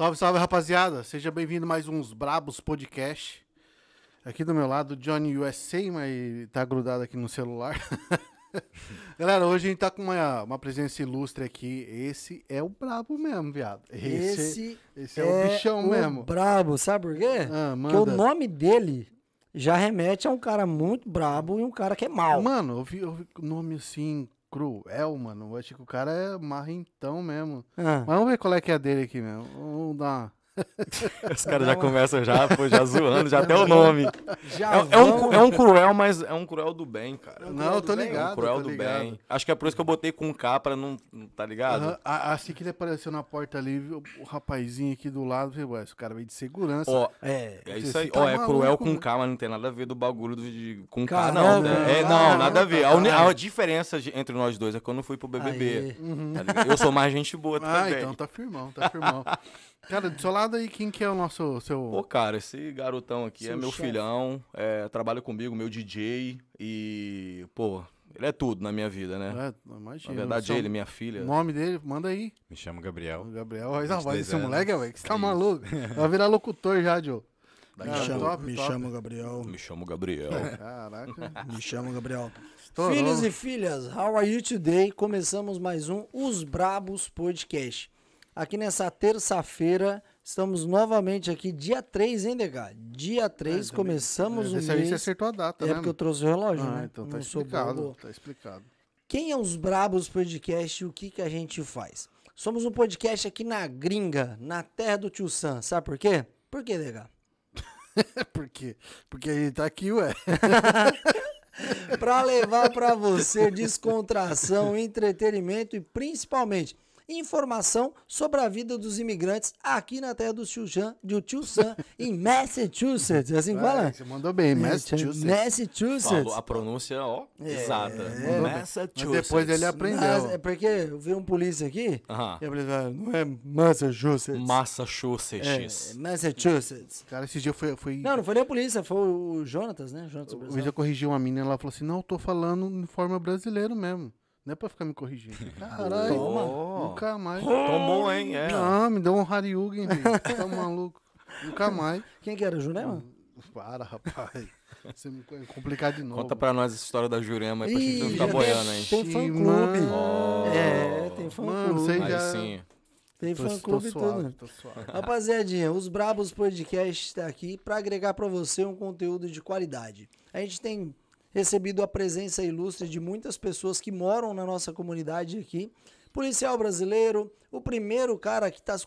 Salve, salve, rapaziada. Seja bem-vindo a mais uns Brabos Podcast. Aqui do meu lado, Johnny USA, mas tá grudado aqui no celular. Galera, hoje a gente tá com uma, uma presença ilustre aqui. Esse é o brabo mesmo, viado. Esse, esse é, o bichão mesmo. brabo, sabe por quê? Ah, Porque o nome dele já remete a um cara muito brabo e um cara que é mau. Mano, eu vi, eu vi o nome assim, cruel, mano. Eu achei que o cara é marrentão mesmo. Ah, Mas vamos ver qual é que é dele aqui mesmo. Vamos dar uma... Os caras já começam já, pô, já zoando, já até o nome. já É, é um, é um cruel, mas é um cruel do bem, cara. Não, eu tô do bem? É ligado. um cruel do ligado. bem. Acho que é por isso que eu botei com K pra não. Tá ligado? A- Assim que ele apareceu na porta ali, o rapazinho aqui do lado, falei, ué, esse cara veio de segurança. Ó, É. é isso aí. tá Ó, é maluco, cruel com mano. K, mas não tem nada a ver do bagulho do, de, com K, Caramba, não. né? É, ah, não, nada a ver. A, uni- a diferença de- entre nós dois é que eu fui pro BBB. Uhum. tá ligado? Eu sou mais gente boa Ah, também. então tá firmão, tá firmão. cara, do seu lado aí, quem que é o nosso, seu... Pô, cara, esse garotão aqui Seu é meu chefe. filhão, é, trabalha comigo, meu DJ e, pô, ele é tudo na minha vida, né? É, imagina. Na verdade, ele, minha filha. O nome dele, manda aí. Me chamo Gabriel. Gabriel, olha a voz 22 desse anos. moleque, velho, que você tá É isso. maluco. Vai virar locutor já, Joe. Me, Cara, chamo, top, me top. chamo Gabriel. Me chamo Gabriel. Caraca. Me chamo Gabriel. Estourou. Filhos e filhas, how are you today? Começamos mais um Os Brabos Podcast. Aqui nessa terça-feira, estamos novamente aqui, dia 3, hein, Dega? Dia 3, começamos o Dessa vez você mês. acertou a data, É né? porque eu trouxe o relógio, Ah, né? então tá Não explicado, tá explicado. Quem é os Brabos Podcast e o que, que a gente faz? Somos um podcast aqui na gringa, na terra do tio Sam. Sabe por quê? Por quê, Dega? Por quê? Porque ele tá aqui, ué. para levar para você descontração, entretenimento e principalmente informação sobre a vida dos imigrantes aqui na terra do tio Sam, do tio Sam em Massachusetts. É assim que fala? É, você mandou bem, Massachusetts. Massachusetts. Falou a pronúncia, ó, É, exata. Bem. Massachusetts. Mas depois ele aprendeu. Mas é porque veio um polícia aqui Aham. e eu falei, ah, não é Massachusetts. É, Massachusetts. Massachusetts. Cara, esse dia foi... foi... Não, não foi nem a polícia, foi o Jonatas, né? Jonatas Brasil. eu corrigi uma menina, ela falou assim, não, eu tô falando em forma brasileira mesmo. Não é pra ficar me corrigindo. Caralho, Toma. nunca mais. Tomou, hein? É. Não, me deu um Haryugen, velho. Tá maluco. Nunca mais. Quem que era, Junema? Para, rapaz. Você me co- complicar de novo. Conta pra nós essa história da Jurema aí pra gente não ficar já boiando, hein? Tem fã Ixi, clube. mano. É, tem fã Mano, sei Aí já- sim. Tem Tô- fã tô clube e suave, tudo. Rapaziadinha, os Brabos Podcast está aqui para agregar para você um conteúdo de qualidade. A gente tem recebido a presença ilustre de muitas pessoas que moram na nossa comunidade aqui. Policial brasileiro, o primeiro cara que está se.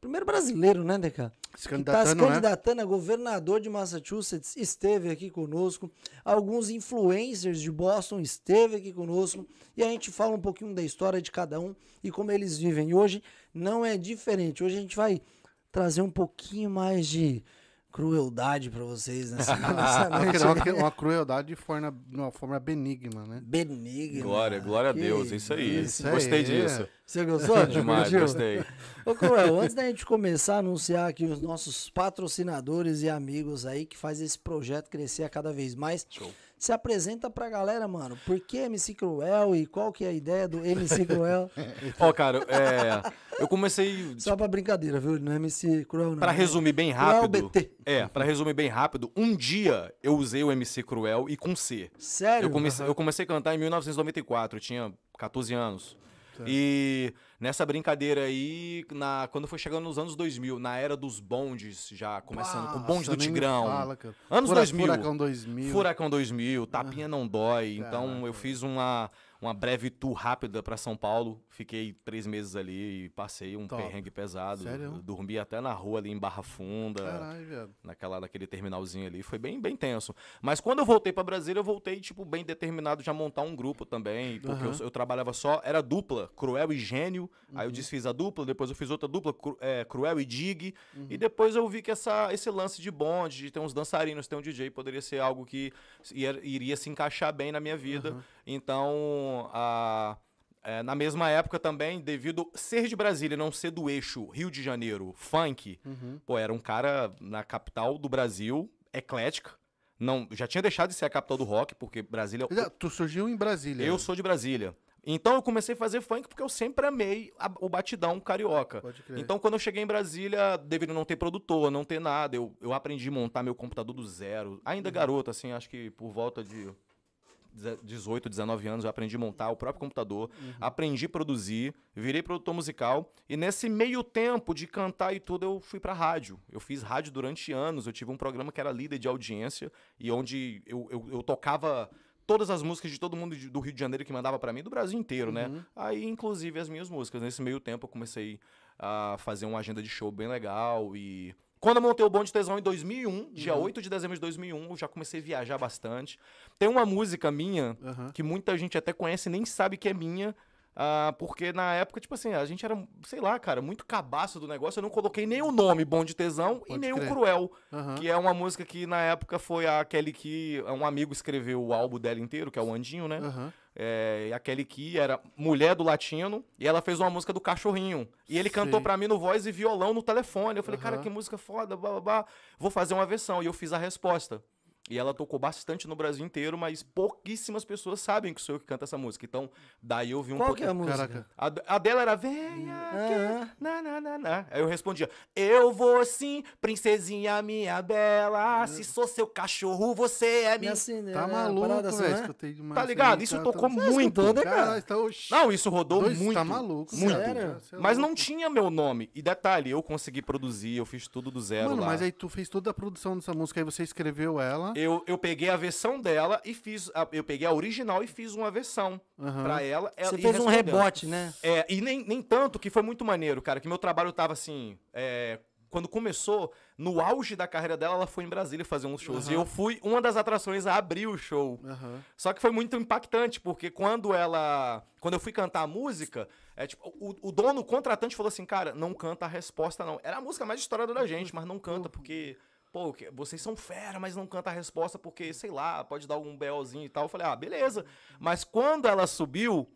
Primeiro brasileiro, né, Deca? Se que está se candidatando, né? candidatando a governador de Massachusetts, esteve aqui conosco. Alguns influencers de Boston esteve aqui conosco. E a gente fala um pouquinho da história de cada um e como eles vivem. E hoje não é diferente. Hoje a gente vai trazer um pouquinho mais de crueldade para vocês nessa, nessa noite. Uma, uma, crueldade de forma, de uma forma benigna, né? Benigna. Glória, glória a Deus. Isso aí. isso aí, Gostei é. disso. Você gostou? Demais, Curtiu? gostei. Ô, Cruel, antes da gente começar a anunciar aqui os nossos patrocinadores e amigos aí que faz esse projeto crescer a cada vez mais, Show. se apresenta pra galera, mano. Por que MC Cruel e qual que é a ideia do MC Cruel? Ó, cara, é, eu comecei Só pra brincadeira, viu? Não é MC Cruel, não. Pra né? resumir bem Cruel rápido. BT. É, pra resumir bem rápido, um dia eu usei o MC Cruel e com C. Sério? Eu comecei, eu comecei a cantar em 1994, eu tinha 14 anos. E nessa brincadeira aí, na, quando foi chegando nos anos 2000, na era dos bondes, já começando com o bonde Nossa, do Tigrão. fala, cara. Anos Fura- 2000. Furacão 2000. Furacão 2000, Tapinha Não Dói. Então Caraca. eu fiz uma, uma breve tour rápida pra São Paulo. Fiquei três meses ali e passei um Top. perrengue pesado. Sério? Dormi até na rua ali em Barra Funda Caralho, velho. naquela, naquele terminalzinho ali. Foi bem, bem tenso. Mas quando eu voltei pra Brasília, eu voltei, tipo, bem determinado já a montar um grupo também. Porque Aham. eu, eu trabalhava só, era dupla, Cruel e Gênio. Aí Uhum. eu desfiz a dupla, depois eu fiz outra dupla, Cru- é, Cruel e Dig. Uhum. E depois eu vi que essa, esse lance de bonde, de ter uns dançarinos, ter um DJ, poderia ser algo que ia- iria se encaixar bem na minha vida. Então, a. é, na mesma época também, devido ser de Brasília e não ser do eixo Rio de Janeiro, funk, Uhum. pô, era um cara na capital do Brasil, eclética. Não, já tinha deixado de ser a capital do rock, porque Brasília. Já, Tu surgiu em Brasília. Eu sou de Brasília. Então eu comecei a fazer funk porque eu sempre amei a- o batidão carioca. Pode crer. Então, quando eu cheguei em Brasília, devido não ter produtor, não ter nada, eu, eu aprendi a montar meu computador do zero. Ainda garoto, assim, acho que por volta de 18, 19 anos, eu aprendi a montar o próprio computador, aprendi a produzir, virei produtor musical. E nesse meio tempo de cantar e tudo, eu fui pra rádio. Eu fiz rádio durante anos, eu tive um programa que era líder de audiência, e onde eu, eu, eu tocava todas as músicas de todo mundo do Rio de Janeiro que mandava pra mim, do Brasil inteiro, né? Aí, inclusive, as minhas músicas. Nesse meio tempo, eu comecei a fazer uma agenda de show bem legal e... Quando eu montei o Bonde Tesão em 2001, dia 8 de dezembro de 2001, eu já comecei a viajar bastante. Tem uma música minha Aham. que muita gente até conhece e nem sabe que é minha, ah, porque na época, tipo assim, a gente era, sei lá, cara, muito cabaço do negócio. Eu não coloquei nem o nome Bonde Tesão e Pode nem crer. o Cruel, Aham. que é uma música que na época foi a Kelly que um amigo escreveu o álbum dela inteiro, que é o Andinho, né? É, a Kelly Key era mulher do latino e ela fez uma música do cachorrinho. E ele cantou Sei. pra mim no voz e violão no telefone. Eu falei, cara, Aham. que música foda, blá, blá, blá. vou fazer uma versão. E eu fiz a resposta. E ela tocou bastante no Brasil inteiro, mas pouquíssimas pessoas sabem que sou eu que canto essa música. Então, daí eu vi um Qual pouquinho. que é a música? Caraca. A, a dela era Venha Aham. aqui, na, na, na, na. Aí eu respondia Eu vou sim, princesinha minha bela Se sou seu cachorro, você é minha assine, Tá é, maluco, parada assim, velho. né? Escutei demais. Tá ligado? Isso cara, tocou tá- muito né, cara? Tá, oxi. Não, isso rodou Dois, muito Tá maluco, muito. Sério? É Mas não tinha meu nome. E detalhe, eu consegui produzir, eu fiz tudo do zero Mano, lá. mas aí tu fez toda a produção dessa música, aí você escreveu ela. Eu, eu peguei a versão dela e fiz. a- eu peguei a original e fiz uma versão Aham. pra ela. ela Você fez um rebote, né? É, e nem, nem tanto que foi muito maneiro, cara, que meu trabalho tava assim. é, quando começou, no auge da carreira dela, ela foi em Brasília fazer uns shows. E eu fui uma das atrações a abrir o show. Aham. Só que foi muito impactante, porque quando ela. Quando eu fui cantar a música, é, tipo, o, o dono, o contratante, falou assim: cara, não canta a resposta, não. Era a música mais estourada da gente, mas não canta porque. Pô, vocês são fera, mas não canta a resposta porque, sei lá, pode dar algum BOzinho e tal. Eu falei, ah, beleza. Mas quando ela subiu,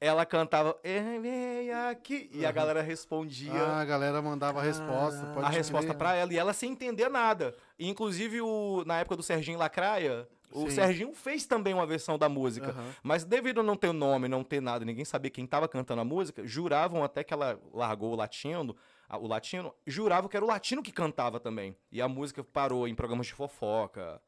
ela cantava. "Eh, vem aqui", E a galera respondia Ah, a galera mandava a resposta. pode a resposta pra ela e ela sem entender nada. E, inclusive, o, na época do Serginho Lacraia, o Sim. Serginho fez também uma versão da música. Aham. Mas devido a não ter o nome, não ter nada, ninguém saber quem tava cantando a música, juravam até que ela largou o latino, a- o latino, juravam que era o latino que cantava também. E a música parou em programas de fofoca.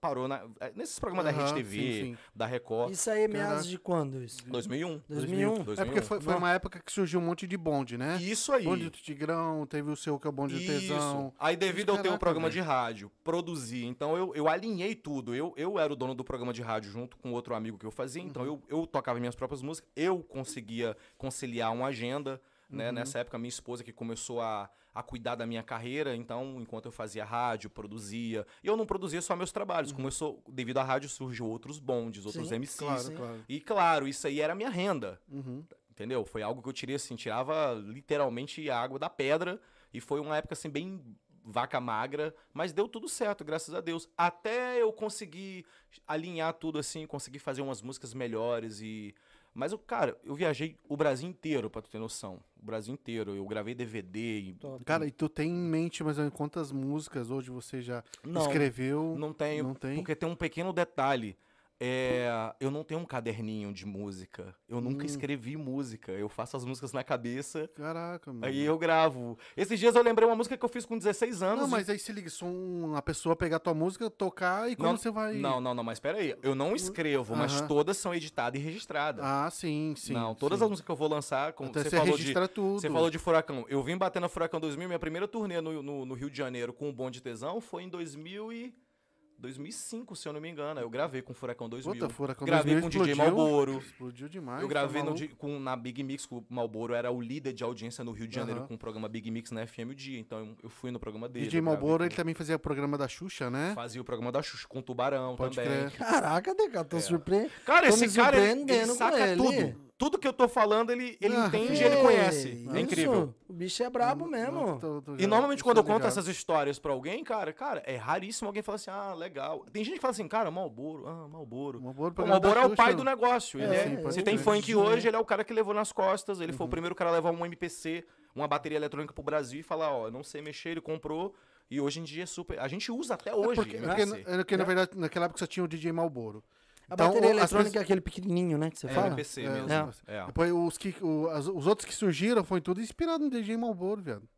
Parou na- eh, nesses programas da Aham, Rede TV, sim, sim. da Record. Isso aí é meados de quando isso? 2001. 2001. É porque foi, foi uma época que surgiu um monte de bonde, né? Isso aí. Bonde do Tigrão, teve o seu que é o bonde do Tesão. Isso. Aí, devido a eu ter um programa velho. de rádio, produzir, então eu, eu alinhei tudo. Eu, eu era o dono do programa de rádio junto com outro amigo que eu fazia, então Uhum. eu, eu tocava minhas próprias músicas, eu conseguia conciliar uma agenda. Uhum. Né? Nessa época, minha esposa que começou a, a cuidar da minha carreira, então, enquanto eu fazia rádio, produzia. E eu não produzia só meus trabalhos. Começou, devido à rádio, surgiu outros bondes, outros Sim, MCs. Uhum. Claro, Sim. claro. E claro, isso aí era minha renda. Uhum. Entendeu? Foi algo que eu tirei assim, tirava literalmente a água da pedra. E foi uma época assim, bem vaca magra, mas deu tudo certo, graças a Deus. Até eu conseguir alinhar tudo assim, conseguir fazer umas músicas melhores e. Mas, eu, cara, eu viajei o Brasil inteiro, pra tu ter noção. O Brasil inteiro. Eu gravei DVD. E... Top. Cara, e tu tem em mente mais ou menos quantas músicas hoje você já Não, escreveu? Não tenho. Não tem? Porque tem um pequeno detalhe. É, eu não tenho um caderninho de música. Eu nunca Hum. escrevi música. Eu faço as músicas na cabeça. Caraca, mano. Aí eu gravo. Esses dias eu lembrei uma música que eu fiz com 16 anos. Não, e- mas aí se liga, só uma pessoa pegar tua música, tocar e quando Não, você vai. Não, não, não, mas pera aí. Eu não escrevo, mas Aham. todas são editadas e registradas. Ah, sim, sim. não, todas sim. as músicas que eu vou lançar, como Até você você falou de. registra tudo. Você falou de Furacão. Eu vim batendo Furacão 2000, minha primeira turnê no, no, no Rio de Janeiro com o Bonde Tesão foi em 2000 e... 2005, se eu não me engano. Eu gravei com o Furacão 2000. Puta, Furacão gravei 2000 com o DJ. Malboro. Explodiu demais. Eu tá gravei no maluco? di- com, na Big Mix, com o Malboro era o líder de audiência no Rio de Janeiro com o programa Big Mix na FM o Dia. Então eu, fui no programa dele. DJ Malboro, ele também fazia programa da Xuxa, né? Fazia o programa da Xuxa com o Tubarão Pode também. crer. Caraca, Deca, tô surpreso. Cara, Tô esse cara, ele, ele surpreendendo saca ele. tudo. Tudo que eu tô falando, ele, ele Ah, entende e ele conhece. isso. É incrível. O bicho é brabo mesmo. Tô- tô E já- normalmente tô quando eu conto ligado. essas histórias pra alguém, cara, cara, é raríssimo alguém falar assim, ah, legal. Tem gente que fala assim, cara, Malboro, ah, Malboro. Malboro, O Malboro é o pai do negócio. Ele É, é- sim, pode se tem funk Sim. hoje, ele é o cara que levou nas costas. Ele foi Uhum. o primeiro cara a levar um MPC, uma bateria eletrônica pro Brasil e falar, ó, eu não sei mexer, ele comprou. E hoje em dia é super. A gente usa até É porque, porque, hoje. porque, MPC. é porque, na verdade, naquela época só tinha o DJ Malboro. A Então, bateria eletrônica pessoas- é aquele pequenininho, né, que você É, fala? MPC É, mesmo. É. É. Depois os, que, o- as- os outros que surgiram foi tudo inspirado no DJ Malboro, viado.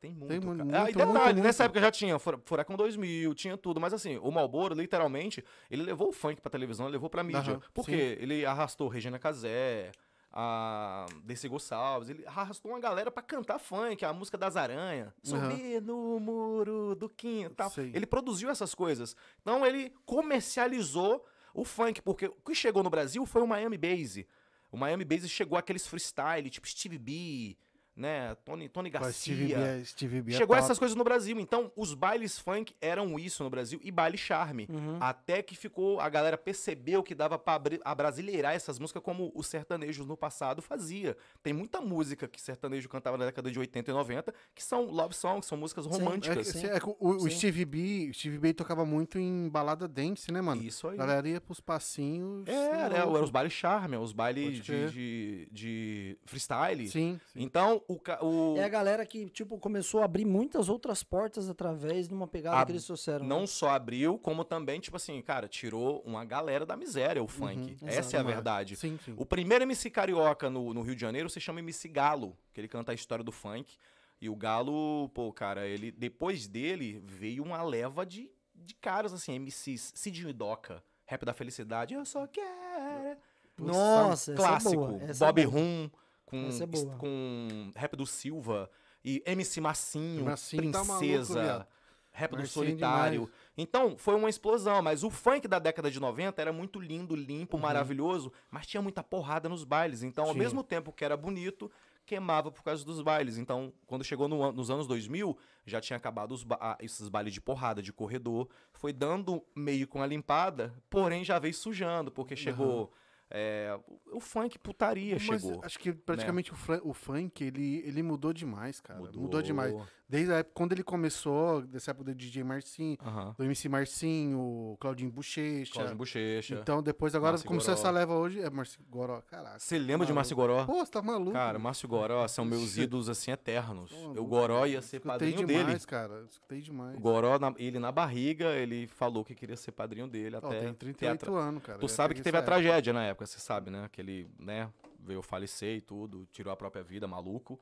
Tem muito, Tem mu- cara. muito, ah, e muito, detalhe, muito. nessa época já tinha Fura- Furacão 2000, tinha tudo. Mas assim, o Malboro, literalmente, ele levou o funk pra televisão, ele levou pra mídia. Aham, Por sim. quê? Ele arrastou Regina Casé, a Desi Gonçalves, ele arrastou uma galera pra cantar funk, a música das aranhas. Subir no muro do quinto. Ele produziu essas coisas. Então ele comercializou o funk, porque o que chegou no Brasil foi o Miami Bass. O Miami Bass chegou aqueles freestyle, tipo Stevie B, né? Tony, Tony Garcia. Stevie B, é- Stevie B é Chegou top. essas coisas no Brasil. Então, os bailes funk eram isso no Brasil e baile charme. Uhum. Até que ficou, a galera percebeu que dava pra abri- abrasileirar essas músicas como os sertanejos no passado fazia. Tem muita música que sertanejo cantava na década de 80 e 90 que são love songs, são músicas Sim. É, românticas. que- é que o, o Sim. Stevie B, o Stevie B tocava muito em balada dance, né, mano? Isso aí. A galera ia pros passinhos. É, cê né, eram os bailes charme, os bailes de, de, de freestyle. Sim, sim. Então, o, o, É a galera que, tipo, começou a abrir muitas outras portas através de uma pegada que eles trouxeram. não né? só abriu, como também, tipo assim, cara, tirou uma galera da miséria o funk. Uhum, Essa é a verdade. Sim, sim. O primeiro MC carioca no, no Rio de Janeiro se chama MC Galo, que ele canta a história do funk. E o Galo, pô, cara, ele depois dele veio uma leva de, de caras assim, MCs, e Doca, Rap da Felicidade, eu só quero. Nossa, essa clássico. é boa. Essa Bob é. Rum com é com Rap do Silva e MC Massinho, Massinho tá maluco, Princesa, viado. Rap do Marcinho Solitário. demais. Então, foi uma explosão, mas o funk da década de 90 era muito lindo, limpo, maravilhoso, mas tinha muita porrada nos bailes. Então, ao mesmo tempo que era bonito, queimava por causa dos bailes. Então, quando chegou no nos anos 2000, já tinha acabado os ba- ah, esses bailes de porrada, de corredor. Foi dando meio com a limpada, porém já veio sujando, porque chegou é, o, o funk putaria Mas chegou. acho que praticamente o, fran- o funk, ele, ele mudou demais, cara. Mudou. demais. Desde a época, quando ele começou, dessa época do DJ Marcinho, do MC Marcinho, Claudinho Bochecha. Claudinho Bochecha. Então, depois agora Márcio começou Goró. essa leva hoje. É Márcio Goró, caraca. Você lembra de Maluco. Márcio Goró? Pô, você tá maluco. Cara, Márcio Goró são meus ídolos assim eternos. Tô O Goró ia ser Escutei padrinho demais, dele. cara. Escutei demais. O Goró, na- ele na barriga, ele falou que queria ser padrinho dele Ó, até. tem ter a 38 tra- anos, cara. Tu sabe que teve a época. tragédia na época, você sabe, né? Que ele, né, veio falecer e tudo, tirou a própria vida, maluco.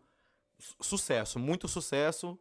Su- Sucesso, muito sucesso.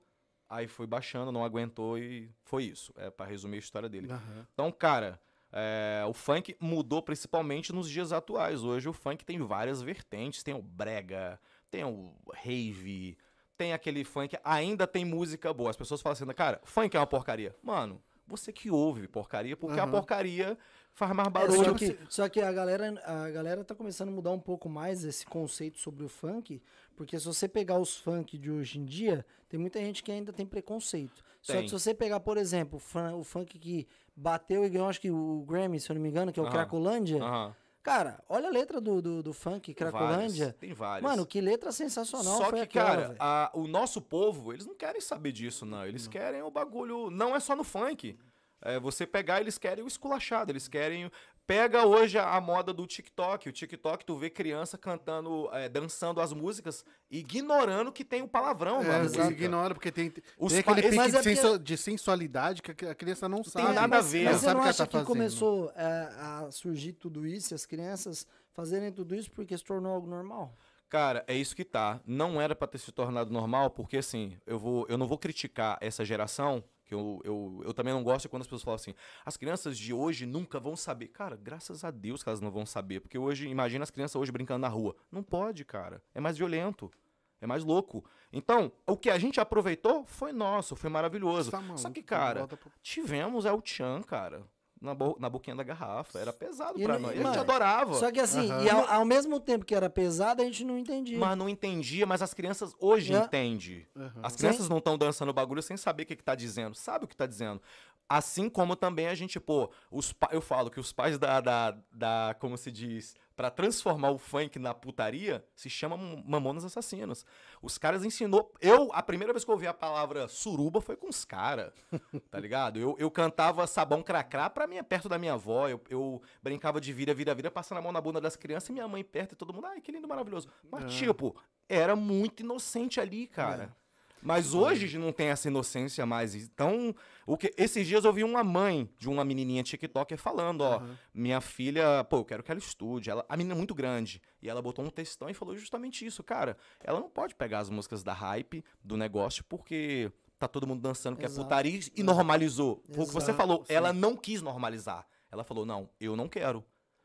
Aí foi baixando, não aguentou e foi isso. É pra resumir a história dele. Aham. Então, cara, é, o funk mudou principalmente nos dias atuais. Hoje o funk tem várias vertentes. Tem o brega, tem o rave, tem aquele funk. Ainda tem música boa. As pessoas falam assim, cara, funk é uma porcaria. Mano, você que ouve porcaria, porque a Aham. porcaria faz mais É, barulho. só, que, só que a galera, a galera tá começando a mudar um pouco mais esse conceito sobre o funk, porque se você pegar os funk de hoje em dia, tem muita gente que ainda tem preconceito. Só Tem. que se você pegar, por exemplo, o fun- o funk que bateu e ganhou, acho que o Grammy, se eu não me engano, que é o Aham. Cracolândia. Aham, Cara, olha a letra do, do, do funk Cracolândia. várias, Tem várias. Mano, que letra sensacional Só que, aquela, cara, a- o nosso povo, eles não querem saber disso, não. Eles querem o bagulho. Não é só no funk. É, você pegar, eles querem o esculachado, eles querem. Pega hoje a, a moda do TikTok. O TikTok, tu vê criança cantando, é, dançando as músicas, ignorando que tem o palavrão, É, mano. você ignora, porque tem, Os tem aquele pique de, é porque- sensu- de sensualidade que a criança não sabe. nada a mas, ver. Mas Não você não o que acha tá que começou é, a surgir tudo isso e as crianças fazerem tudo isso porque se tornou algo normal? Cara, é isso que tá. Não era pra ter se tornado normal, porque assim, eu, vou, eu não vou criticar essa geração, que eu, eu, eu também não gosto quando as pessoas falam assim, as crianças de hoje nunca vão saber. Cara, graças a Deus que elas não vão saber, porque hoje, imagina as crianças hoje brincando na rua. Não pode, cara. É mais violento. É mais louco. Então, o que a gente aproveitou foi nosso, foi maravilhoso. Tá Só maluco, que, cara, tivemos El Chan, cara, na, bo na boquinha da garrafa. Era pesado pra não- nós. e, E a gente mano, adorava. Só que assim, Aham. e ao, ao mesmo tempo que era pesado, a gente não entendia. Mas não entendia, mas as crianças hoje É. entendem. Aham. As Sim. crianças não estão dançando o bagulho sem saber o que, que tá dizendo. Sabe o que tá dizendo. Assim como também a gente, pô, os pa- eu falo que os pais da, da, da como se diz, pra transformar o funk na putaria, se chama Mamonas Assassinos. Os caras ensinou. Eu, a primeira vez que eu ouvi a palavra suruba foi com os caras, tá ligado? Eu, eu cantava sabão cracrá pra minha, perto da minha avó. Eu, eu brincava de vira, vira, vira, passando a mão na bunda das crianças e minha mãe perto e todo mundo, ai, que lindo, maravilhoso. Mas, É. tipo, era muito inocente ali, cara. Mas hoje não tem essa inocência mais. Então, o que, esses dias eu vi uma mãe de uma menininha TikToker falando, ó, Aham. minha filha, pô, eu quero que ela estude. Ela, a menina é muito grande. E ela botou um textão e falou justamente isso, cara. Ela não pode pegar as músicas da hype, do negócio, porque tá todo mundo dançando que Exato. é putaria e normalizou. Foi o que você Exato, falou. sim. Ela não quis normalizar. Ela falou, não, eu não quero.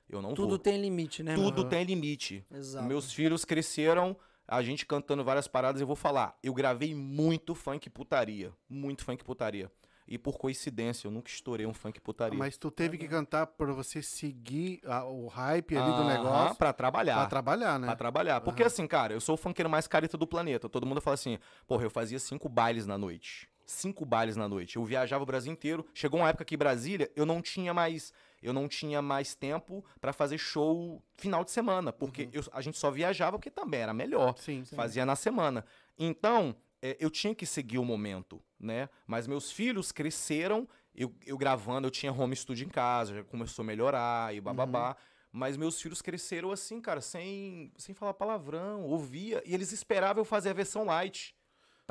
Eu não Tudo vou. tem limite, né, Tudo mano? tem limite. Exato. Meus filhos cresceram, a gente cantando várias paradas, eu vou falar. Eu gravei muito funk putaria. Muito funk putaria. E por coincidência, eu nunca estourei um funk putaria. Mas tu teve que cantar pra você seguir a- o hype ali do negócio Pra trabalhar. pra trabalhar, né? Pra trabalhar. Porque assim, cara, eu sou o funkeiro mais careta do planeta. Todo mundo fala assim, porra, eu fazia cinco bailes na noite. Cinco bailes na noite. Eu viajava o Brasil inteiro. Chegou uma época que em Brasília eu não tinha mais. Eu não tinha mais tempo pra fazer show final de semana. Porque eu- a gente só viajava porque também era melhor. Sim. Fazia na semana. Então, é, eu tinha que seguir o momento, né? Mas meus filhos cresceram, eu, eu gravando, eu tinha home studio em casa, já começou a melhorar e bababá. Mas meus filhos cresceram assim, cara, sem, sem falar palavrão, ouvia. E eles esperavam eu fazer a versão light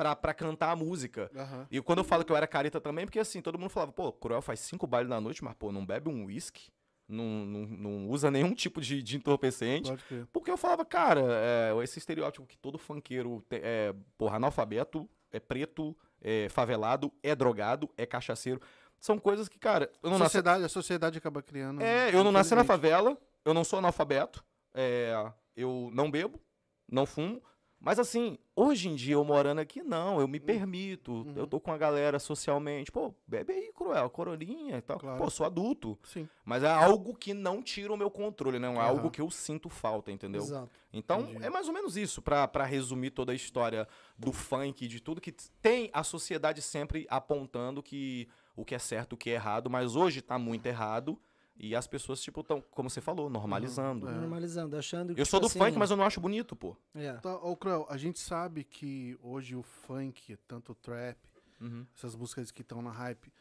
pra, pra cantar a música. Aham. E quando eu falo que eu era careta também, porque assim, todo mundo falava, pô, Cruel faz cinco bailes na noite, mas pô, não bebe um whisky, não, não, não usa nenhum tipo de, de entorpecente. Porque eu falava, cara, é, esse estereótipo que todo funkeiro te- é, porra, analfabeto, é preto, é favelado, é drogado, é cachaceiro. São coisas que, cara, eu não A nasci. sociedade, a sociedade acaba criando. É, eu não nasci na favela, eu não sou analfabeto, é, eu não bebo, não fumo. Mas assim, hoje em dia eu morando aqui, não, eu me Hum. permito, Uhum. eu tô com a galera socialmente, pô, bebe aí, cruel, coroninha e tal. Claro. Pô, sou adulto. Sim. Mas é algo que não tira o meu controle, né? É Aham. algo que eu sinto falta, entendeu? Exato. Então, Entendi. é mais ou menos isso, pra pra resumir toda a história do funk, de tudo que tem a sociedade sempre apontando que o que é certo, o que é errado, mas hoje tá muito errado e as pessoas, tipo, estão, como você falou, normalizando. É. Normalizando, achando que. Eu sou do tipo funk, assim, mas eu não acho bonito, pô. É. Tá, ô, Cruel, a gente sabe que hoje o funk, tanto o trap, Uhum. essas músicas que estão na hype,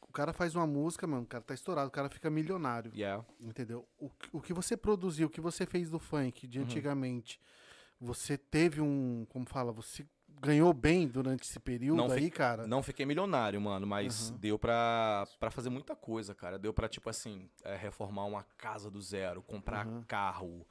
o cara faz uma música, mano, o cara tá estourado, o cara fica milionário, Yeah. entendeu? O, que- o que você produziu, o que você fez do funk Uhum. de antigamente, você teve um, como fala, você ganhou bem durante esse período Não aí, cara? Não fiquei milionário, mano, mas Aham. deu pra, pra fazer muita coisa, cara. Deu pra, tipo assim, é, reformar uma casa do zero, comprar Aham. carro.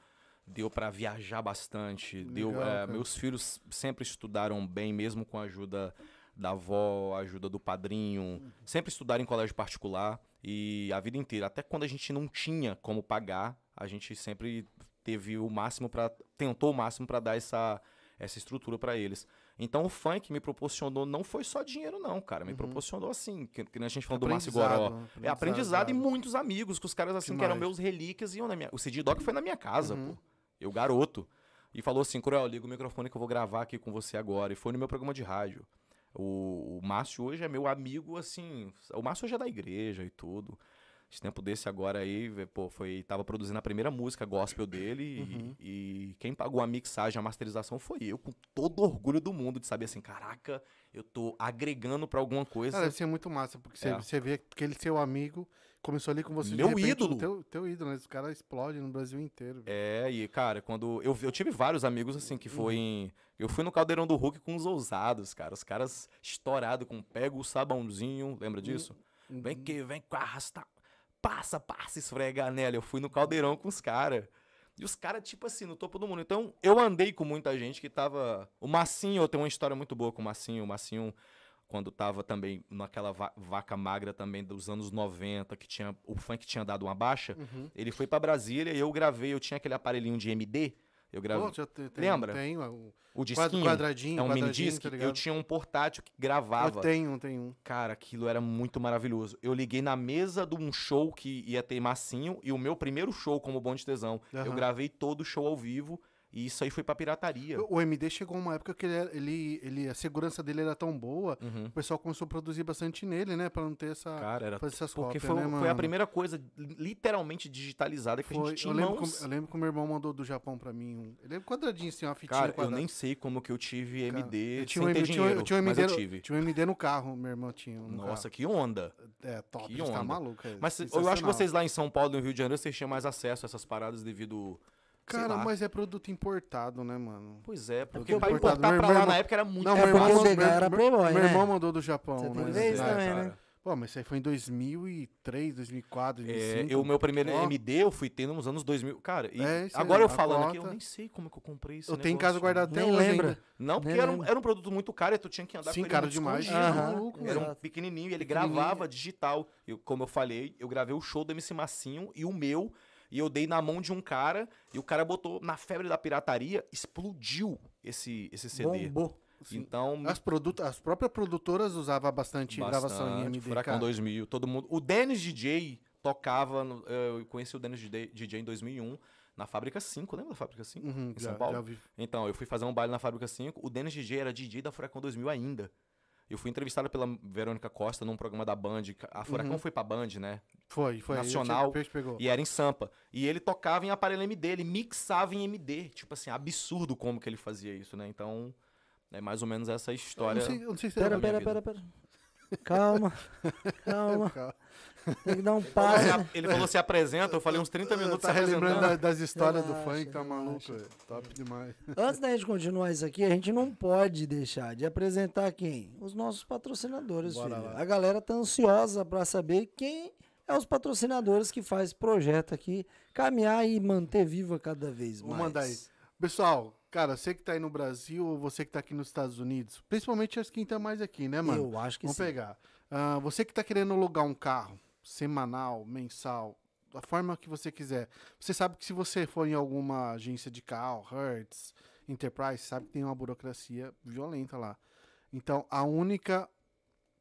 Deu pra viajar bastante. deu, Legal, é, cara. meus filhos sempre estudaram bem, mesmo com a ajuda da avó, a ajuda do padrinho. Uhum. Sempre estudaram em colégio particular. E a vida inteira. Até quando a gente não tinha como pagar, a gente sempre teve o máximo para tentou o máximo pra dar essa essa estrutura pra eles. Então o funk me proporcionou não foi só dinheiro não, cara, me proporcionou assim, que, que a gente falou do Márcio Goró. Uhum. Aprendizado, É aprendizado e exato. muitos amigos, que os caras assim que eram Demais. meus relíquias iam na minha. O CD Doc foi na minha casa, Uhum. pô. Eu garoto. E falou assim, Cruel, liga o microfone que eu vou gravar aqui com você agora. E foi no meu programa de rádio. O, o Márcio hoje é meu amigo, assim. O Márcio hoje é da igreja e tudo. Esse tempo desse agora aí, pô, foi. Tava produzindo a primeira música gospel dele. e- Uhum. E, quem pagou a mixagem, a masterização foi eu, com todo orgulho do mundo de saber assim, caraca, eu tô agregando pra alguma coisa. Cara, deve ser muito massa, porque você, É. você vê que aquele seu amigo começou ali com você. de Meu repente, ídolo. Teu, teu ídolo, né? Os caras explodem no Brasil inteiro. É, e cara, quando. Eu, eu tive vários amigos assim que Uhum. foi em. Eu fui no Caldeirão do Hulk com os ousados, cara. Os caras estourados com pega o sabãozinho, lembra disso? Vem Uhum. que, vem com arrasta. Passa, passa, esfrega nela. Eu fui no caldeirão com os caras. E os caras, tipo assim, no topo do mundo. Então, eu andei com muita gente que tava. O Massinho, eu tenho uma história muito boa com o Massinho. O Massinho, quando tava também naquela va- vaca magra também dos anos 90, que tinha. O funk tinha dado uma baixa. Uhum. Ele foi pra Brasília e eu gravei. Eu tinha aquele aparelhinho de MD. Eu gravei. Pô, já te- tem, Lembra? Tem, o o disquinho. quadradinho, é um mini disc. tá eu tinha um portátil que Eu gravava. tenho, tem um. Cara, aquilo era muito maravilhoso. Eu liguei na mesa de um show que ia ter massinho e o meu primeiro show como Bonde Tesão. Eu gravei todo o show ao vivo e isso aí foi pra pirataria. O MD chegou uma época que ele, ele, ele- a segurança dele era tão boa, Uhum. o pessoal começou a produzir bastante nele, né? Pra não ter essa. Cara, era fazer essas porque cópias, foi, né, foi a primeira coisa literalmente digitalizada que a Foi, gente tinha eu, em lembro mãos. como, eu lembro que o meu irmão mandou do Japão pra mim. Um, ele é quadradinho, assim, uma fitinha Cara, eu quadrada. nem sei como que eu tive Cara, MD eu tinha sem um, ter eu dinheiro, eu tinha um MD eu no- tive. Tinha um MD no carro, meu irmão tinha. um no Nossa, carro. que onda. É, top, que tá onda. maluco. é Mas eu acho que vocês lá em São Paulo e no Rio de Janeiro, vocês tinham mais acesso a essas paradas devido Cara, mas é produto importado, né, mano? Pois é, porque porque o pra importado- importar meu- pra meu lá irmão- na época era muito Não, É porque irmão, o DH era playboy, Meu né? irmão mandou do Japão, né? É, também, cara. né? Pô, mas isso aí foi em 2003, 2004, É, 2005. eu, o meu primeiro Ó. MD eu fui tendo nos anos 2000. Cara, e É, agora eu a falando aqui, eu nem sei como que eu comprei isso. Eu tenho em casa guardado até hoje lembra. ainda. Não, porque era um, era um produto muito caro e tu tinha que andar Sim, com ele caro demais. maluco, Era um pequenininho e ele Pequenininho. gravava digital. Eu, como eu falei, eu gravei o show do MC Massinho e o meu. E eu dei na mão de um cara e o cara botou na febre da pirataria, explodiu esse, esse CD. Bombou. Então, As, produto, as próprias produtoras usavam bastante, gravação em bastante, MD. Furacão cara. 2000, todo mundo. O Dennis DJ tocava, no- eu conheci o Dennis DJ em 2001 na Fábrica 5, lembra da Fábrica 5? Uhum, em já, São Paulo? já. Então, eu fui fazer um baile na Fábrica 5. O Dennis DJ era DJ da Furacão 2000 ainda. Eu fui entrevistado pela Verônica Costa num programa da Band. A Furacão Uhum. foi pra Band, né? Foi, foi. Nacional. Pegou. E era em Sampa. E ele tocava em aparelho MD, ele mixava em MD. Tipo assim, absurdo como que ele fazia isso, né? Então, é mais ou menos essa Eu história. não sei, eu não sei se Pera, era pera, vida. pera, pera. Calma. Calma. Calma. Tem que dar um Ele passo. a- ele falou se apresenta, eu falei uns 30 minutos Tá relembrando apresentando. da- das histórias do Relaxa, funk, tá maluco? Top demais. Antes da gente continuar isso aqui, a gente não pode deixar de apresentar quem? Os nossos patrocinadores, Bora filho. lá. A galera tá ansiosa pra saber quem é os patrocinadores que faz projeto aqui caminhar e manter viva cada vez Vou mais. mandar aí. Pessoal, cara, você que tá aí no Brasil ou você que tá aqui nos Estados Unidos, principalmente as quem tá mais aqui, né, mano? Eu acho que Vamos sim. pegar. Ah, você que tá querendo alugar um carro, semanal, mensal, da forma que você quiser. Você sabe que se você for em alguma agência de carro, Hertz, Enterprise, sabe que tem uma burocracia violenta lá. Então, a única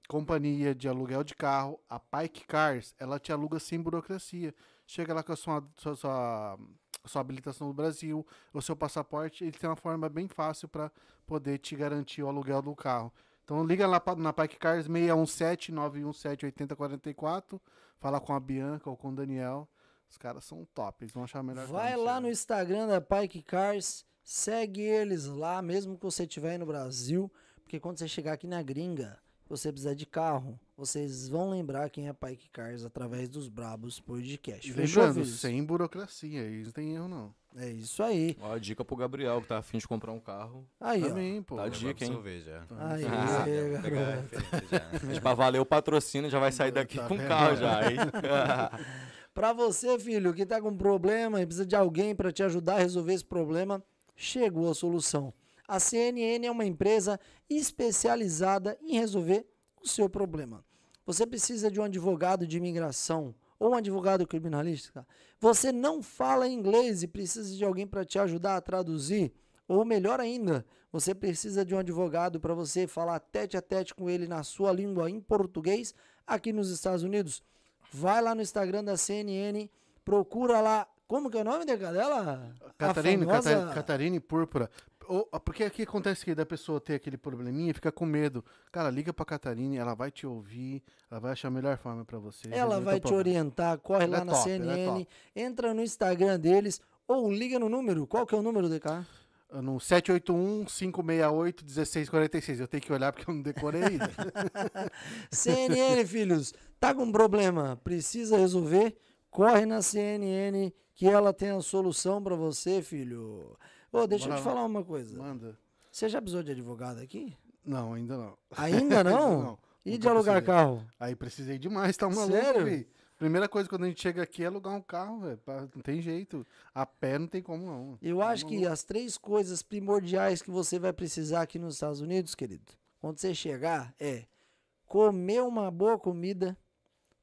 companhia de aluguel de carro, a Pike Cars, ela te aluga sem burocracia. Chega lá com a sua, sua, sua, sua habilitação do Brasil, o seu passaporte, ele tem uma forma bem fácil para poder te garantir o aluguel do carro. Então liga lá na Pike Cars 617 917 8044, fala com a Bianca ou com o Daniel. Os caras são top, eles vão achar melhor Vai lá no Instagram da Pike Cars, segue eles lá, mesmo que você estiver aí no Brasil, porque quando você chegar aqui na gringa, você precisar de carro, vocês vão lembrar quem é Pike Cars através dos Brabos Podcast. Lembrando, sem burocracia, eles não tem erro não. É isso aí. Ó, dica pro Gabriel, que tá afim de comprar um carro. Aí, ó. Também, pô. Tá de- dica, hein? cerveja. Aí, Ah, garoto. Referência já. Mas pra valer o patrocínio, já vai sair daqui Tá com vendo? carro já, hein? Pra você, filho, que tá com problema e precisa de alguém para te ajudar a resolver esse problema, chegou a solução. A CNN é uma empresa especializada em resolver o seu problema. Você precisa de um advogado de imigração ou um advogado criminalística. Você não fala inglês e precisa de alguém para te ajudar a traduzir. Ou melhor ainda, você precisa de um advogado para você falar tete a tete com ele na sua língua em português aqui nos Estados Unidos. Vai lá no Instagram da CNN, procura lá. Como que é o nome da dela? A Catarina, famosa- Cata- Catarina e Púrpura. Ou- porque aqui acontece que da pessoa ter aquele probleminha, fica com medo. Cara, liga pra Catarina, ela vai te ouvir, ela vai achar a melhor forma pra você. Ela vai te orientar, corre Ela lá é na top, é CNN, top. entra no Instagram deles ou liga no número. Qual que é o número, DK? No 781-568-1646. Eu tenho que olhar porque eu não decorei ainda. CNN, filhos, tá com problema, precisa resolver? Corre na CNN que ela tem a solução pra você, filho. Ô, deixa Bora eu te lá. falar uma coisa. Manda. Você já precisou de advogado aqui? Não, ainda não. Ainda não? Não, E de alugar precisei. carro? Aí precisei demais, tá maluco, Sério? Primeira coisa quando a gente chega aqui é alugar um carro, velho. Não tem jeito. A pé não tem como não. Eu Tá acho que maluco. as três coisas primordiais que você vai precisar aqui nos Estados Unidos, querido, quando você chegar, é comer uma boa comida,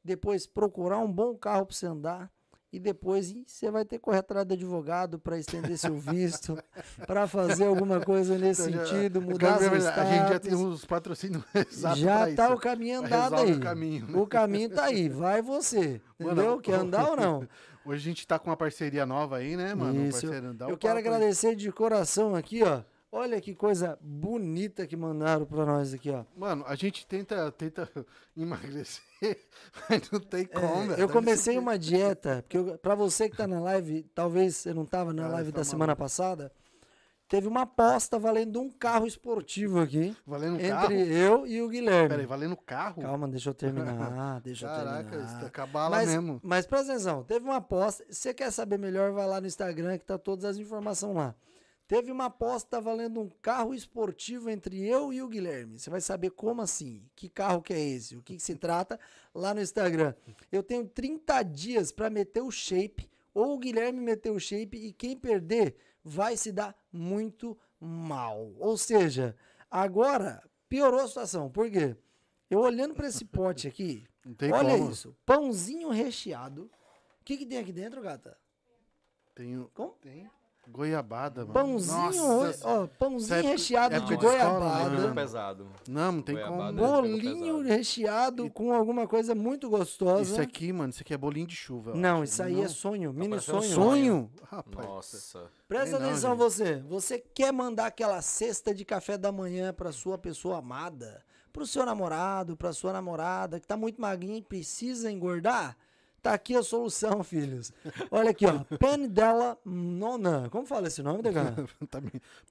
depois procurar um bom carro para você andar e depois você vai ter que correr atrás do advogado para estender seu visto, para fazer alguma coisa nesse Então, já- sentido, eu mudar seu ver, A gente já tem status. os patrocínios Já tá isso. o caminho andado aí. o caminho, né? O caminho tá aí, vai você. Mano, Entendeu? Quer andar ou não? Hoje a gente tá com uma parceria nova aí, né, mano? Um Isso. o Eu quero agradecer de coração aqui, ó. Olha que coisa bonita que mandaram pra nós aqui, ó. Mano, a gente tenta, tenta emagrecer, mas não tem como, velho. É, Eu comecei uma dieta, porque eu, pra você que tá na live, talvez você não tava na Cara, live tá da semana passada, teve uma aposta valendo um carro esportivo aqui Valendo entre carro? eu e o Guilherme. Peraí, valendo carro? Calma, deixa eu terminar. Deixa eu Caraca, terminar. isso tá cabala mas, mesmo. mas presta atenção, teve uma aposta. Se você quer saber melhor, vai lá no Instagram que tá todas as informações lá. Teve uma aposta valendo um carro esportivo entre eu e o Guilherme. Você vai saber como assim, que carro que é esse, o que, que se trata lá no Instagram. Eu tenho 30 dias para meter o shape, ou o Guilherme meter o shape, e quem perder vai se dar muito mal. Ou seja, agora piorou a situação. Por quê? Eu olhando para esse pote aqui, olha como. isso, pãozinho recheado. O que, que tem aqui dentro, gata? Tem, Como? tem goiabada, mano. Pãozinho, Nossa, ó, pãozinho época- recheado época de goiabada. Muito pesado. Não, não tem Goiabada. como. Pegou Bolinho pesado. recheado com alguma coisa muito gostosa. Isso aqui, mano, isso aqui é bolinho de chuva. Não, acho. isso aí Não. é sonho, mini parecendo sonho. um Sonho? Rapaz. Nossa. Presta não, atenção gente. você. Você quer mandar aquela cesta de café da manhã pra sua pessoa amada, pro seu namorado, pra sua namorada que tá muito magrinha e precisa engordar? Tá aqui a solução, filhos. Olha aqui, ó. Panidela Nona. Como fala esse nome, Degan? tá.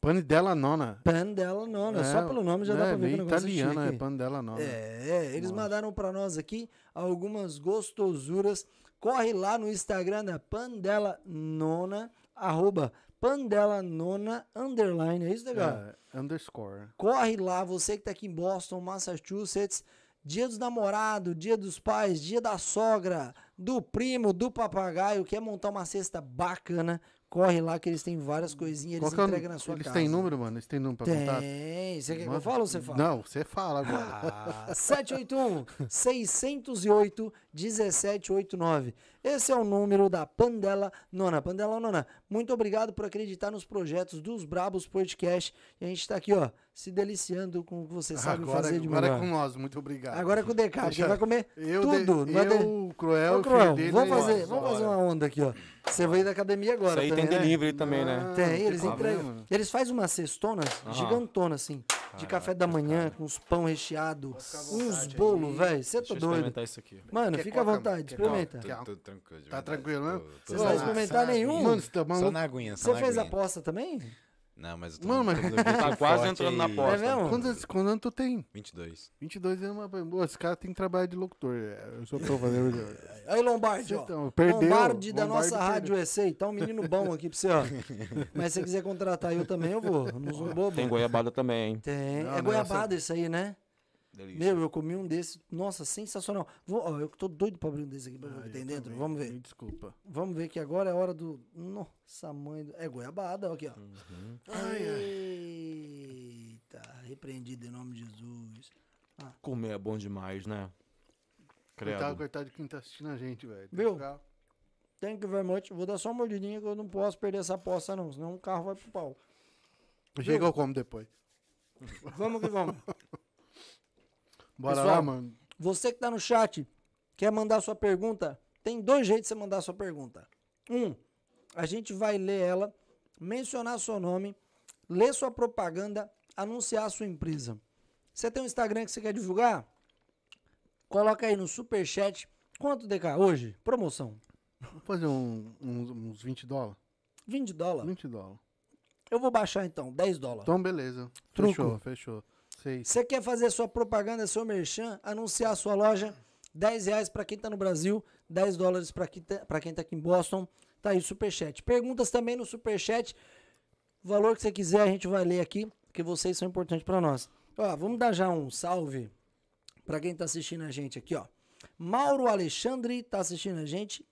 Panidela nona. Panidela Nona. Só pelo nome já dá é, pra ver que negócio italiana, é é chique. panidela nona. É, eles mandaram pra nós aqui algumas gostosuras. Corre lá no Instagram da Pandela Nona, arroba Pandela Nona, underline, é isso, legal? É, underscore. Corre lá, você que tá aqui em Boston, Massachusetts, dia dos namorados, dia dos pais, dia da sogra, do primo, do papagaio, quer montar uma cesta bacana, corre lá que eles têm várias coisinhas, Qual eles é o- entregam na sua Eles casa. têm número, mano? Eles têm número pra contar? Tem. Você quer que eu fale ou você fala? Não, você fala agora. Ah, 781-608-1789. Esse é o número da Pandela Nona. Pandela Nona, muito obrigado por acreditar nos projetos dos Brabos Podcast. E a gente está aqui, ó, se deliciando com o que você sabe agora fazer de agora é melhor. com nós, muito obrigado. Agora é com o DK, porque Deixa- vai comer eu, tudo. de- não vai eu, o Cruel, o Cruel, filho dele, vamos ó. fazer, vamos fazer uma onda aqui, ó. Você veio da academia agora Isso aí também, tem né? delivery também, né? Tem, eles entregam. Eles fazem uma cestona gigantona, assim, de café da manhã, com uns pão recheado, uns bolos, velho. Você tá doido? experimentar isso aqui. Mano, Quer fica à coca? vontade, experimenta. coca? Tô, tô tranquilo. de Tá verdade. tranquilo, né? Tô- tô- Você só vai experimentar nenhum? Mano, você tá Só maluco? na aguinha, só Você na fez a aguinha. aposta também? Não, mas eu tô Mano, mas- tô Tá quase entrando na aí. aposta. É mesmo? Quantos, quantos anos tu tem? 22. 22 anos, mas pô, esse cara tem que trabalhar de locutor. É, Eu só tô fazendo. Aí, Lombardi, ó. Então, perdeu, Lombardi da Lombardi nossa perdeu. Rádio EC. Tá um menino bom aqui pra você, ó. Mas se você quiser contratar eu também, eu vou. Não sou bobo. Tem goiabada também, hein? Tem. Não, é não, goiabada isso aí, né? Delícia. Meu, eu comi um desse. Nossa, sensacional. Vou, ó, eu tô doido pra abrir um desse aqui pra ver o que Ah, tem dentro. também. Vamos ver. Me Desculpa. Vamos ver que agora é hora do. Nossa, mãe. do- É goiabada, ó, aqui, ó. Eita, repreendido em nome de Jesus. Comer é bom demais, né? Coitado, Credo. coitado de quem tá assistindo a gente, velho. Viu? ficar- Thank you very much. Vou dar só uma mordidinha que eu não posso perder essa aposta, não. Senão o carro vai pro pau. Chega eu como depois. Vamos que vamos. Bora Pessoal, lá, mano. Você que tá no chat, quer mandar sua pergunta? Tem dois jeitos de você mandar sua pergunta. Um, a gente vai ler ela, mencionar seu nome, ler sua propaganda, anunciar a sua empresa. Você tem um Instagram que você quer divulgar? Coloca aí no superchat. Quanto DK hoje? Promoção. Vamos fazer um- uns, uns 20 dólares? 20 dólares. 20 dólares. Eu vou baixar então, 10 dólares. Então, beleza. Truco. Fechou, fechou. Você quer fazer sua propaganda, seu merchan, anunciar a sua loja, 10 reais para quem tá no Brasil, 10 dólares para quem, tá, quem tá aqui em Boston. Tá aí o Superchat. Perguntas também no Superchat. O valor que você quiser a gente vai ler aqui, porque vocês são importantes para nós. Ó, vamos dar já um salve para quem tá assistindo a gente aqui, ó. Mauro Alexandre tá assistindo a gente.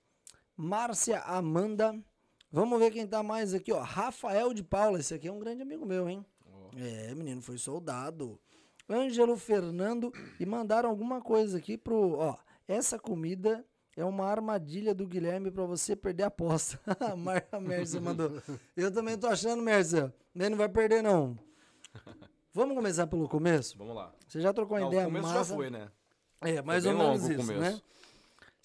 Márcia Amanda. Vamos ver quem tá mais aqui, ó. Rafael de Paula. Esse aqui é um grande amigo meu, hein? É, menino, foi soldado. Ângelo Fernando. E mandaram alguma coisa aqui pro. Ó, essa comida é uma armadilha do Guilherme pra você perder a aposta. a Mércia mandou. Eu também tô achando, Mércia. Nem não vai perder, não. Vamos começar pelo começo? Vamos lá. Você já trocou uma Não, ideia o começo massa? já foi, né? É, mais Foi ou menos isso, né?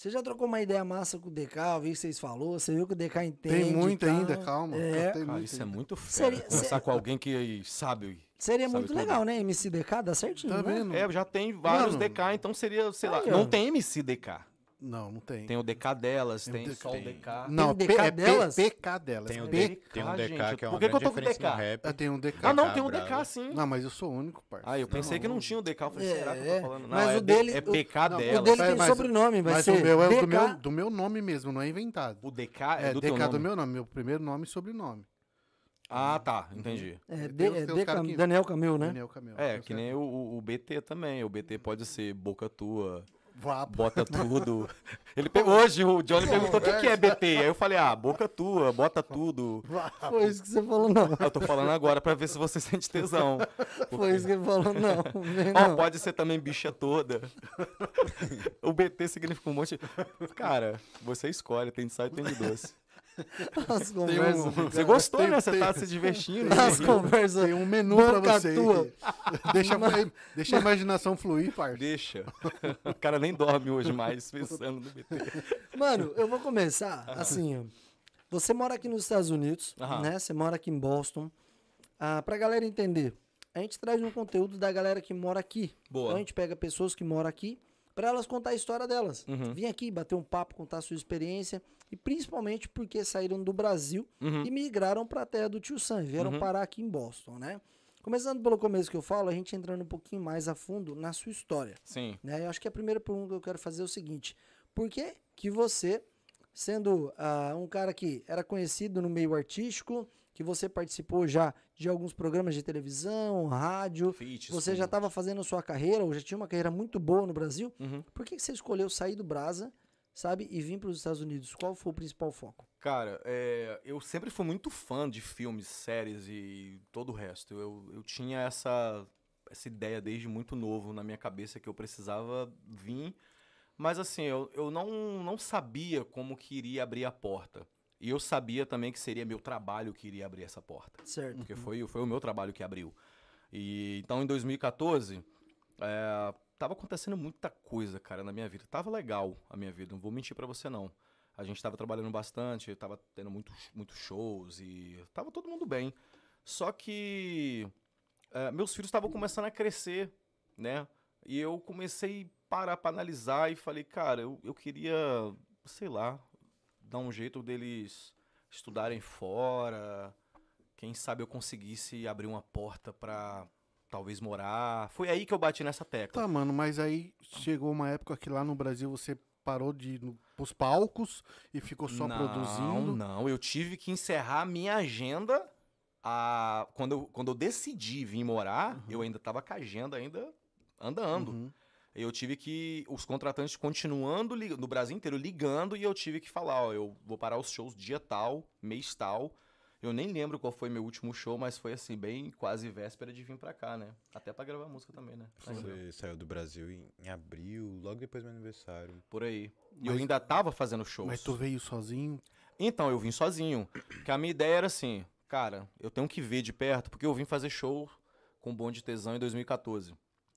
Você já trocou uma ideia massa com o DK, eu vi que vocês falou, você viu que o DK entende. Tem muito tal. ainda, calma. É. Tem Cara, muito isso é ainda. muito fera. Seria- Conversar se- com alguém que sabe. Seria Sabe muito tudo. legal, né? MCDK dá certinho, Tá né? vendo? É, já tem vários Mano. DK, então seria, sei lá. Não tem MC DK. Não, não tem. Tem o DK delas, Tem o tem, DK. só o DK. Não, Tem DK é delas? PK delas. Tem um, P- D- tem um DK, DK gente. que é uma Por que que eu tô com DK? rap. Ah, tem um DK. Ah, não, DK tem um. DK sim. Não, mas eu sou o único, parça. Ah, eu pensei que não tinha o DK. Eu falei, É, será que eu é. tô falando? Não, Mas é, o D- dele- é o- PK não, delas. o dele Mas- tem mas- sobrenome, vai Mas ser o meu é DK. do meu, do meu nome mesmo, não é inventado. O DK é, É, do DK teu nome. do meu nome, meu primeiro nome e sobrenome. Ah, tá, entendi. É, Tem D- uns- é tem uns D- cara que- Daniel Camil, né? Daniel Camelo. É, que nem o, o- o BT também. O BT pode ser boca tua, Vapo. bota tudo. Ele pe- Hoje o Johnny perguntou o que, que é BT. Aí eu falei, ah, boca tua, bota tudo. Foi isso que você falou, não. Eu tô falando agora pra ver se você sente tesão. Foi isso que ele falou, não. Ó, não. pode ser também bicha toda. o BT significa um monte. Cara, você escolhe, tem de sal e tem de doce. As conversas. um- Você gostou, Tem- né? Você tem- tá se divertindo. As né? conversas. Tem um menu pra Banca você. Deixa, deixa a imaginação fluir, parça. Deixa. O cara nem dorme hoje mais pensando no BT. Mano, eu vou começar assim, ó. Você mora aqui nos Estados Unidos, Aham. né? Você mora aqui em Boston. Ah, pra galera entender, a gente traz um conteúdo da galera que mora aqui. Boa. Então a gente pega pessoas que moram aqui pra elas contar a história delas. Uhum. Vim aqui bater um papo, contar a sua experiência e principalmente porque saíram do Brasil Uhum. e migraram pra terra do Tio Sam, vieram Uhum. parar aqui em Boston, né? Começando pelo começo que eu falo, a gente entrando um pouquinho mais a fundo na sua história Sim. né? Eu acho que a primeira pergunta que eu quero fazer é o seguinte: por que que você, sendo ah, um cara que era conhecido no meio artístico, que você participou já de alguns programas de televisão, rádio, você já tudo. estava fazendo sua carreira, ou já tinha uma carreira muito boa no Brasil, Uhum. por que, que você escolheu sair do Brasa, sabe, e vir para os Estados Unidos? Qual foi o principal foco? Cara, é, eu sempre fui muito fã de filmes, séries e todo o resto. Eu, eu tinha essa, essa ideia desde muito novo na minha cabeça que eu precisava vir. Mas assim, eu, eu não, não sabia como que iria abrir a porta. E eu sabia também que seria meu trabalho que iria abrir essa porta. Certo. Porque foi, foi o meu trabalho que abriu. E então em 2014, é, tava acontecendo muita coisa, cara, na minha vida. Tava legal a minha vida, não vou mentir pra você não. A gente tava trabalhando bastante, tava tendo muitos muitos shows e tava todo mundo bem. Só que é, meus filhos estavam começando a crescer, né? E eu comecei a parar pra analisar e falei, cara, eu, eu queria, sei lá, dar um jeito deles estudarem fora, quem sabe eu conseguisse abrir uma porta pra talvez morar. Foi aí que eu bati nessa tecla. Tá, mano, mas aí chegou uma época que lá no Brasil você parou de ir no, pros palcos e ficou só não, produzindo. Não, eu tive que encerrar a minha agenda. A... Quando, eu, quando eu decidi vir morar, eu ainda tava com a agenda ainda andando. Uhum. Eu tive que. Os contratantes continuando no Brasil inteiro ligando e eu tive que falar: ó, eu vou parar os shows dia tal, mês tal. Eu nem lembro qual foi meu último show, mas foi assim, bem quase véspera de vir pra cá, né? Até pra gravar música também, né? Você saiu do Brasil em, em abril, logo depois do meu aniversário. Por aí. E eu ainda tava fazendo shows. Mas tu veio sozinho? Então, eu vim sozinho. Que a minha ideia era assim, cara, eu tenho que ver de perto, porque eu vim fazer show com o Bonde de Tesão em 2014.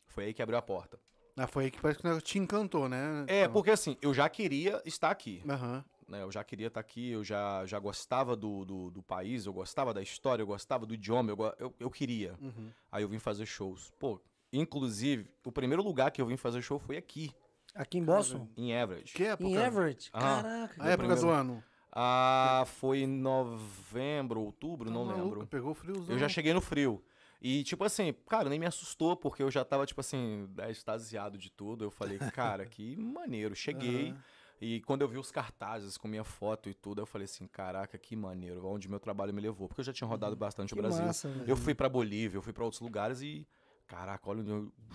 Foi aí que abriu a porta. Ah, foi aí que parece que o negócio te encantou, né? É, porque assim, eu já queria estar aqui. Aham. Né? Eu já queria estar aqui, eu já, já gostava do, do, do país, eu gostava da história, eu gostava do idioma, eu, eu, eu queria. Uhum. Aí eu vim fazer shows. Pô, inclusive, o primeiro lugar que eu vim fazer show foi aqui, Aqui em Boston? em Everett. Que época? Em Everett? Ah. Caraca. A época do primeiro- ano? Ah, foi em novembro, outubro, não Tá maluco, lembro. Pegou friozão. Eu já cheguei no frio. E, tipo assim, cara, nem me assustou, porque eu já tava, tipo assim, é, extasiado de tudo. Eu falei, cara, que maneiro. Cheguei. Aham. E quando eu vi os cartazes com minha foto e tudo, eu falei assim, caraca, que maneiro, onde meu trabalho me levou. Porque eu já tinha rodado bastante Que o Brasil. massa. Eu fui pra Bolívia, eu fui pra outros lugares e, caraca, olha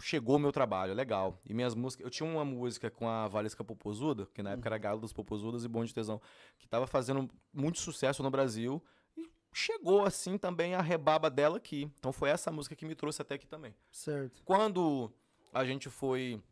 chegou o meu trabalho, legal. E minhas músicas, eu tinha uma música com a Valesca Popozuda, que na época era Galo das Popozudas e Bonde de Tesão, que tava fazendo muito sucesso no Brasil e chegou assim também a rebaba dela aqui. Então foi essa música que me trouxe até aqui também. Certo. Quando a gente foi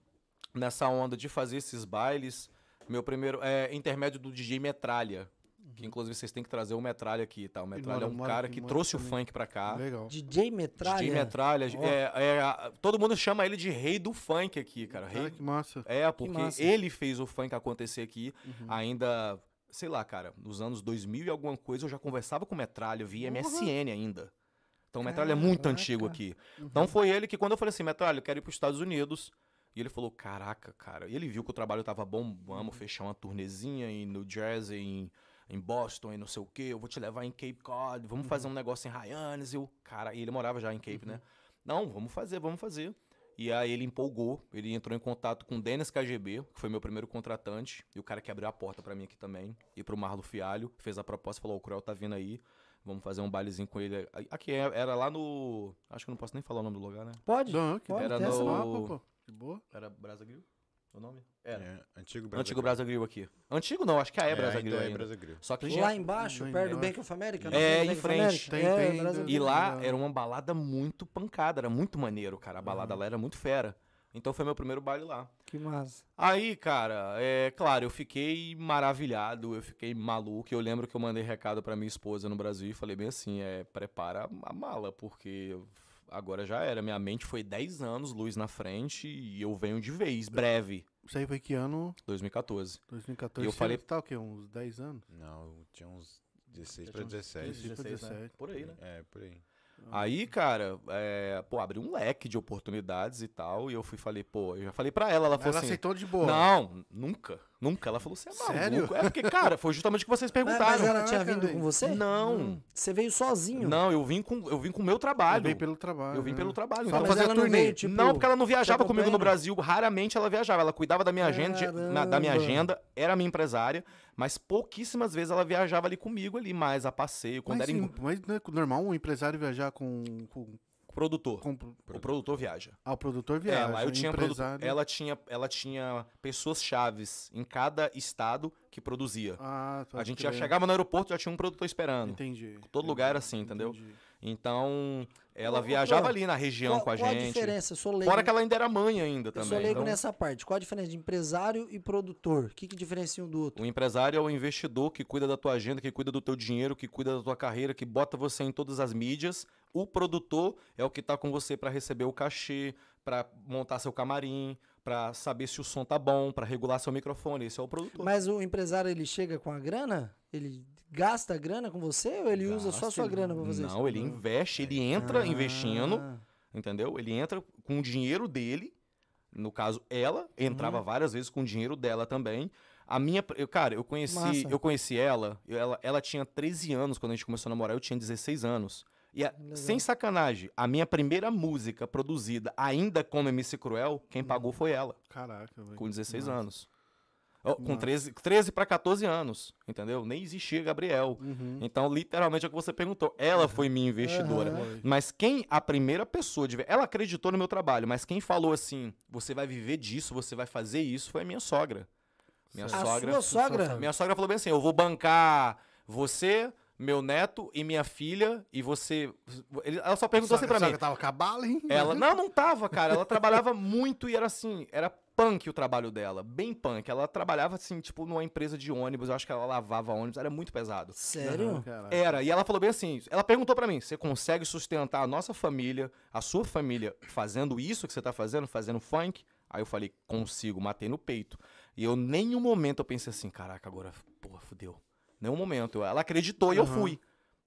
nessa onda de fazer esses bailes, meu primeiro é intermédio do DJ Metralha. Que inclusive vocês têm que trazer o Metralha aqui, tá? O Metralha é um cara que trouxe o também. funk pra cá. Legal. DJ Metralha? DJ Metralha. Ó. É, é, todo mundo chama ele de rei do funk aqui, cara. Cara, Rei, que massa. é, porque massa. ele fez o funk acontecer aqui. Uhum. Ainda, sei lá, cara, nos anos 2000 e alguma coisa, eu já conversava com o Metralha via MSN ainda. Então o Metralha é muito Caraca. antigo aqui. Uhum. Então foi ele que, quando eu falei assim, Metralha, eu quero ir para os Estados Unidos E ele falou, caraca, cara. E ele viu que o trabalho tava bom, vamos fechar uma turnezinha em New Jersey, em, em Boston, e não sei o quê. Eu vou te levar em Cape Cod, vamos fazer um negócio em Hyannis. E eu, cara, e ele morava já em Cape, né? Não, vamos fazer, vamos fazer. E aí ele empolgou, ele entrou em contato com o Dennis KGB, que foi meu primeiro contratante, e o cara que abriu a porta pra mim aqui também, e pro Marlo Fialho, fez a proposta, falou, o Cruel tá vindo aí, vamos fazer um bailezinho com ele. Aqui, é- era lá no... Acho que eu não posso nem falar o nome do lugar, né? Pode? Não, que Pode, Era no-. De boa. Era Brasa Grill? O nome? Era. É, antigo Brasa Antigo. Brasa Grill aqui. Antigo não, acho que é, É, Brasa ainda Grill é. Brasa Grill. Só que Lá já- embaixo, Lá perto do. Bank of America? É, em frente. Tem- é, tem-. E lá era uma balada muito pancada, era muito maneiro, cara. A balada lá era muito fera. Então foi meu primeiro baile lá. Que massa. Aí, cara, é claro, eu fiquei maravilhado, eu fiquei maluco. Eu lembro que eu mandei recado pra minha esposa no Brasil e falei bem assim: é, prepara a mala, porque agora já era. Minha mente foi 10 anos, luz na frente, e eu venho de vez, breve, Isso aí foi que ano? 2014. 2014. E eu falei- Tá o quê? Uns 10 anos? Não, eu tinha uns 16 Já pra tinha uns 17. 15. 16, né? 17. Por aí, né? É, por aí. Aí, cara, é, pô, abriu um leque de oportunidades e tal. E eu fui falei, pô, eu já falei pra ela, ela falou Ela assim. aceitou de boa. Não, nunca. Nunca. Ela falou, você é maluco. Sério? É porque, cara, foi justamente o que vocês perguntaram. mas ela tinha vindo com você? Não. Você veio sozinho? Não, eu vim com eu vim com o meu Eu trabalho. vim pelo trabalho. Eu vim né? pelo trabalho. Só Então, pra fazer ela não turnê. veio, tipo... não, porque ela não viajava te comigo no? Brasil. Raramente ela viajava. Ela cuidava da minha agenda, na- da minha Caramba. agenda, era minha empresária, mas pouquíssimas vezes ela viajava ali comigo ali, mais a passeio, quando Mas, era em sim, mas não é normal um empresário viajar com, com, produtor. com O produtor viaja. ah, o produtor viaja. É, lá eu tinha produ- ela tinha ela tinha pessoas chaves em cada estado que produzia. Ah, a pode gente já chegava no aeroporto já tinha um produtor esperando. Entendi. Todo lugar era assim, entendeu? Entendi. Então, ela viajava ali na região Qual, com a qual gente. a diferença? Eu sou leigo. Fora que ela ainda era mãe ainda Eu também. sou leigo então- nessa parte. Qual a diferença de empresário e produtor? O que, que diferencia um do outro? O empresário é o investidor que cuida da tua agenda, que cuida do teu dinheiro, que cuida da tua carreira, que bota você em todas as mídias. O produtor é o que tá com você para receber o cachê, para montar seu camarim, para saber se o som tá bom, para regular seu microfone. Esse é o produtor. Mas o empresário, ele chega com a grana? Ele gasta grana com você ou ele usa só a Gasta, sua grana pra fazer isso? Não, ele investe, ele entra Ah, investindo, entendeu? Ele entra com o dinheiro dele. No caso, ela entrava Uhum. várias vezes com o dinheiro dela também. A minha, eu, cara, eu conheci, Massa. eu conheci ela, eu- ela, ela tinha 13 anos quando a gente começou a namorar, eu tinha 16 anos. E a- sem sacanagem, a minha primeira música produzida ainda como MC Cruel, quem Uhum. pagou foi ela, Caraca, velho. com 16 Nossa. anos. Com Nossa. 13, 13 para 14 anos, entendeu? Nem existia Gabriel. Uhum. Então, literalmente é o que você perguntou. Ela foi minha investidora. Foi. Mas quem, a primeira pessoa de ver, ela acreditou no meu trabalho, mas quem falou assim, você vai viver disso, você vai fazer isso, foi a minha sogra. Minha A sogra. sua sogra? Minha sogra falou bem assim: eu vou bancar você, meu neto e minha filha, e você. ele- Ela só perguntou assim pra mim. Sogra tava com a bala, hein? Ela, não, não tava, cara. Ela trabalhava muito e era assim, era punk o trabalho dela, bem punk. Ela trabalhava assim, tipo, numa empresa de ônibus, eu acho que ela lavava ônibus, era muito pesado. Sério? Era, e ela falou bem assim: ela perguntou pra mim, você consegue sustentar a nossa família, a sua família, fazendo isso que você tá fazendo, fazendo funk? Aí eu falei, consigo, matei no peito. E eu, nenhum momento, eu pensei assim, caraca, agora, porra, fudeu. Nenhum momento. Ela acreditou e eu fui.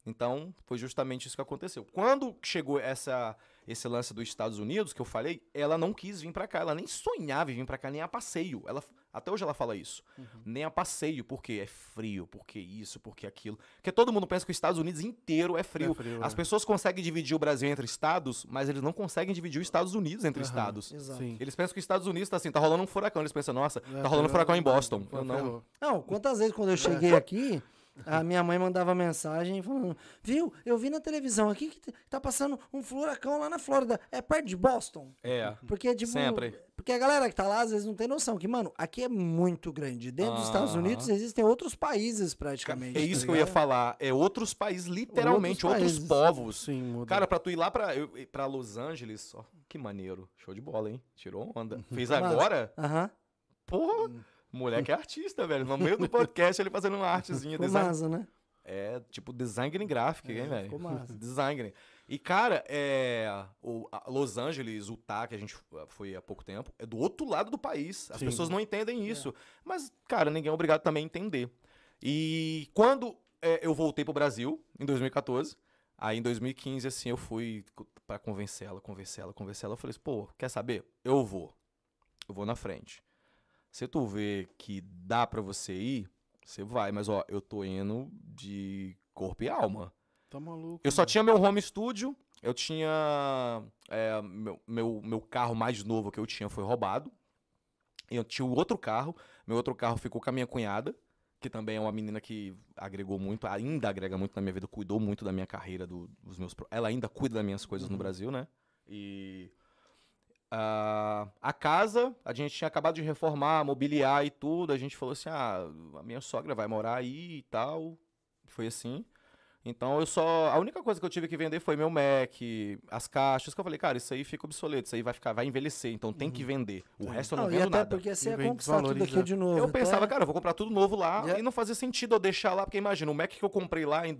Então, foi justamente isso que aconteceu. Quando chegou essa, esse lance dos Estados Unidos, que eu falei, ela não quis vir pra cá. Ela nem sonhava em vir pra cá, nem a passeio. Ela, até hoje ela fala isso. Nem a passeio, porque é frio, porque isso, porque aquilo. Porque todo mundo pensa que os Estados Unidos inteiro é frio. É frio, As é. pessoas conseguem dividir o Brasil entre estados, mas eles não conseguem dividir os Estados Unidos entre Aham. estados. Exato. Sim. Eles pensam que os Estados Unidos tá assim, tá rolando um furacão. Eles pensam, nossa, É, tá rolando um furacão em ferrou. Boston. Eu não. Ferrou. Não, quantas vezes quando eu cheguei aqui, a minha mãe mandava mensagem falando: Viu, eu vi na televisão aqui que tá passando um furacão lá na Flórida. É perto de Boston. É. Porque, tipo. Sempre. Porque a galera que tá lá às vezes não tem noção que, mano, aqui é muito grande. Dentro dos Estados. Unidos existem outros países praticamente. É isso tá que eu ia falar. É outros países, literalmente, Outros outros, países. povos. Sim, muda. Cara, pra tu ir lá pra, pra Los Angeles, ó, que maneiro. Show de bola, hein? Tirou onda. Fez Massa. agora? Aham. Porra! Moleque é artista, velho. No meio do podcast ele fazendo uma artezinha. Ficou Design, massa, né? é, tipo, design gráfico, hein, velho? ficou massa. Design. E, cara, é, o, Los Angeles, Utah, que a gente foi há pouco tempo, é do outro lado do país. As Sim. pessoas não entendem isso. Mas, cara, ninguém é obrigado também a entender. E quando é, eu voltei pro Brasil, em 2014, aí em 2015, assim, eu fui pra convencer ela, convencer ela, convencer ela. Eu falei assim, pô, quer saber? Eu vou. eu vou na frente. Se tu vê que dá pra você ir, você vai. Mas, ó, eu tô indo de corpo e alma. Tá maluco. Eu só mano. tinha meu home studio, eu tinha. é, meu, meu, meu carro mais novo que eu tinha foi roubado. Eu tinha o outro carro. Meu outro carro ficou com a minha cunhada, que também é uma menina que agregou muito, ainda agrega muito na minha vida, cuidou muito da minha carreira, do- dos meus. Ela ainda cuida das minhas coisas no Brasil, né? E. ah, a casa, a gente tinha acabado de reformar, mobiliar e tudo. A gente falou assim: ah, a minha sogra vai morar aí e tal. Foi assim. Então eu só. A única coisa que eu tive que vender foi meu Mac, as caixas, que eu falei, cara, isso aí fica obsoleto, isso aí vai ficar, vai envelhecer, então tem que vender. O resto eu não, Não, e vendo até nada. porque você E ia vem conquistar tudo aqui de novo. Eu até- pensava, cara, eu vou comprar tudo novo lá Já- e não fazia sentido eu deixar lá, porque imagina, o Mac que eu comprei lá em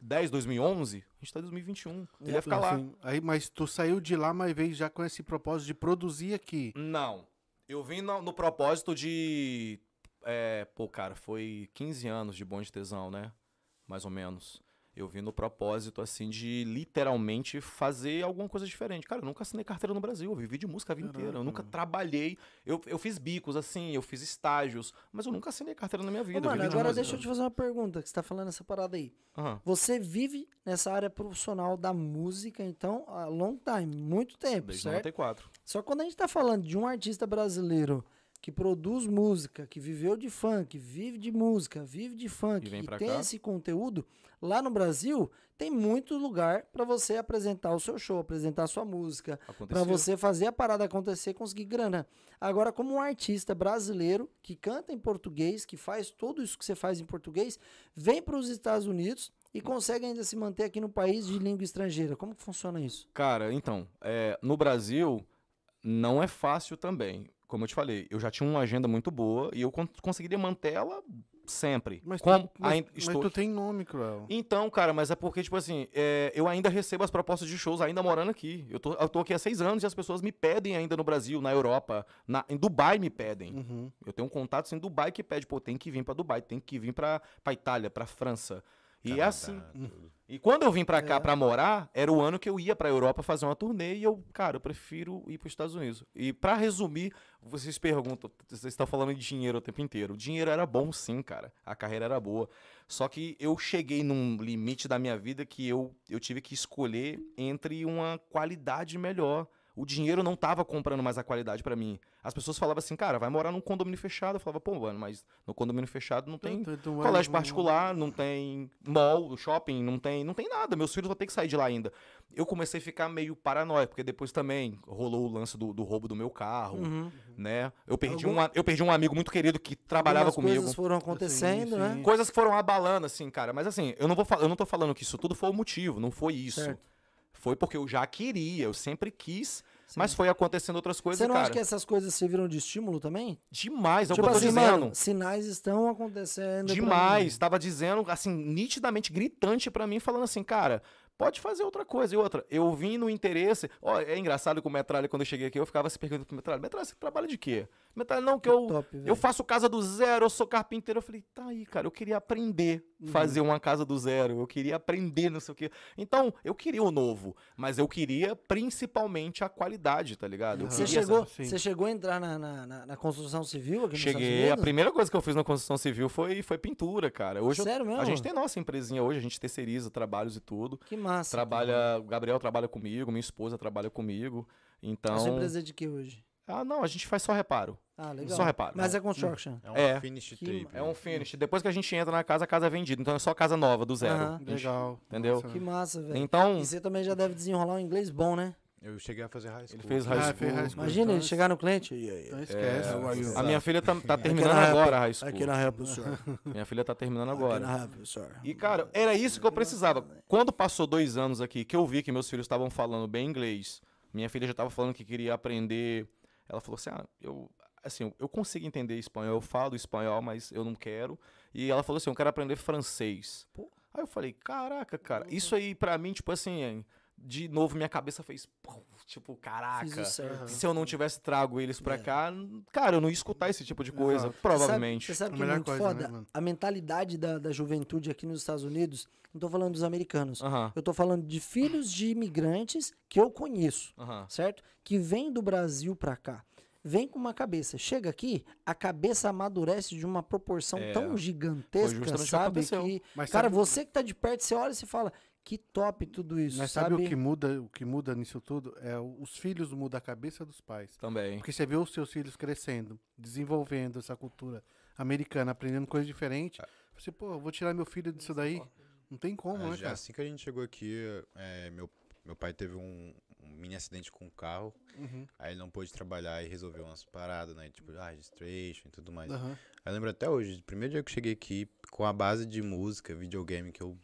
2010, 2011, a gente tá em 2021. Ele ia ficar lá. Assim, aí, mas tu saiu de lá, mas veio já com esse propósito de produzir aqui. Não. Eu vim no, no propósito de. É, pô, cara, foi 15 anos de bom de tesão, né? Mais ou menos. Eu vim no propósito, assim, de literalmente fazer alguma coisa diferente. Cara, eu nunca assinei carteira no Brasil, eu vivi de música a vida inteira. Eu nunca trabalhei. Eu, eu fiz bicos, assim, eu fiz estágios, mas eu nunca assinei carteira na minha Ô, vida. eu mano, de agora música. deixa eu te fazer uma pergunta, que você tá falando essa parada aí. Aham. Você vive nessa área profissional da música, então, há long time, muito tempo, Desde certo? 94. Só que quando a gente tá falando de um artista brasileiro que produz música, que viveu de funk, vive de música, vive de funk, E e tem cá. esse conteúdo, lá no Brasil tem muito lugar pra você apresentar o seu show, apresentar a sua música, Aconteceu. você fazer a parada acontecer conseguir grana. Agora, como um artista brasileiro que canta em português, que faz tudo isso que você faz em português, vem para os Estados Unidos e consegue ainda se manter aqui no país de língua estrangeira. Como que funciona isso? Cara, então, é, no Brasil não é fácil também. Como eu te falei, eu já tinha uma agenda muito boa e eu con- conseguiria manter ela sempre. Mas, Como tu, mas, ainda mas estou- tu tem nome, Cruel. Então, cara, mas é porque, tipo assim, é, eu ainda recebo as propostas de shows ainda morando aqui. Eu tô, eu tô aqui há seis anos e as pessoas me pedem ainda no Brasil, na Europa, na, em Dubai me pedem. Uhum. Eu tenho um contato em Dubai que pede, pô, tem que vir pra Dubai, tem que vir pra, pra Itália, pra França. E é Canadá, assim. tudo. E quando eu vim pra cá É. pra morar, era o ano que eu ia pra Europa fazer uma turnê e eu, cara, eu prefiro ir pros Estados Unidos. E pra resumir, vocês perguntam, vocês estão falando de dinheiro o tempo inteiro. O dinheiro era bom sim, cara. A carreira era boa. Só que eu cheguei num limite da minha vida que eu, eu tive que escolher entre uma qualidade melhor. O dinheiro não tava comprando mais a qualidade pra mim. As pessoas falavam assim, cara, vai morar num condomínio fechado. Eu falava, pô, mano, mas no condomínio fechado não tem colégio particular, não tem mall, shopping, não tem, não tem nada. Meus filhos vão ter que sair de lá ainda. Eu comecei a ficar meio paranoico, porque depois também rolou o lance do, do roubo do meu carro, Uhum. né? Eu perdi, Algum- um, eu perdi um amigo muito querido que trabalhava comigo. coisas foram acontecendo, Sim, né? Coisas que foram abalando, assim, cara. Mas assim, eu não, vou eu não tô falando que isso tudo foi o motivo, não foi isso. Certo. Foi porque eu já queria, eu sempre quis, Sim. mas foi acontecendo outras coisas, Você não cara. acha que essas coisas serviram de estímulo também? Demais, é o tipo que eu tô assim, dizendo. mano, sinais estão acontecendo. Demais. Tava dizendo, assim, nitidamente gritante pra mim, falando assim, cara, pode fazer outra coisa. E outra, eu vim no interesse. Ó, é engraçado que o Metralha, quando eu cheguei aqui, eu ficava se perguntando pro Metralha: Metralha, você trabalha de quê? Metralha, não, que eu. Top. Eu faço casa do zero, eu sou carpinteiro. Eu falei, tá aí, cara, eu queria aprender Uhum. fazer uma casa do zero. Eu queria aprender, não sei o quê. Então, eu queria o novo, mas eu queria principalmente a qualidade, tá ligado? Eu Você queria chegou, sim. você chegou a entrar na, na, na- na construção civil aqui Cheguei, a primeira coisa que eu fiz na construção civil foi, foi pintura, cara. Hoje eu- Sério mesmo? a gente tem nossa empresinha hoje, a gente terceiriza trabalhos e tudo. Que massa. Trabalha, o Gabriel trabalha comigo, minha esposa trabalha comigo. Então, A sua empresa é de que hoje? ah, não, a gente faz só reparo. Ah, legal. Só reparo. Mas é construction. É um É. finish Que tape. É um finish. Depois que a gente entra na casa, a casa é vendida. Então é só casa nova, do zero. Aham. A gente- Legal. Entendeu? Nossa, Que massa, velho. Então, E você também já deve desenrolar um inglês bom, né? Eu cheguei a fazer high school. ele fez Ah, high fez school. high school. Imagina ele Então, chegar no cliente. E aí? Então esquece. You? A minha filha tá, tá terminando Aqui na agora a high school. Aqui na Apple Store. Minha filha tá terminando Aqui agora. na Apple Store. E, cara, era isso que eu precisava. Quando passou dois anos aqui, que eu vi que meus filhos estavam falando bem inglês, minha filha já estava falando que queria aprender. Ela falou assim: ah, eu. Assim, eu consigo entender espanhol, eu falo espanhol, mas eu não quero. E ela falou assim: eu quero aprender francês. Pô. Aí eu falei: caraca, cara, isso aí pra mim, tipo assim, de novo minha cabeça fez. pum, tipo, caraca. Se eu não tivesse trago eles pra É. cá, cara, eu não ia escutar esse tipo de coisa. Exato. Provavelmente. Você sabe, A você sabe que é muito coisa, foda? né, a mentalidade da, da juventude aqui nos Estados Unidos, não tô falando dos americanos. Aham. Eu tô falando de filhos de imigrantes que eu conheço, Aham. certo? Que vêm do Brasil pra cá. Vem com uma cabeça. Chega aqui, a cabeça amadurece de uma proporção É. tão gigantesca, sabe? Que, Mas cara, sabe- você que tá de perto, você olha e você fala, que top tudo isso, Mas sabe? sabe, o que muda, o que muda nisso tudo? É os filhos mudam a cabeça dos pais. Também. Porque você vê os seus filhos crescendo, desenvolvendo essa cultura americana, aprendendo coisas diferentes. Você, pô, eu vou tirar meu filho disso daí. Não tem como, Ah, né, cara? Assim que a gente chegou aqui, é, meu, meu pai teve um, um mini acidente com o carro. Uhum. Aí ele não pôde trabalhar e resolveu umas paradas, né? Tipo, ah, registration e tudo mais. Aham. Eu lembro até hoje, o primeiro dia que eu cheguei aqui, com a base de música, videogame, que eu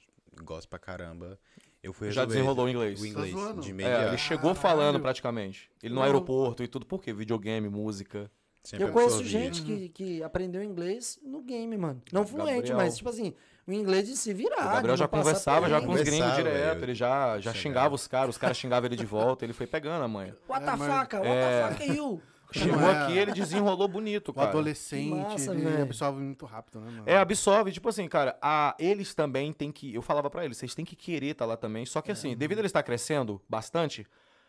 gosto pra caramba, eu fui Já desenrolou o inglês. O inglês, Tá de É, imediato. ele chegou Caralho. falando praticamente. Ele no Não. aeroporto e tudo. Por quê? Videogame, música. Sempre Eu conheço gente que, que aprendeu inglês no game, mano. Não fluente, Gabriel- mas tipo assim, o inglês de se virar. o Gabriel já conversava já com os gringos direto. eu Ele já, já xingava os caras, os caras xingavam ele de volta. Ele foi pegando a manha. What É, the mas- fuck? What É. the fuck are you? Chegou é- aqui, ele desenrolou bonito, O cara. adolescente, Que massa, ele velho. absorve muito rápido, né, mano? É, absorve, tipo assim, cara, a, eles também têm que. Eu falava pra eles, vocês têm que querer estar lá também. Só que assim, devido a ele estar crescendo bastante,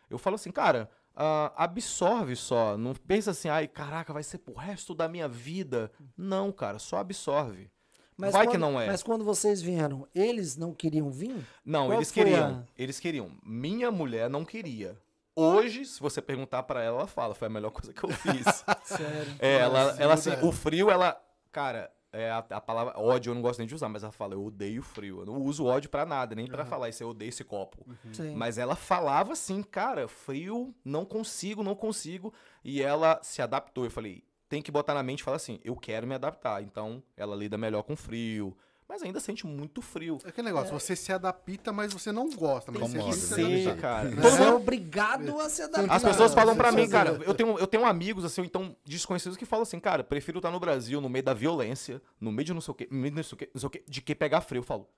eu falo assim, cara, ah, absorve só. Não pensa assim, ai, caraca, vai ser pro resto da minha vida. Não, cara, só absorve. Mas Vai quando, que não é. Mas quando vocês vieram, eles não queriam vir? Não, Qual eles queriam. a- Eles queriam. Minha mulher não queria. Hoje, se você perguntar pra ela, ela fala, foi a melhor coisa que eu fiz. Sério. É, ela, ela assim, o frio, ela. Cara, é a, a palavra ódio eu não gosto nem de usar, mas ela fala, eu odeio frio. Eu não uso ódio pra nada, nem pra falar isso, eu odeio esse copo. Sim. Mas ela falava assim, cara, frio, não consigo, não consigo. E ela se adaptou. Eu falei, tem que botar na mente e falar assim, eu quero me adaptar. Então, ela lida melhor com frio. Mas ainda sente muito frio. É aquele negócio, você se adapta, mas você não gosta. Mas Como você adaptar. Ser, cara. Né? Todo Você é mundo- obrigado a se adaptar. As pessoas falam pra Você mim, é cara, eu tenho, eu tenho amigos, assim, então desconhecidos que falam assim, cara, prefiro estar no Brasil, no meio da violência, no meio de não sei o quê, no meio de não sei o quê, não sei o quê, de que pegar frio. Eu falo,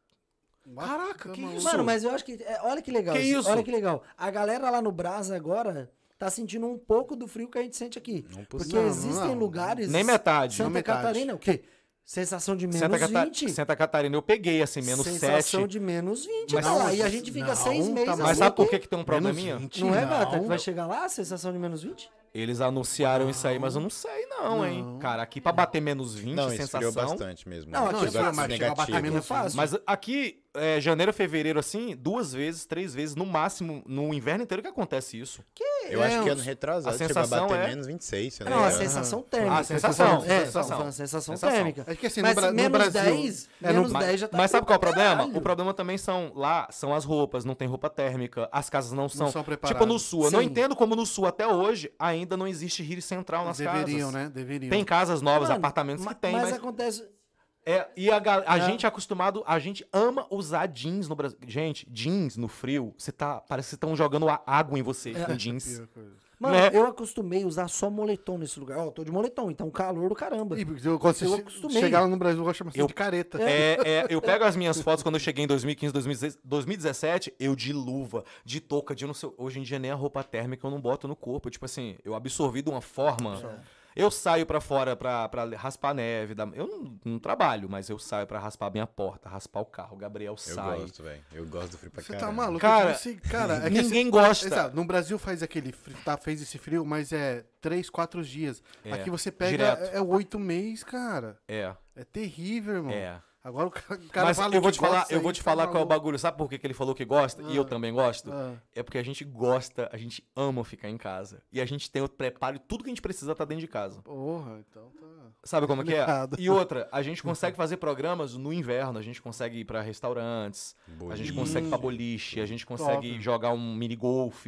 Caraca, que Mano, isso? Mano, mas eu acho que. é, olha que legal. Que isso? Olha que legal. A galera lá no Brasa agora tá sentindo um pouco do frio que a gente sente aqui. Não Porque possível. Não, existem não. lugares. nem metade. Santa Não metade. Catarina, o quê? Sensação de menos Santa, Cata- 20. Santa Catarina eu peguei, assim, menos Sensação 7. de menos 20, Mas tá lá. não, E a gente fica não, seis tá meses mais- Mas sabe por que, que tem um probleminha? 20, Não é, Gata? não. Vai chegar lá a sensação de menos 20? Eles anunciaram isso aí, mas eu não sei não, hein. Não. Cara, aqui pra bater menos 20, Não, sensação... bastante mesmo. Não, aqui Não, é mas a bater negativo. menos É fácil. Mas aqui, é, janeiro, fevereiro, assim, duas vezes, três vezes, no máximo, no inverno inteiro que acontece isso. Eu acho que É, ano retrasado a a sensação bater é- menos 26, se eu Não, me a sensação térmica. Ah, sensação, É, sensação. foi uma sensação Sensação. térmica. É que assim, Mas no, no menos Brasil... 10, é, no- menos Ma- 10 já tá Mas sabe qual é o problema? caralho. O problema também são lá, são as roupas, não tem roupa térmica, as casas não são. são tipo preparadas. no sul, eu não entendo como no sul até hoje ainda não existe rio central nas Deveriam, casas. né? Deveriam. Tem casas novas, Mano, apartamentos que tem, mas mas, acontece. é, e a, a É. gente é acostumado, a gente ama usar jeans no Brasil. Gente, jeans no frio, você tá, parece que estão jogando a- água em você É. com jeans. Pior coisa. Mano, Né? eu acostumei a usar só moletom nesse lugar. Ó, tô de moletom, então calor do caramba. Ih, porque eu- quando você Eu acostumei. chegar lá no Brasil, eu vou chamar você Eu- de careta. É, é, eu pego as minhas fotos quando eu cheguei em 2015, 2016, 2017, eu de luva, de touca, de não sei. Hoje em dia nem a roupa térmica eu não boto no corpo. Tipo assim, eu absorvi de uma forma. Eu saio pra fora pra, pra raspar neve. da- Eu não, não trabalho, mas eu saio pra raspar minha porta, raspar o carro. O Gabriel Eu sai. gosto, velho. Eu gosto do frio pra Você tá maluco? Cara, assim, cara é que Ninguém assim- gosta. Exato, no Brasil faz aquele frio, tá, fez esse frio, mas é três, quatro dias. É, Aqui você pega, direto. é oito meses, cara. É, É terrível, irmão. é. Agora o cara, o cara Mas fala eu vou te falar, eu vou te tá falar qual é o bagulho. Sabe por que, que ele falou que gosta? E eu Ah. também gosto? Ah. É porque a gente gosta, a gente ama ficar em casa. E a gente tem o preparo tudo que a gente precisa tá dentro de casa. Porra, então tá. Sabe como que é? E outra, a gente consegue fazer programas no inverno, a gente consegue ir pra restaurantes, a gente Boliche. consegue ir pra boliche, a gente consegue Top. jogar um mini golf.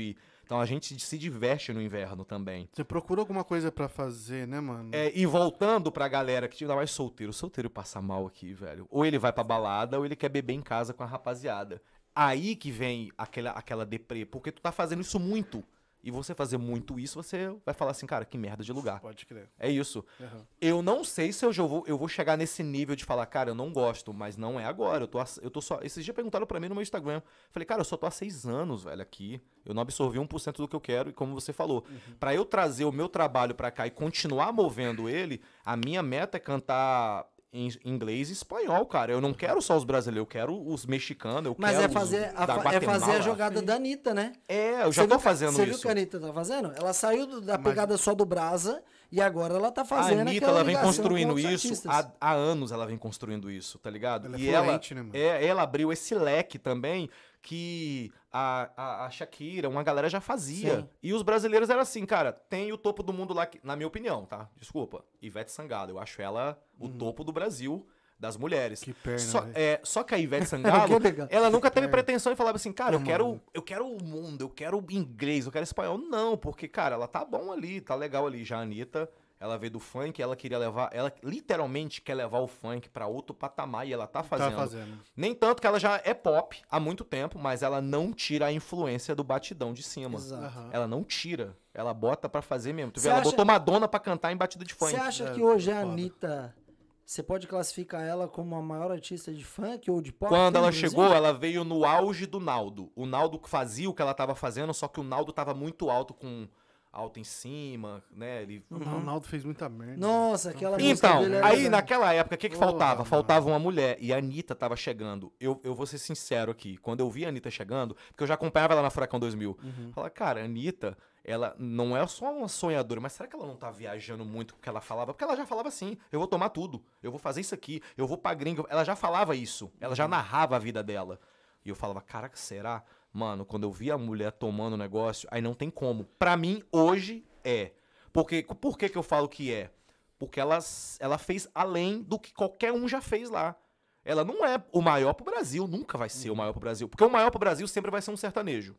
Então a gente se diverte no inverno também. Você procura alguma coisa pra fazer, né, mano? É, e voltando pra galera que ainda mais solteiro, o solteiro passa mal aqui, velho. Ou ele vai pra balada ou ele quer beber em casa com a rapaziada. Aí que vem aquela, aquela deprê, porque tu tá fazendo isso muito. E você fazer muito isso, você vai falar assim, cara, que merda de lugar. Pode crer. É isso. Aham. Eu não sei se eu vou, eu vou chegar nesse nível de falar, cara, eu não gosto, mas não é agora. Eu tô, eu tô só. Esses dias perguntaram pra mim no meu Instagram. Falei, cara, eu só tô há seis anos, velho, aqui. Eu não absorvi 1% do que eu quero, e como você falou, pra eu trazer o meu trabalho pra cá e continuar movendo ele, a minha meta é cantar em inglês e espanhol, cara. Eu não quero só os brasileiros, eu quero os mexicanos, eu Mas quero é os fazer, a, da fa- é fazer a jogada da Anitta, né? É, eu já Você tô viu- fazendo Você viu o isso. que a Anitta tá fazendo? Ela saiu do- da Mas- pegada só do Brasa e agora ela tá A fazendo Anitta, aquela ela vem construindo isso há, há anos, ela vem construindo isso, tá ligado? Ela é e ela, né, mano? é, ela abriu esse leque também que a, a, a Shakira, uma galera já fazia. Sim. E os brasileiros eram assim, cara, tem o topo do mundo lá, que- na minha opinião, tá? Desculpa. Ivete Sangalo, eu acho ela o topo do Brasil das mulheres. Uhum. Que perna, só, velho. é, só que a Ivete Sangalo, Que ela nunca teve perna. pretensão e falava assim, cara, eu quero, mano. eu quero o mundo, eu quero inglês, eu quero espanhol. Não, porque, cara, ela tá bom ali, tá legal ali. Já a Anitta, ela veio do funk, ela queria levar, ela literalmente quer levar o funk pra outro patamar e ela tá fazendo. Tá fazendo. Nem tanto que ela já é pop há muito tempo, mas ela não tira a influência do batidão de cima. Exato. Ela não tira, ela bota pra fazer mesmo. Tu vê, Cê ela acha- botou Madonna pra cantar em batida de funk. Você acha É, que hoje a foda. Anitta, você pode classificar ela como a maior artista de funk ou de pop? Quando ela chegou, ela veio no auge do Naldo. O Naldo fazia o que ela tava fazendo, só que o Naldo tava muito alto com alto em cima, né? Ele O Ronaldo fez muita merda. Nossa, aquela Então, dele era aí naquela época, o que, que Porra, faltava? mano. Faltava uma mulher. E a Anitta tava chegando. Eu, eu vou ser sincero aqui. Quando eu vi a Anitta chegando, porque eu já acompanhava ela na Furacão 2000. Uhum. Falei, cara, a Anitta, ela não é só uma sonhadora, mas será que ela não tá viajando muito com o que ela falava? Porque ela já falava assim: eu vou tomar tudo, eu vou fazer isso aqui, eu vou pra gringa. Ela já falava isso. Ela Uhum. já narrava a vida dela. E eu falava, caraca, será? Mano, quando eu vi a mulher tomando o negócio, aí não tem como. Pra mim, hoje é. Porque, por que, que eu falo que é? Porque ela, ela fez além do que qualquer um já fez lá. Ela não é o maior pro Brasil, nunca vai ser o maior pro Brasil. Porque o maior pro Brasil sempre vai ser um sertanejo.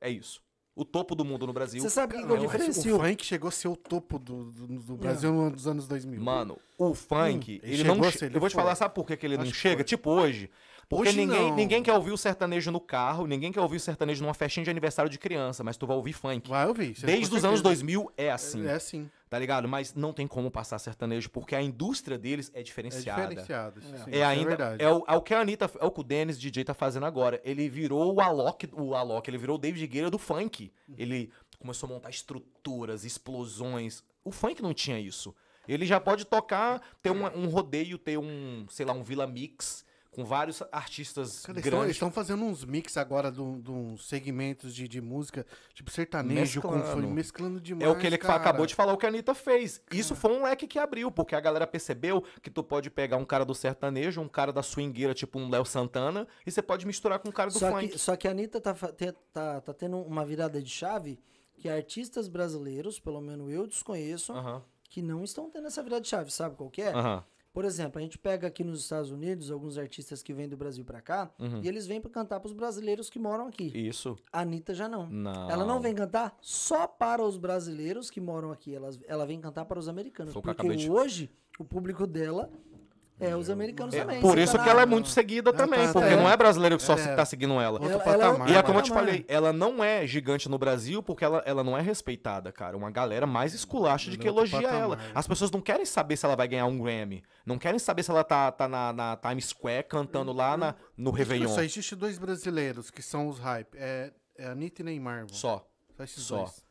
É isso. O topo do mundo no Brasil. Você sabe o que Não, o funk chegou a ser o topo do, do, do Brasil nos anos 2000. Mano, o funk, Hum, ele ele não. chegou a che- ser, ele eu vou te falar, sabe por que, que ele Acho não chega? Tipo hoje. Porque Hoje ninguém, não. ninguém quer ouvir o sertanejo no carro, ninguém quer ouvir o sertanejo numa festinha de aniversário de criança, mas tu vai ouvir funk. Vai ouvir. é Desde os anos certeza. 2000 é assim, É assim. tá ligado? Mas não tem como passar sertanejo, porque a indústria deles é É diferenciada. diferenciado. isso sim, É isso ainda. verdade. É, o, é o que a Anitta, é o que o Dennis DJ tá fazendo agora. Ele virou o Alok, o Alok, ele virou o David Guerra do funk. Ele começou a montar estruturas, explosões. O funk não tinha isso. Ele já pode tocar, ter um, um rodeio, ter um, sei lá, um Vila Mix com vários artistas Cara, eles estão- eles grandes. estão fazendo uns mix agora de um- uns segmentos de, de música, tipo sertanejo, com Mesclando. funk, mesclando demais. É o que ele cara. acabou de falar, o que a Anitta fez. Isso foi um leque que abriu, porque a galera percebeu que tu pode pegar um cara do sertanejo, um cara da swingueira, tipo um Léo Santana, e você pode misturar com um cara do Só funk. que, só que a Anitta tá, tá, tá tendo uma virada de chave que artistas brasileiros, pelo menos eu desconheço, Aham, que não estão tendo essa virada de chave. Sabe qual que é? aham. Por exemplo, a gente pega aqui nos Estados Unidos alguns artistas que vêm do Brasil pra cá Uhum. e eles vêm pra cantar pros brasileiros que moram aqui. Isso. A Anitta já não. Não. Ela não vem cantar só para os brasileiros que moram aqui. Ela, ela vem cantar para os americanos. Foi Porque de- hoje o público dela é os americanos É, também. por isso tá que ela é muito seguida Ela também, tá- porque é. não é brasileiro que só se é- tá seguindo ela. Ela- ela é. E é como eu te patamar. falei, ela não é gigante no Brasil porque ela, ela não é respeitada, cara. Uma galera mais esculacha de que elogia patamar. ela. As pessoas não querem saber se ela vai ganhar um Grammy. Não querem saber se ela tá, tá na, na Times Square cantando lá na, no Réveillon. Só existe dois brasileiros que são os hype. É, é Anitta e Neymar. Só. Só esses só. dois.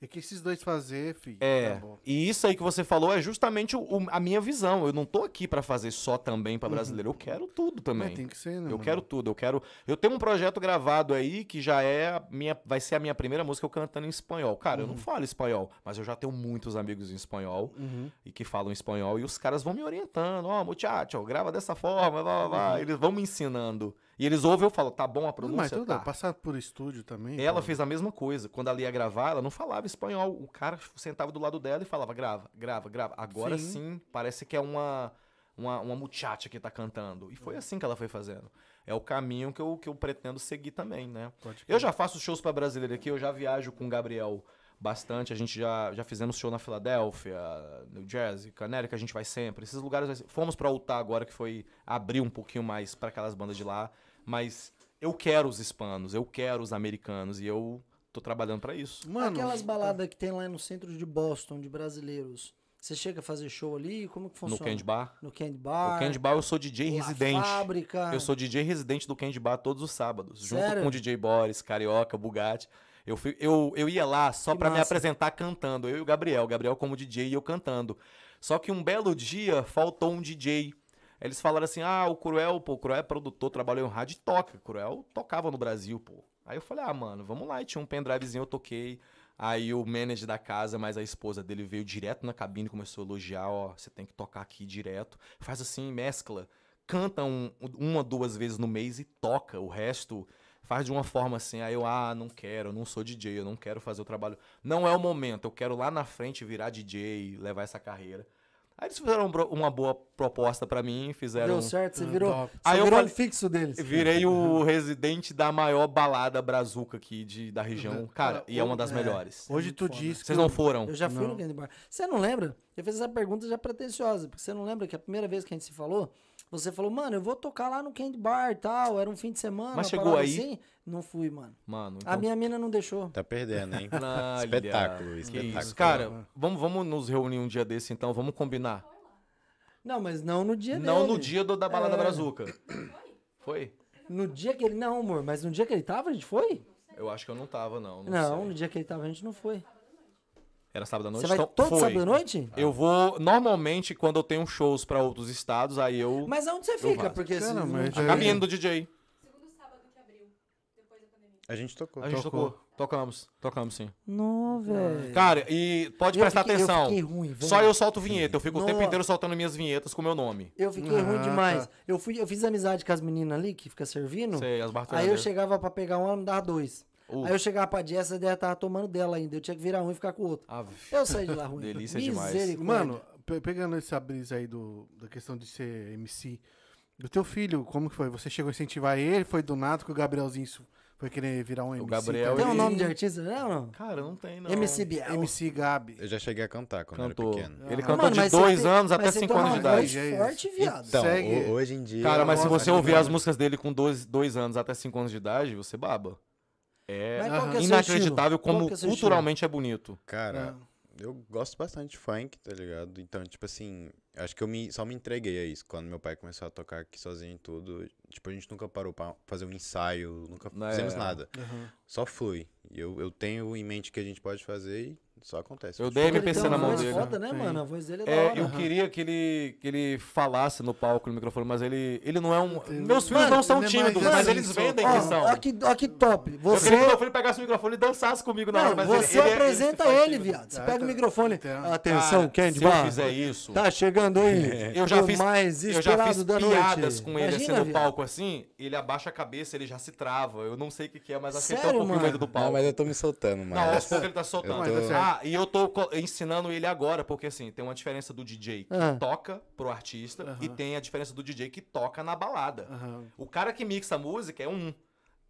E que esses dois fazer, filho. É, acabou. e isso aí que você falou é justamente o- o- a minha visão. Eu não tô aqui pra fazer só também pra brasileiro. Eu quero tudo também. Mas tem que ser, né? Eu mano? quero tudo, eu quero. Eu tenho um projeto gravado aí que já é a minha. Vai ser a minha primeira música eu cantando em espanhol. Cara, eu não falo espanhol, mas eu já tenho muitos amigos em espanhol Uhum. e que falam espanhol e os caras vão me orientando. Ó, muchacho, grava dessa forma, vá, vá, vá. Eles vão me ensinando. E eles ouvem eu falo, tá bom a Não, mas pronúncia? tudo, tá. passar por estúdio também. Ela pô. fez a mesma coisa. Quando ela ia gravar, ela não falava espanhol. O cara sentava do lado dela e falava, grava, grava, grava. Agora Sim. sim, parece que é uma, uma, uma muchacha que tá cantando. E foi assim que ela foi fazendo. É o caminho que eu, que eu pretendo seguir também, né? Eu já faço shows pra brasileiro aqui, eu já viajo com o Gabriel bastante. A gente já, já fizemos show na Filadélfia, New Jersey, Canérica, a gente vai sempre. Esses lugares. Fomos pra Utah agora, que foi abrir um pouquinho mais pra aquelas bandas de lá. Mas eu quero os hispanos, eu quero os americanos. E eu tô trabalhando pra isso. Mano, Aquelas baladas que tem lá no centro de Boston, de brasileiros. Você chega a fazer show ali? Como que funciona? No Candy Bar. No Candy Bar. No Candy Bar eu sou DJ residente. Fábrica. Eu sou DJ residente do Candy Bar todos os sábados, junto Sério? com o DJ Boris, Carioca, Bugatti. Eu, fui- eu, eu ia lá só pra me apresentar cantando, eu e o Gabriel. O Gabriel como DJ e eu cantando. Só que um belo dia faltou um DJ. Eles falaram assim: ah, o Cruel, pô, o Cruel é produtor, trabalhou em rádio e toca. Cruel tocava no Brasil, pô. Aí eu falei: ah, mano, vamos lá. E tinha um pendrivezinho, eu toquei. Aí o manager da casa, mas a esposa dele veio direto na cabine e começou a elogiar: ó, você tem que tocar aqui direto. Faz assim, mescla. Canta um, uma, duas vezes no mês e toca. O resto faz de uma forma assim. Aí eu, ah, não quero, eu não sou DJ, eu não quero fazer o trabalho. Não é o momento, eu quero lá na frente virar DJ, levar essa carreira. Aí eles fizeram um uma boa proposta pra mim, fizeram. Deu certo, você Ah, virou, você Aí eu virou falei- um fixo deles. Virei o residente da maior balada brazuca aqui de, da região. Cara, e é uma das É. melhores. Hoje tu foda. disse que. Vocês não foram? Eu já fui Não. no Candy Bar. Você não lembra? Eu fiz essa pergunta já pretensiosa, porque você não lembra que a primeira vez que a gente se falou, você falou, mano, eu vou tocar lá no Candy Bar e tal, era um fim de semana. Mas chegou aí? Assim. Não fui, mano. Mano, A minha mina não deixou. Tá perdendo, hein? Espetáculo, espetáculo. isso. Cara, vamos, vamos nos reunir um dia desse então, vamos combinar. Não, mas não no dia Não dele. no dia do- da balada É. brazuca. Foi? No dia que ele. Não, amor, mas no dia que ele tava, a gente foi? Eu acho que eu não tava, não. Não, Não, sei. no dia que ele tava, a gente não foi. Era sábado à noite? Você vai então, todo foi. sábado à noite? Eu vou, normalmente, quando eu tenho shows pra outros estados, aí eu... Mas aonde você fica? Porque Cara, se- mas não- é- Caminhando do DJ. Segundo sábado que abriu, depois da pandemia. A gente tocou. A gente Tocou. tocou. Tocamos. Tocamos, sim. Não, velho. Cara, e pode Eu prestar fiquei- eu atenção. fiquei ruim, velho. Só eu solto vinheta. Eu fico o tempo inteiro soltando minhas vinhetas com meu nome. Eu fiquei Ah, ruim demais. tá. Eu, fui, eu fiz amizade com as meninas ali, que fica servindo. Sei, as Aí eu chegava pra pegar um, ela me dava dois. Uh. Aí eu chegava pra Jess, ela tava tomando dela ainda. Eu tinha que virar um e ficar com o outro. Ave. Eu saí de lá ruim. Delícia demais. Mano, pe- pegando essa brisa aí do, da questão de ser MC, do teu filho, como que foi? Você chegou a incentivar ele? Foi do nada que o Gabrielzinho foi querer virar um MC? Gabriel, tem um nome de artista? Não, não. Cara, não tem, não. MC Biel. MC Gabi. Eu já cheguei a cantar quando Cantou. era pequeno. Ele Ah. cantou Mano, de dois tem- anos mas até cinco anos de idade. É forte, viado. Então, Segue. ho- hoje em dia. Cara, mas se você ouvir as músicas dele com dois, dois anos até cinco anos de idade, você baba. É Mas qual que é inacreditável como que é culturalmente é bonito. Cara, eu gosto bastante de funk, tá ligado? Então, tipo assim, acho que eu me, só me entreguei a isso. Quando meu pai começou a tocar aqui sozinho e tudo, tipo, a gente nunca parou pra fazer um ensaio, nunca É. fizemos nada. Aham. Só flui. E eu, eu tenho em mente o que a gente pode fazer e só acontece. Eu dei Ele MPC na mão dele. foda, né, mano? A voz dele é, da É, hora. eu queria que ele, que ele falasse no palco, no microfone, mas ele, ele não é um. Entendi. Meus filhos Mano, não são ele é tímidos, mas assim, eles vendem Ó, que são. ó que, ó que top. Eu Você... queria que meu filho pegasse o microfone e dançasse comigo na hora, Não, mas você ele, ele, apresenta ele, ele, viado. Você Ah, pega o microfone. Atenção, Cara, Candy se eu fizer isso, Tá chegando aí. eu já o fiz, mais eu já fiz da piadas noite. com ele assim no palco assim, ele abaixa a cabeça, ele já se trava. Eu não sei o que, que é, mas acho que ele tá um pouquinho mano? medo do palco. Não, mas eu tô me soltando, Não, aos poucos ele tá soltando. Ah, e eu tô ensinando ele agora, porque assim, tem uma diferença do DJ que Ah. toca pro artista Aham. e tem a diferença do DJ que toca na balada. Aham. O cara que mixa a música é um.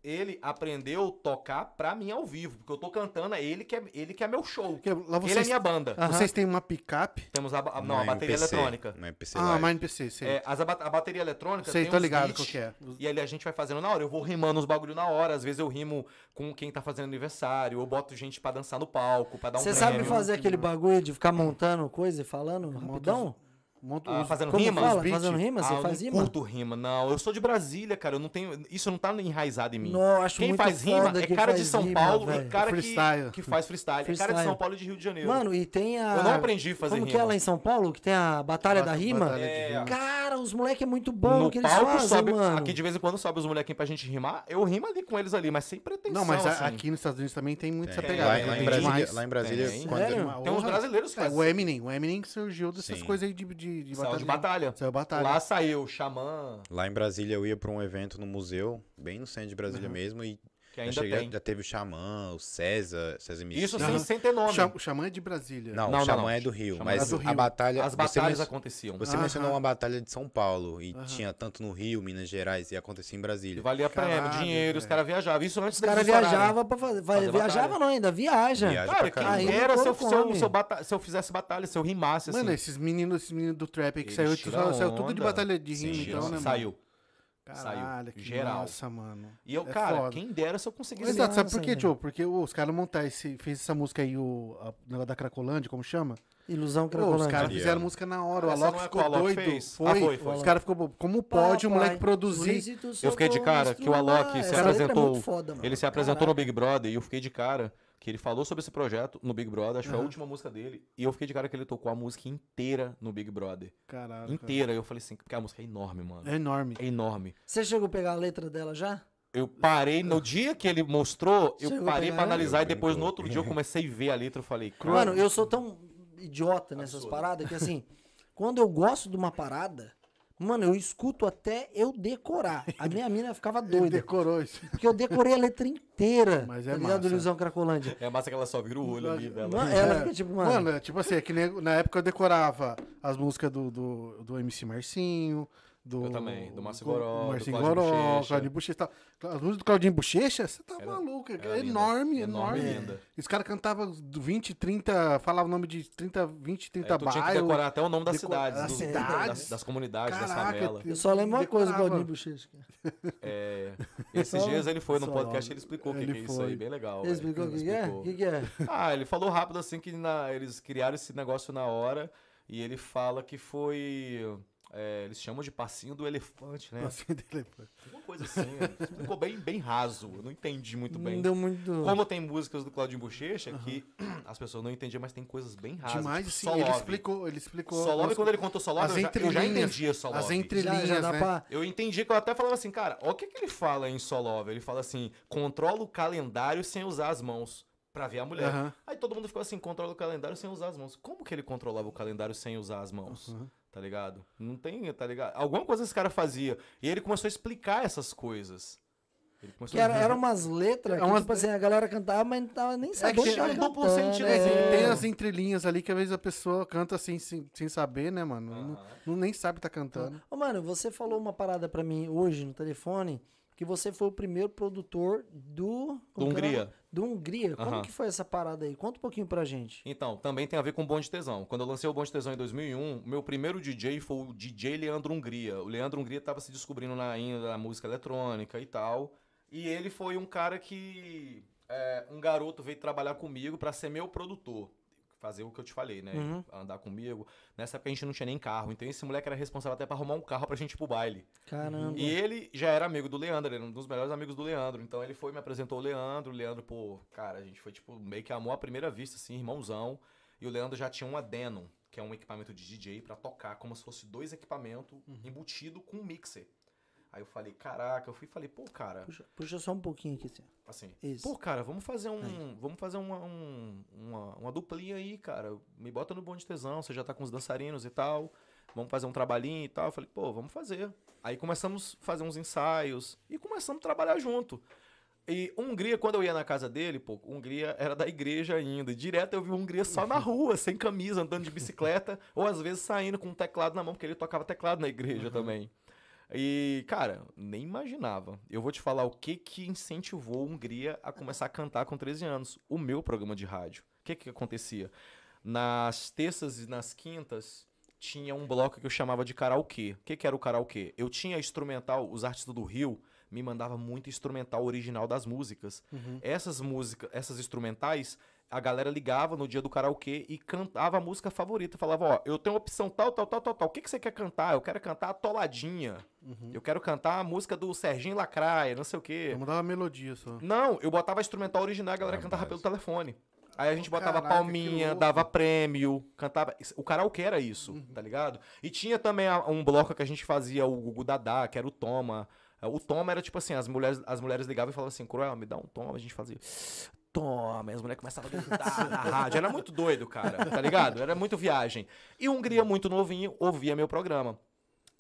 Ele aprendeu tocar pra mim ao vivo, porque eu tô cantando, é ele que é, ele que é meu show. Porque lá Ele é vocês, minha banda. Aham. vocês têm uma picape. Temos a, a- não, Não a bateria MPC, eletrônica. Não é PC Ah, uma NPC, sei. É, as, a, a bateria eletrônica sei, tem tô uns ligado beats, que é. E ali a gente vai fazendo na hora. Eu vou rimando os bagulho na hora. Às vezes eu rimo com quem tá fazendo aniversário. Eu boto gente pra dançar no palco, pra dar um Você sabe fazer aquele bagulho de ficar montando coisa e falando rapidão? Monta Ah, os- fazendo rima? fala? Fazendo rima? Você ah, eu faz rima? curto rima, não. Eu sou de Brasília, cara. Eu não tenho. Isso não tá enraizado em mim. Não, acho Quem muito faz rima é cara de São rima, Paulo velho. e cara que, Freestyle. que faz freestyle. É cara de Freestyle. São Paulo e de Rio de Janeiro. Mano, e tem a. eu não aprendi a fazer Como rima. que é lá em São Paulo? Que tem a Batalha Bata- da Rima? Batalha de É. rima. Cara, os moleques é muito bom no que eles palco fazem, sobe. mano. Aqui de vez em quando sobe os molequinhos pra gente rimar. Eu rimo ali com eles ali, mas sem pretensão. Não, mas assim. aqui nos Estados Unidos também tem muito essa pegada. Lá, em Brasília, Tem. uns brasileiros que É, fazem. o Eminem. O Eminem surgiu dessas coisas aí de, de, de Saiu batalha. de batalha. Saiu batalha. Lá saiu o Xamã, Lá em Brasília eu ia pra um evento no museu, bem no centro de Brasília mesmo, e que já, ainda cheguei- tem. já teve o Xamã, o César, César Mix. Isso sem, sem ter nome. O Xa- O Xamã é de Brasília. Não, Não, o Xamã não. é do Rio, Xamã mas é do a Rio. batalha... As batalhas aconteciam. Você Aham. mencionou uma batalha de São Paulo, e tinha tanto no Rio, Minas Gerais, e acontecia em E Brasília. valia prêmio, dinheiro, os velho. caras viajavam. Isso antes Os caras viajavam pra fazer. vai- Fazer viajava batalha. não, ainda viaja. Viaja Cara, quem era se eu, se, eu, come. se, eu bata- se eu fizesse batalha, se eu rimasse assim. Mano, esses meninos, esses meninos do trap aí que saiu, saiu tudo de batalha de rima, então, né? Saiu. Caralho, que geral. massa, mano. E eu, É cara, foda. quem dera se eu conseguisse. Exato, sabe por Nossa, quê. Tio? Porque os caras montaram esse. Fez essa música aí, o, negócio da Cracolândia, como chama? Ilusão Pô, os Cracolândia. caras fizeram música na hora. O Alok é ficou Alok doido. fez? Foi. Ah, foi, foi. Os caras ficou. Como pode o moleque produzir? Eu fiquei de cara que o Alok se é apresentou-. Ele se apresentou no Big Brother e eu fiquei de cara que ele falou sobre esse projeto no Big Brother, acho que foi a última música dele, e eu fiquei de cara que ele tocou a música inteira no Big Brother. Caralho. cara. Inteira. E eu falei assim, porque a música é enorme, mano. É enorme. É enorme. Você chegou a pegar a letra dela já? Eu parei, no dia que ele mostrou, eu Chegou parei ela? analisar e Eu depois no outro dia eu comecei a ver a letra e falei, cara, Mano, eu sou tão idiota nessas Absurdo. paradas que assim, quando eu gosto de uma parada, mano, eu escuto até eu decorar. A minha mina ficava Ele doida. decorou isso. Porque eu decorei a letra inteira. Mas é tá massa. Ilusão Cracolândia. é massa que ela só vira o olho ali dela. Mano, ela É. fica tipo, mano. Mano, é tipo assim, é que na época eu decorava as músicas do, do, do MC Marcinho, do. Eu também, do Márcio Go- Goró, do Marcinho Claudinho Goró, Bochecha. Claudinho Bochecha. tal. As músicas do Claudinho Bochecha, você tá Era- maluco, é era linda. enorme, Enorme, enorme. linda. Os caras cantavam 20, 30, falavam o nome de 30, 20, 30 É, tu tinha que bairros. decorar até o nome das deco- cidades, das dos- cidades. das, das comunidades, das Caraca, favelas. Eu só lembro uma coisa do. Claudinho Bochecha. cara. É, esses dias ele foi no só- podcast e ele explicou o que, ele que é isso foi. aí, bem legal. Ele explicou o que, que é? Que, que é? Ah, ele falou rápido assim que na- eles criaram esse negócio na hora e ele fala que foi. É, eles chamam de passinho do elefante, né? Assim, dele. Uma coisa assim. Ficou bem, bem raso. Eu não entendi muito bem. Não deu muito. Como tem músicas do Claudinho Bochecha que as pessoas não entendiam, mas tem coisas bem rasas. Demais, tipo, sim. Ele explicou, ele explicou. Só Love, as- quando ele contou Só Love, as eu já, eu já entrelinhas, entendia Só Love. as entre- já, já entrelinhas, né? pra. Eu entendi que eu até falava assim, cara, olha o que, que ele fala em Só Love. Ele fala assim, controla o calendário sem usar as mãos. Pra ver a mulher. Aham. Aí todo mundo ficou assim, controla o calendário sem usar as mãos. Como que ele controlava o calendário sem usar as mãos? Aham. Tá ligado? Não tem, tá ligado? Alguma coisa esse cara fazia. E ele começou a explicar essas coisas. Que era, era umas letras É que, umas- tipo assim, a galera cantava, mas não tava nem sabendo que que tava é duplo cantando, sentido, é. assim, Tem as entrelinhas ali que às vezes a pessoa canta assim, sem, sem saber, né, mano? Não, Aham. não- nem sabe tá cantando. Ô, mano, você falou uma parada pra mim hoje no telefone, que você foi o primeiro produtor do... Do era? Hungria. Do Hungria. Como que foi essa parada aí? Conta um pouquinho pra gente. Então, também tem a ver com o Bonde Tesão. Quando eu lancei o Bonde Tesão em 2001, meu primeiro DJ foi o DJ Leandro Hungria. O Leandro Hungria tava se descobrindo na, na música eletrônica e tal. E ele foi um cara que. é, um garoto veio trabalhar comigo pra ser meu produtor. Fazer o que eu te falei, né? Uhum. Andar comigo. Nessa época a gente não tinha nem carro. Então esse moleque era responsável até pra arrumar um carro pra gente ir pro baile. Caramba. E ele já era amigo do Leandro, ele era um dos melhores amigos do Leandro. Então ele foi, me apresentou o Leandro. O Leandro, pô, cara, a gente foi tipo meio que amor à primeira vista, assim, irmãozão. E o Leandro já tinha uma Denon, que é um equipamento de DJ pra tocar, como se fosse dois equipamentos embutido com um mixer. Aí eu falei, caraca, eu fui e falei, pô, cara, Puxa, puxa só um pouquinho aqui, assim. assim, Isso. pô, cara, vamos fazer um. Vamos fazer uma, um- uma, uma duplinha aí, cara. Me bota no bonde tesão, você já tá com os dançarinos e tal. Vamos fazer um trabalhinho e tal. Eu falei, pô, vamos fazer. Aí começamos a fazer uns ensaios e começamos a trabalhar junto. E Hungria, quando eu ia na casa dele, pô, Hungria era da igreja ainda. Direto eu vi Hungria só na rua, sem camisa, andando de bicicleta, ou às vezes saindo com um teclado na mão, porque ele tocava teclado na igreja também. E, cara, nem imaginava. Eu vou te falar o que que incentivou a Hungria a começar a cantar com 13 anos. O meu programa de rádio. O que que acontecia? Nas terças e nas quintas tinha um bloco que eu chamava de karaokê. O que que era o karaokê? Eu tinha instrumental, os artistas do Rio me mandavam muito instrumental original das músicas. Essas músicas, essas instrumentais, a galera ligava no dia do karaokê e cantava a música favorita. Falava, ó, eu tenho opção tal, tal, tal, tal, tal. O que, que você quer cantar? Eu quero cantar a Toladinha. Eu quero cantar a música do Serginho Lacraia, não sei o quê. Vamos dar uma melodia só. Não, eu botava instrumental original e a galera Ah, cantava base. pelo telefone. Aí a gente botava Caraca, palminha, dava prêmio, cantava. O karaokê era isso, Uhum. tá ligado? E tinha também a- um bloco que a gente fazia, o Gugu Dadá, que era o Toma. O Toma era tipo assim, as mulheres, as mulheres ligavam e falavam assim, Cruel, me dá um Toma, a gente fazia. Toma, e as mulheres começavam a gritar na rádio. Era muito doido, cara, tá ligado? Era muito viagem. E um Hungria muito novinho ouvia meu programa.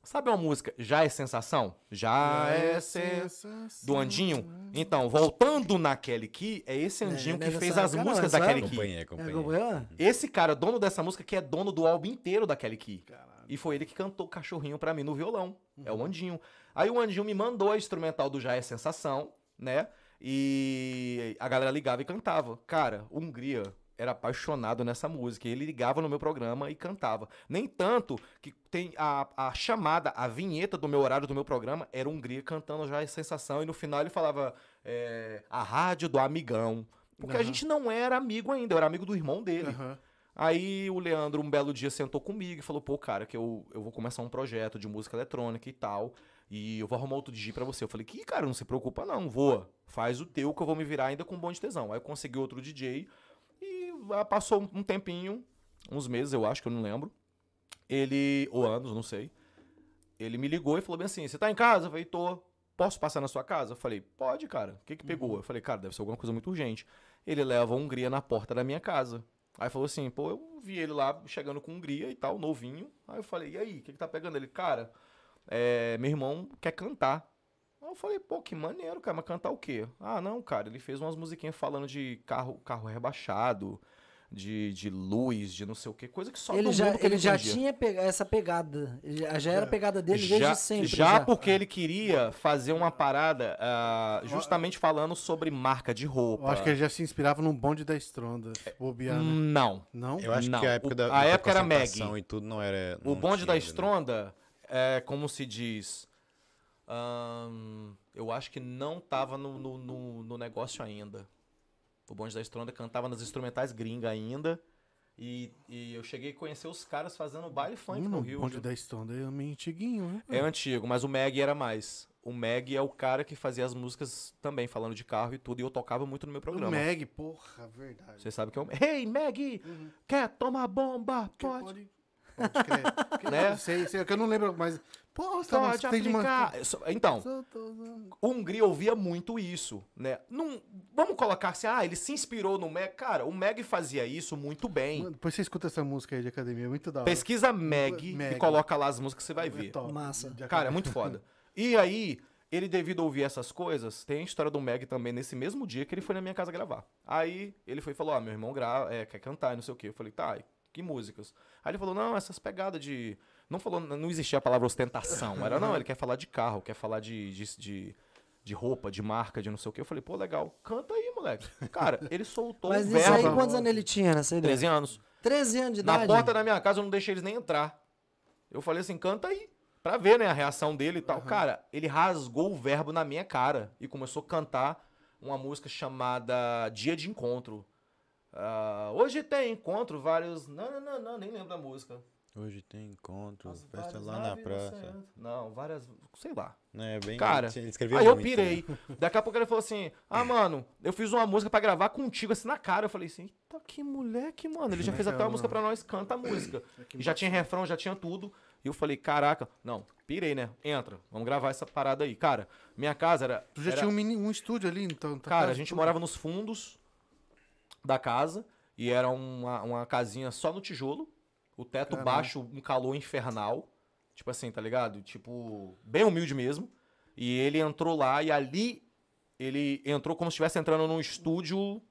Sabe uma música, Já é Sensação? Já é Sensação do Andinho. Então, voltando na Kelly Key, é esse Andinho não que é fez as não, músicas essa da Kelly. Key. Acompanhei, É, acompanhei. acompanhou? Esse cara, dono dessa música, que é dono do álbum inteiro da Kelly Key. E foi ele que cantou Cachorrinho pra mim no violão. É o Andinho. Aí o Andinho me mandou a instrumental do Já é Sensação, né? E a galera ligava e cantava. Cara, Hungria era apaixonado nessa música. Ele ligava no meu programa e cantava. Nem tanto que tem a, a chamada, a vinheta do meu horário do meu programa era Hungria cantando já a sensação. E no final ele falava é, a rádio do amigão. Porque a Aham. gente não era amigo ainda, eu era amigo do irmão dele. Aham. Aí o Leandro, um belo dia, sentou comigo e falou: pô, cara, que eu, eu vou começar um projeto de música eletrônica e tal. E eu vou arrumar outro DJ pra você. Eu falei: que, cara, não se preocupa não, voa. Faz o teu que eu vou me virar ainda com um bom de tesão. Aí eu consegui outro DJ e ah, passou um- um tempinho, uns meses, eu acho que eu não lembro. Ele, ou anos, não sei. Ele me ligou e falou bem assim: você tá em casa? Eu falei: tô. Posso passar na sua casa? Eu falei: pode, cara. O que que pegou? Eu falei: cara, deve ser alguma coisa muito urgente. Ele leva a Hungria na porta da minha casa. Aí falou assim, pô, eu vi ele lá chegando com Hungria e tal, novinho. Aí eu falei, e aí, o que, que tá pegando? Ele, cara, é, meu irmão quer cantar. Eu falei, pô, que maneiro, cara, mas cantar o quê? Ah, não, cara, ele fez umas musiquinhas falando de carro, carro rebaixado, de, de luz, de não sei o quê, coisa que só ele do já, mundo que ele já tinha pega- essa pegada. Ele Já, já era Já. pegada dele já, desde sempre. já porque ele queria fazer uma parada ah, justamente falando sobre marca de roupa. Eu acho que ele já se inspirava num bonde da Estronda. bobear, né? Não. Não? Eu acho Não, que a época o- da, a da época era Maggie. e tudo não era. O não bonde tinha da ainda, né? É como se diz. eu acho que não tava no, no, no- no negócio ainda. O bonde da Estronda cantava nas instrumentais gringa ainda. E, e eu cheguei a conhecer os caras fazendo baile funk Hum, no o Rio. bonde viu? da Estronda é meio antiguinho, né? É antigo, mas o Meg era mais. O Meg é o cara que fazia as músicas também, falando de carro e tudo. E eu tocava muito no meu O programa. Meg, porra, verdade. Você sabe que é o Hey, Meg! Quer tomar bomba? Pode. pode, pode crer. Né? Sei, sei, que eu não lembro, mas... Pô, Pode você tem de. Isso- Então, Hungria ouvia muito isso, né? Não, vamos colocar assim, ah, ele se inspirou no Meg. Cara, o Meg fazia isso muito bem. Mano, Depois você escuta essa música aí de academia, é muito da hora. Pesquisa Meg, Meg. e coloca lá as músicas que você vai É ver. Massa. Cara, é muito foda. E aí, ele devido a ouvir essas coisas, tem a história do Meg também nesse mesmo dia que ele foi na minha casa gravar. Aí ele foi e falou: Ó, meu irmão gra é, quer cantar e não sei o quê. Eu falei, tá, que músicas? Aí ele falou, não, essas pegadas de. Não falou, não existia a palavra ostentação. Era, não, ele quer falar de carro, quer falar de, de, de, de roupa, de marca, de não sei o quê. Eu falei, pô, legal, canta aí, moleque. Cara, ele soltou Mas o isso aí, verbo. quantos anos ele tinha nessa ideia? 13 anos. 13 anos de Na idade? porta da minha casa eu não deixei eles nem entrar. Eu falei assim, canta aí. Pra ver, né, a reação dele e tal. Cara, ele rasgou o verbo na minha cara e começou a cantar uma música chamada Dia de Encontro. Ah, hoje tem encontro, vários. Não, não, não, não, nem lembro da música. Hoje tem encontro, As festa lá na praça. Não, várias. Sei lá. É bem. Cara, ele Aí eu muito, pirei. né? Daqui a pouco ele falou assim: Ah, mano, eu fiz uma música pra gravar contigo assim na cara. Eu falei assim: Eita, que moleque, mano. Ele já fez até uma música pra nós, canta a música. E já tinha refrão, já tinha tudo. E eu falei: Caraca, não, pirei, né? Entra, vamos gravar essa parada aí. Cara, minha casa era. Tu já era- tinha um, mini, um estúdio ali, então? tua Cara, a gente tudo? morava nos fundos da casa e era uma, uma casinha só no tijolo. O teto Caramba. baixo, um calor infernal. Tipo assim, tá ligado? Tipo, bem humilde mesmo. E ele entrou lá e ali ele entrou como se estivesse entrando num estúdio.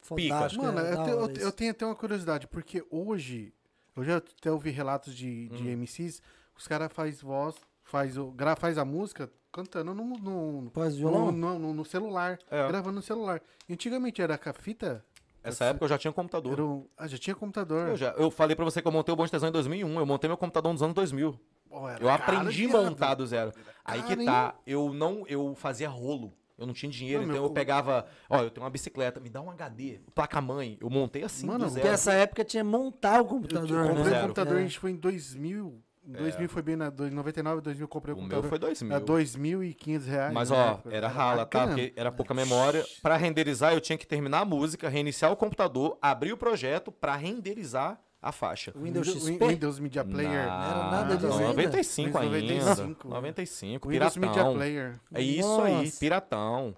Fantástico, Mano, é, eu, te- eu eu tenho até uma curiosidade, porque hoje, eu já até ouvi relatos de, de Hum. MCs, os caras faz voz, faz, o, gra, faz a música cantando no, no, no, no- no celular, É. gravando no celular. E antigamente era com a fita, Essa época eu já tinha computador. um, ah, já tinha computador. Eu, já, eu falei pra você que eu montei o Bom de Tesão em 2001. Eu montei meu computador nos anos 2000. Pô, era Eu aprendi a montar do zero. Aí que tá, eu não, eu fazia rolo. Eu não tinha dinheiro, Não, então meu eu pegava, ó, eu tenho uma bicicleta, me dá um HD, placa-mãe. Eu montei assim Mano, do porque zero. Porque essa época tinha montar o Eu computador, comprei né? o computador, É. a gente foi em 2000. Em 2000 foi bem na dois- 99, 2000 eu comprei o, O meu computador. foi 2000. A 2.500 reais. Mas na ó, época. era rala, tá? Porque era pouca memória. Pra renderizar, eu tinha que terminar a música, reiniciar o computador, abrir o projeto pra renderizar a faixa. Windows Windows, XP? Windows Media Player. era nada disso não, ainda? 95 ainda. Windows 95. 95, Windows piratão. Media Player. É isso aí, Nossa. piratão.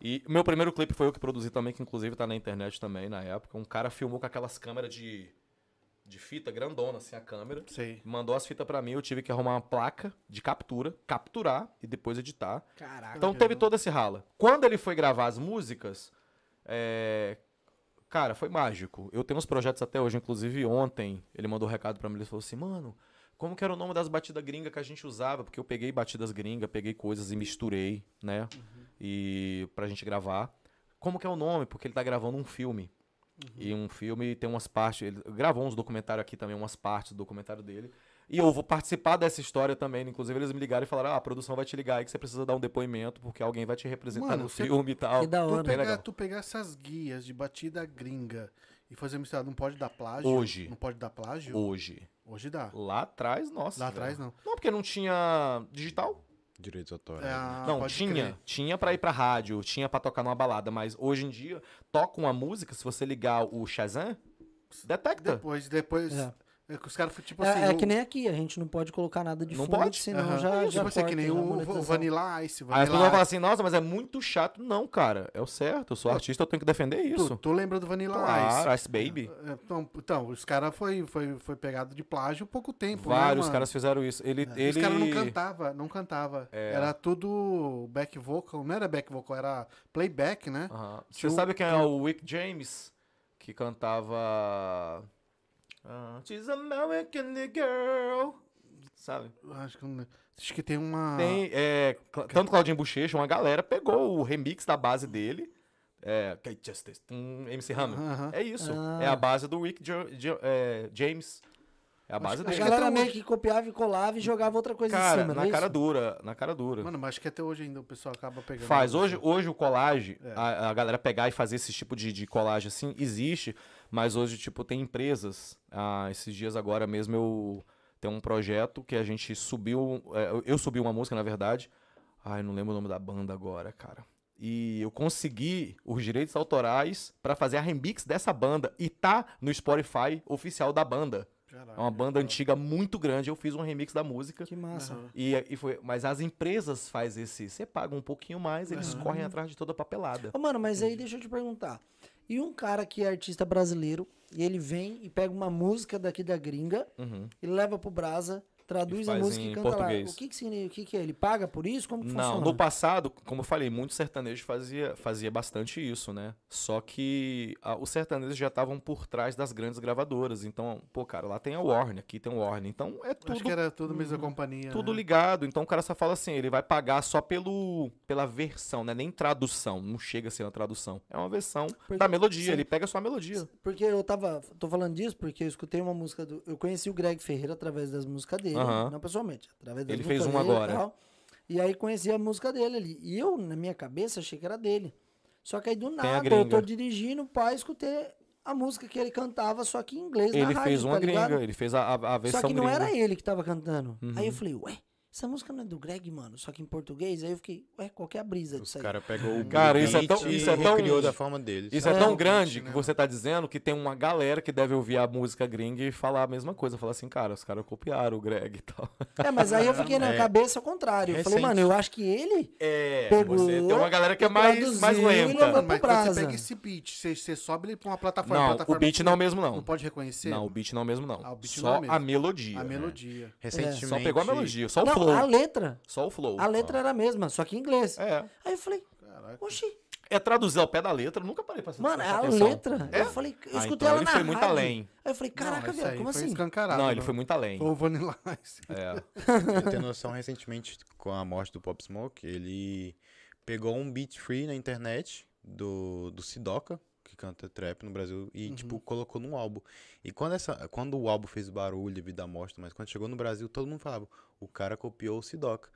E o meu primeiro clipe foi eu que produzi também, que inclusive tá na internet também na época. Um cara filmou com aquelas câmeras de, de fita grandona, assim, a câmera. Sei. Mandou as fitas pra mim, eu tive que arrumar uma placa de captura, capturar e depois editar. Caraca. Então teve todo esse rala. Quando ele foi gravar as músicas, é, cara, foi mágico. Eu tenho uns projetos até hoje, inclusive ontem ele mandou um recado pra mim, ele falou assim, mano, como que era o nome das batidas gringas que a gente usava? Porque eu peguei batidas gringas, peguei coisas e misturei, né? E pra gente gravar. Como que é o nome? Porque ele tá gravando um filme. E um filme tem umas partes. Ele gravou uns documentários aqui também, umas partes do documentário dele. E eu vou participar dessa história também. Inclusive, eles me ligaram e falaram: ah, a produção vai te ligar aí que você precisa dar um depoimento, porque alguém vai te representar Mano, no filme e tal. Que da Tu hora. Bem pegar, tu pegar essas guias de batida gringa e fazer misturado, não pode dar plágio? Hoje. Não pode dar plágio? Hoje. Hoje dá. Lá atrás, nossa. Lá atrás não. Não, porque não tinha digital. Direitos autorais. É, né? ah, não, tinha. crer. Tinha pra ir pra rádio, tinha pra tocar numa balada, mas hoje em dia, toca uma música, se você ligar o Shazam, detecta. Depois, depois. É. É. que os caras, tipo É, assim. é o- que nem aqui, a gente não pode colocar nada de Não fundo, pode? senão Aham. já, Tipo já assim, que corta nem o. Vanilla Ice. Aí as Vanilla pessoas vão falar assim, nossa, mas é muito chato. Não, cara, é o certo. Eu sou artista, eu tenho que defender isso. Tu, tu lembra do Vanilla Claro, Ice? Ice Baby. É, Então, então os caras foi, foi, foi pegado de plágio há pouco tempo. Vários né, caras fizeram isso. Ele, mano? ele... Os caras não cantava, não cantava. É. Era tudo back vocal, não era back vocal, era playback, né? Aham. Você Tinha sabe quem é o Wick James? Que cantava... ah, She's American Girl. Sabe? Acho que, não- acho que tem uma. Tem, é, tanto Claudinho Bochecha, uma galera pegou o remix da base dele. É, que é Justice, um MC Hammer. Aham. É isso. Ah. É a base do Rick Jo- Jo- é, James. É a base A Acho dele. que galera meio que copiava e colava e jogava outra coisa em Cara, cima, não na é cara isso? dura, na cara dura. Mano, mas acho que até hoje ainda o pessoal acaba pegando. Faz. Hoje, hoje o colagem, É. a, a galera pegar e fazer esse tipo de, de colagem assim, existe, mas hoje, tipo, tem empresas. Ah, esses dias agora mesmo eu tenho um projeto que a gente subiu. é, eu- subi uma música, na verdade. Ai, não lembro o nome da banda agora, cara. E eu consegui os direitos autorais pra fazer a remix dessa banda e tá no Spotify oficial da banda. Caraca, É uma banda antiga muito grande. Eu fiz um remix da música. Que massa. Aham. E, e foi, mas as empresas faz esse, você paga um pouquinho mais, eles Aham. correm atrás de toda a papelada. Ô, mano, mas aí deixa eu te perguntar. E um cara que é artista brasileiro, e ele vem e pega uma música daqui da gringa Uhum. e leva pro Brasa, traduz a música em e canta português. lá. O que que significa? O que que é? Ele paga por isso? Como que Não, funciona? no passado, como eu falei, muito sertanejo fazia, fazia bastante isso, né? Só que ah, os sertanejos já estavam por trás das grandes gravadoras. Então, pô, cara, lá tem a Warner, aqui tem a Warner. Então é Acho tudo, que era tudo mesma companhia. tudo né? ligado. Então o cara só fala assim, ele vai pagar só pelo, pela versão, né? Nem tradução, não chega a ser uma tradução. É uma versão Porque- da melodia, sim. ele pega só a melodia. Porque eu tava. Tô falando disso porque eu escutei uma música do. Eu conheci o Greg Ferreira através das músicas dele. Aham. Não pessoalmente, através das Ele fez uma dele e agora. tal. E aí conheci a música dele ali. E eu, na minha cabeça, achei que era dele. Só que aí do nada eu tô dirigindo, pai, escutei a música que ele cantava, só que em inglês na Ele rádio, fez uma tá ligado? gringa, ele fez a, a, a versão Só que não gringa. era ele que tava cantando. Uhum. Aí eu falei, ué, essa música não é do Greg, mano, só que em português. Aí eu fiquei, ué, qual que é a brisa disso aí? caras pegou o Cara, isso é tão- isso é tão- recriou da forma deles. Isso é, É. tão grande né, que você tá dizendo que tem uma galera que deve ouvir a música gringa e falar a mesma coisa. Falar assim, cara, os caras copiaram o Greg e tal. É, mas aí eu fiquei na É. cabeça ao contrário. Eu falei, mano, eu acho que ele É, Pegou, você tem uma galera que é mais, mais lenta. mas quando você pega esse beat, você, você sobe ele pra uma plataforma. Não, plataforma o beat não mesmo não. Não pode reconhecer Não, o beat não mesmo não. Ah, o beat não é Só mesmo. a melodia. a melodia. Recentemente. Só pegou a melodia, só o Não, flow. a letra. Só o flow. A letra era a mesma, só que em inglês. É. Aí eu falei, Caraca. oxi, É traduzir ao pé da letra, eu nunca parei pra mano, é a atenção. letra. É? Eu falei, eu Ah, escutei então ela ele na foi muito rádio. além. Aí eu falei, caraca, velho, como foi assim? escancarado. Não, ele foi muito além. Ou Vanilla Ice. É. Pra ter noção, recentemente, com a morte do Pop Smoke, ele pegou um beat free na internet do, do Sidoca, canta trap no Brasil, e, tipo, colocou num álbum. E quando, essa, quando o álbum fez barulho devido à morte, mas quando chegou no Brasil, todo mundo falava, o cara copiou o Sidoca.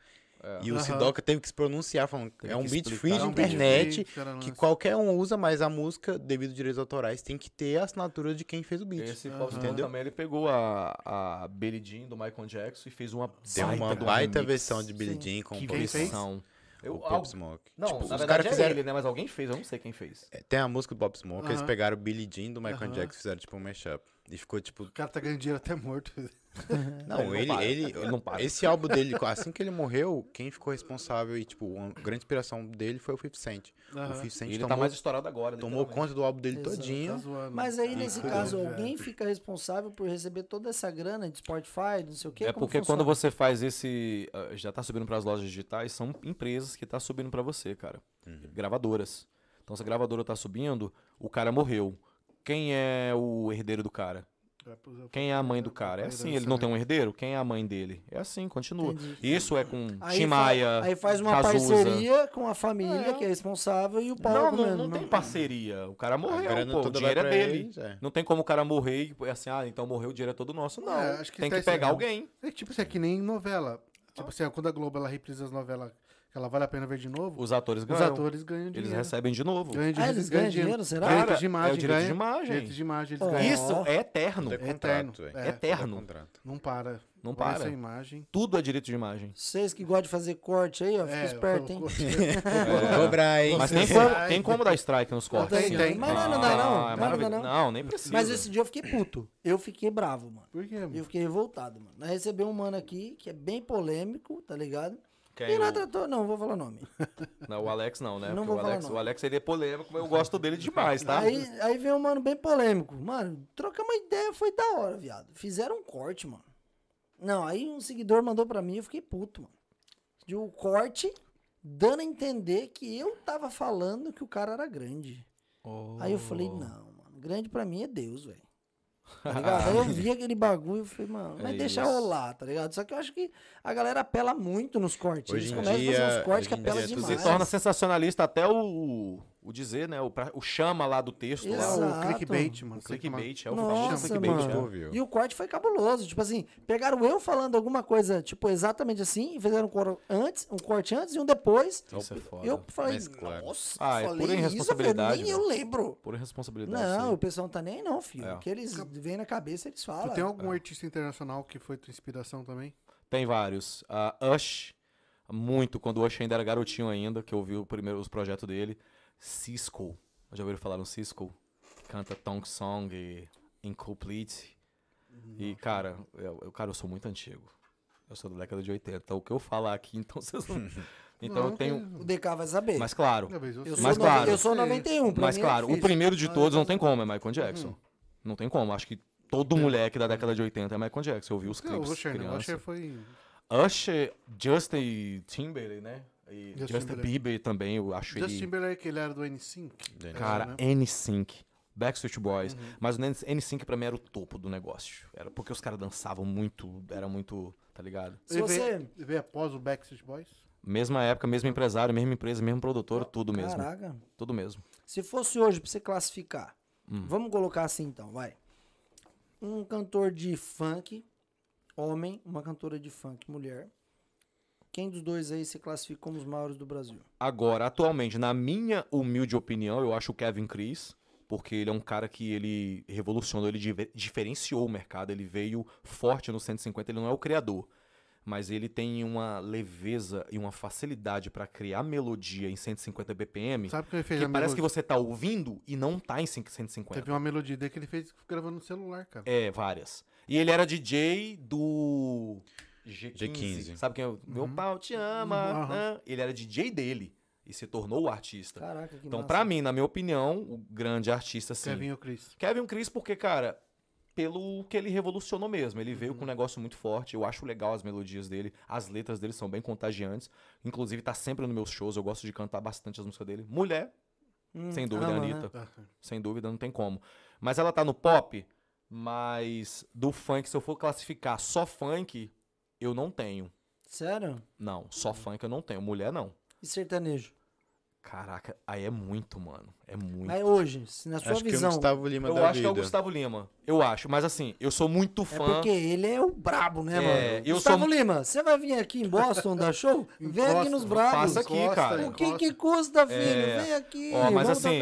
É. E o. Sidoca teve que se pronunciar, falando, Teve é um beat free de É um internet, caras que qualquer um usa, mas a música, devido a direitos autorais, tem que ter a assinatura de quem fez o beat. Esse Smoke Entendeu? também, ele pegou a, a Billie Jean do Michael Jackson e fez uma Tem uma um baita remix. versão de Billie Sim. Jean com Que versão. Eu, O Pop algo- Smoke. Não, Tipo, na os verdade caras é fizeram. ele, né? Mas alguém fez, eu não sei quem fez. É, Tem a música do Pop Smoke, eles Aham. pegaram Billie Jean do Michael Aham. Jackson e fizeram tipo um mashup. E ficou tipo. O cara tá ganhando dinheiro até morto. Não, Ele não ele, para. ele, Ele não para. Esse álbum dele, assim que ele morreu, quem ficou responsável e, tipo, uma grande inspiração dele foi o 50 Cent. O Aham. 50 E Cent ele tomou, tá mais estourado agora. tomou conta do álbum dele Exato. Tá todinho. zoando. Mas aí, nesse caso, alguém fica responsável por receber toda essa grana de Spotify, não sei o quê? É porque funciona? quando você faz esse. ah, Já tá subindo pras lojas digitais, são empresas que tá subindo pra você, cara. Gravadoras. Então, se a gravadora tá subindo, o cara morreu. Quem é o herdeiro do cara? Quem é a mãe do cara? É assim, ele não tem um herdeiro? Quem é a mãe dele? É assim, continua. Entendi. Isso é com Aí, Tim fa- Maia, aí faz uma Cazuza. parceria com a família, É. que é responsável, e o pau Não, comendo, não, não tem parceria. O cara morreu, pô. O dinheiro é dele. eles, é. Não tem como o cara morrer e assim, ah, então morreu, o dinheiro é todo nosso. Não. É, acho que tem tá que pegar esse- alguém. É tipo assim, é que nem novela. Tipo assim, quando a Globo ela reprisa as novelas ela vale a pena ver de novo, Os atores os ganham. atores ganham dinheiro. Eles recebem de novo. Ganham Ah, eles ganham dinheiro, será? Direitos Cara, de imagem, é o direito ganha. de imagem. Direitos de imagem, eles Ó. ganham. Isso é eterno. Tudo é É contrato, eterno, é. é. Eterno. É. Não para. Não para. Essa imagem. Tudo é direito de imagem. Vocês que gostam de fazer corte aí, ó, fica É, esperto, hein? Vou cobrar, hein? Mas tem como, tem como dar strike nos cortes. Tem, tem. Mas não, não dá, não. Ah, é Não, não, não. Nem precisa. Mas esse dia eu fiquei puto. Eu fiquei bravo, mano. Por quê? Eu fiquei revoltado, mano. Nós recebemos um mano aqui que é bem polêmico, tá ligado? Quem e o- tratou. Não, vou falar nome. Não, o Alex não, né? Não Porque vou o falar Alex, não. o Alex ele é polêmico, mas eu gosto dele demais, tá? Aí, aí veio um mano bem polêmico. Mano, trocar uma ideia foi da hora, viado. Fizeram um corte, mano. Não, aí um seguidor mandou pra mim eu fiquei puto, mano. De um corte dando a entender que eu tava falando que o cara era grande. Aí eu falei, Oh. não, mano. Grande pra mim é Deus, velho. Tá ligado? Aí eu vi aquele bagulho e falei, mano, mas É deixa isso. rolar, tá ligado? Só que eu acho que a galera apela muito nos cortes. Hoje Eles começam a fazer dia- uns cortes que apelam dia Se demais. torna sensacionalista até o, o dizer, né? O, pra- o chama lá do texto. É Lá, o clickbait, mano. o clickbait. É o Nossa, famoso clickbait. mano. ouviu? E o corte foi cabuloso. Tipo assim, pegaram eu falando alguma coisa, tipo, exatamente assim, e fizeram um cor- antes, um corte antes e um depois. Isso é foda. Eu falei, Mas claro. nossa, Ah, é falei pura isso, irresponsabilidade, velho, nem eu lembro. Pura responsabilidade. Não, aí. o pessoal não tá nem não, filho. É. O que eles vêm na cabeça, eles falam. Tu tem algum artista internacional que foi tua inspiração também? Tem vários. A Ush, muito, quando o Ush ainda era garotinho ainda, que eu vi o primeiro, os projetos dele. Cisco. Já ouviram falar no Cisco? Canta Tongue Song e Incomplete. E, cara, eu, eu- cara, eu sou muito antigo. Eu sou da década de 80. O que eu falar aqui, então vocês não... Então Não, eu tenho... O DK vai saber. Mas claro, eu, sou mas nove- claro. eu sou 91, pra mas mim é claro, o primeiro de todos não tem como, é Michael Jackson. Não tem como. Acho que todo moleque da década de 80 é Michael Jackson. Eu vi os Não, clipes o Usher? O criança. Usher foi... Usher, Justin Timberlake, né? E Justin Justin. Bieber também, eu acho Justin ele... Timberlake, ele era do N5. Dele. Cara, né? N-Sync, Backstreet Boys. Uhum. Mas o N-Sync pra mim era o topo do negócio. Era porque os caras dançavam muito, era muito, tá ligado? Se você... veio, veio após o Backstreet Boys? Mesma época, mesmo empresário, mesma empresa, mesmo produtor, tudo mesmo. Caraca. Tudo mesmo. Se fosse hoje pra você classificar, Hum. vamos colocar assim então, vai. Um cantor de funk, homem, uma cantora de funk, mulher. Quem dos dois aí você classifica como os maiores do Brasil? Agora, atualmente, na minha humilde opinião, eu acho o Kevin Chris, porque ele é um cara que ele revolucionou, ele diferenciou o mercado, ele veio forte no 150, ele não é o criador, mas ele tem uma leveza e uma facilidade pra criar melodia em 150 BPM, Sabe que ele fez que a parece que melodia? você tá ouvindo e não tá em 150. Teve uma melodia dele que ele fez gravando no celular, cara. É, várias. E ele era DJ do G15. G15. Sabe quem é? o Meu pau te ama. Uhum, né? Ele era DJ dele e se tornou o artista. Caraca, que Então, pra mim, na minha opinião, o grande artista, sim. Kevin o Chris. Kevin Chris, porque, cara, pelo que ele revolucionou mesmo. Ele Uhum. veio com um negócio muito forte. Eu acho legal as melodias dele. As letras dele são bem contagiantes. Inclusive, tá sempre nos meus shows. Eu gosto de cantar bastante as músicas dele. Mulher, Hum, sem dúvida, ama, né? Anitta. Tá. Sem dúvida, não tem como. Mas ela tá no pop, mas do funk, se eu for classificar só funk, eu não tenho. Sério? Não, só funk eu não tenho. Mulher, não. E sertanejo? Caraca, aí é muito, mano. É muito. Mas hoje, se na sua Acho que é o visão. Gustavo Lima eu da acho que é o vida. Gustavo Lima. Eu acho. Mas assim, eu sou muito É fã. porque ele é o brabo, né, É, mano? eu Gustavo sou- Lima, você vai vir aqui em Boston dar show? Vem aqui nos brabos. passa aqui, Encosta, cara. O que que custa, filho? É. Vem aqui, Ó, mas vamos assim.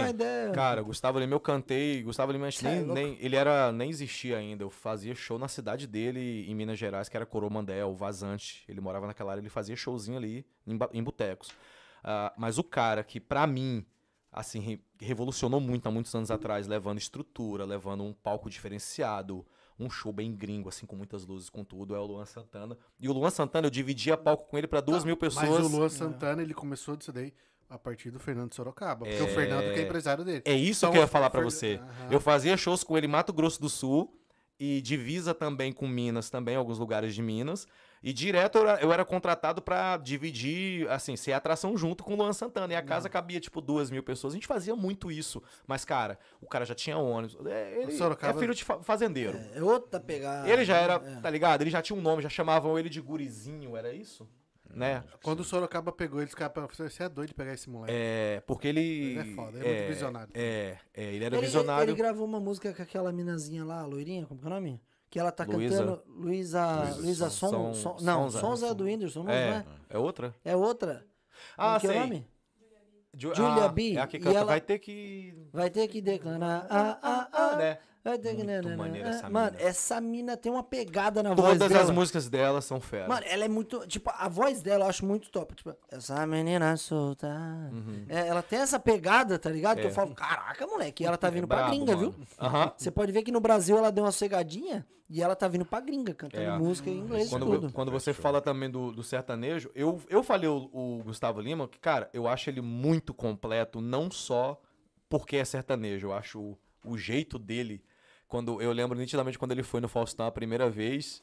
Cara, Gustavo Lima eu cantei. Gustavo Lima é nem, louco. nem- ele era nem existia ainda. Eu fazia show na cidade dele em Minas Gerais, que era Coromandel, Vazante. Ele morava naquela área, ele fazia showzinho ali em, em botecos. Ah, mas o cara que pra mim assim re- revolucionou muito há muitos anos atrás, levando estrutura, levando um palco diferenciado, um show bem gringo assim com muitas luzes, com tudo, é o Luan Santana. E o Luan Santana eu dividia palco com ele pra duas mil pessoas. Mas o Luan Santana, ele começou disso daí a partir do Fernando Sorocaba. Porque o É. Fernando que é empresário dele. É isso Então, que eu ia falar pra Fer- você. Aham. Eu fazia shows com ele em Mato Grosso do Sul e divisa também com Minas, também, alguns lugares de Minas. E direto eu era, eu era contratado pra dividir, assim, ser atração junto com o Luan Santana. E a casa cabia, tipo, duas mil pessoas. A gente fazia muito isso. Mas, cara, o cara já tinha ônibus. É, ele Sorocaba- é filho de fa- fazendeiro. É outra pegada. Ele já era, É. tá ligado? Ele já tinha um nome, já chamavam ele de gurizinho, era isso? Né? Quando o Sorocaba pegou, eles ficaram você é doido de pegar esse moleque. É, porque ele. Ele é foda, ele é muito visionário. É, é, ele era Ele, visionário. ele gravou uma música com aquela minazinha lá, a loirinha, como que é o nome? Que ela tá Luísa. cantando. Luísa. Luísa Luísa Som. Som- Som- não, Sonza. Sonza é do Whindersson, não é, é? é outra? É outra. Ah, que é sei. o nome? Ju- Julia ah, B, É a que canta, ela- vai ter que. Vai ter que declarar. Ah, ah, ah. né? Vai ter que. Né, né, maneira né. essa Mano, mina. essa mina tem uma pegada na voz Todas dela. as músicas dela são fera. Mano, ela é muito. Tipo, a voz dela eu acho muito top. Tipo, essa menina solta. É, ela tem essa pegada, tá ligado? Que eu Uhum. É. falo, caraca, moleque. Ela tá É vindo pra brabo, gringa, mano. viu? Você pode ver que no Brasil ela deu uma cegadinha e ela tá vindo pra gringa, cantando É. música em inglês e Quando, tudo. quando você fala também do, do sertanejo, eu, eu falei o, o Gustavo Lima que, cara, eu acho ele muito completo, não só porque é sertanejo, eu acho o, o jeito dele. Quando Eu lembro nitidamente quando ele foi no Faustão a primeira vez,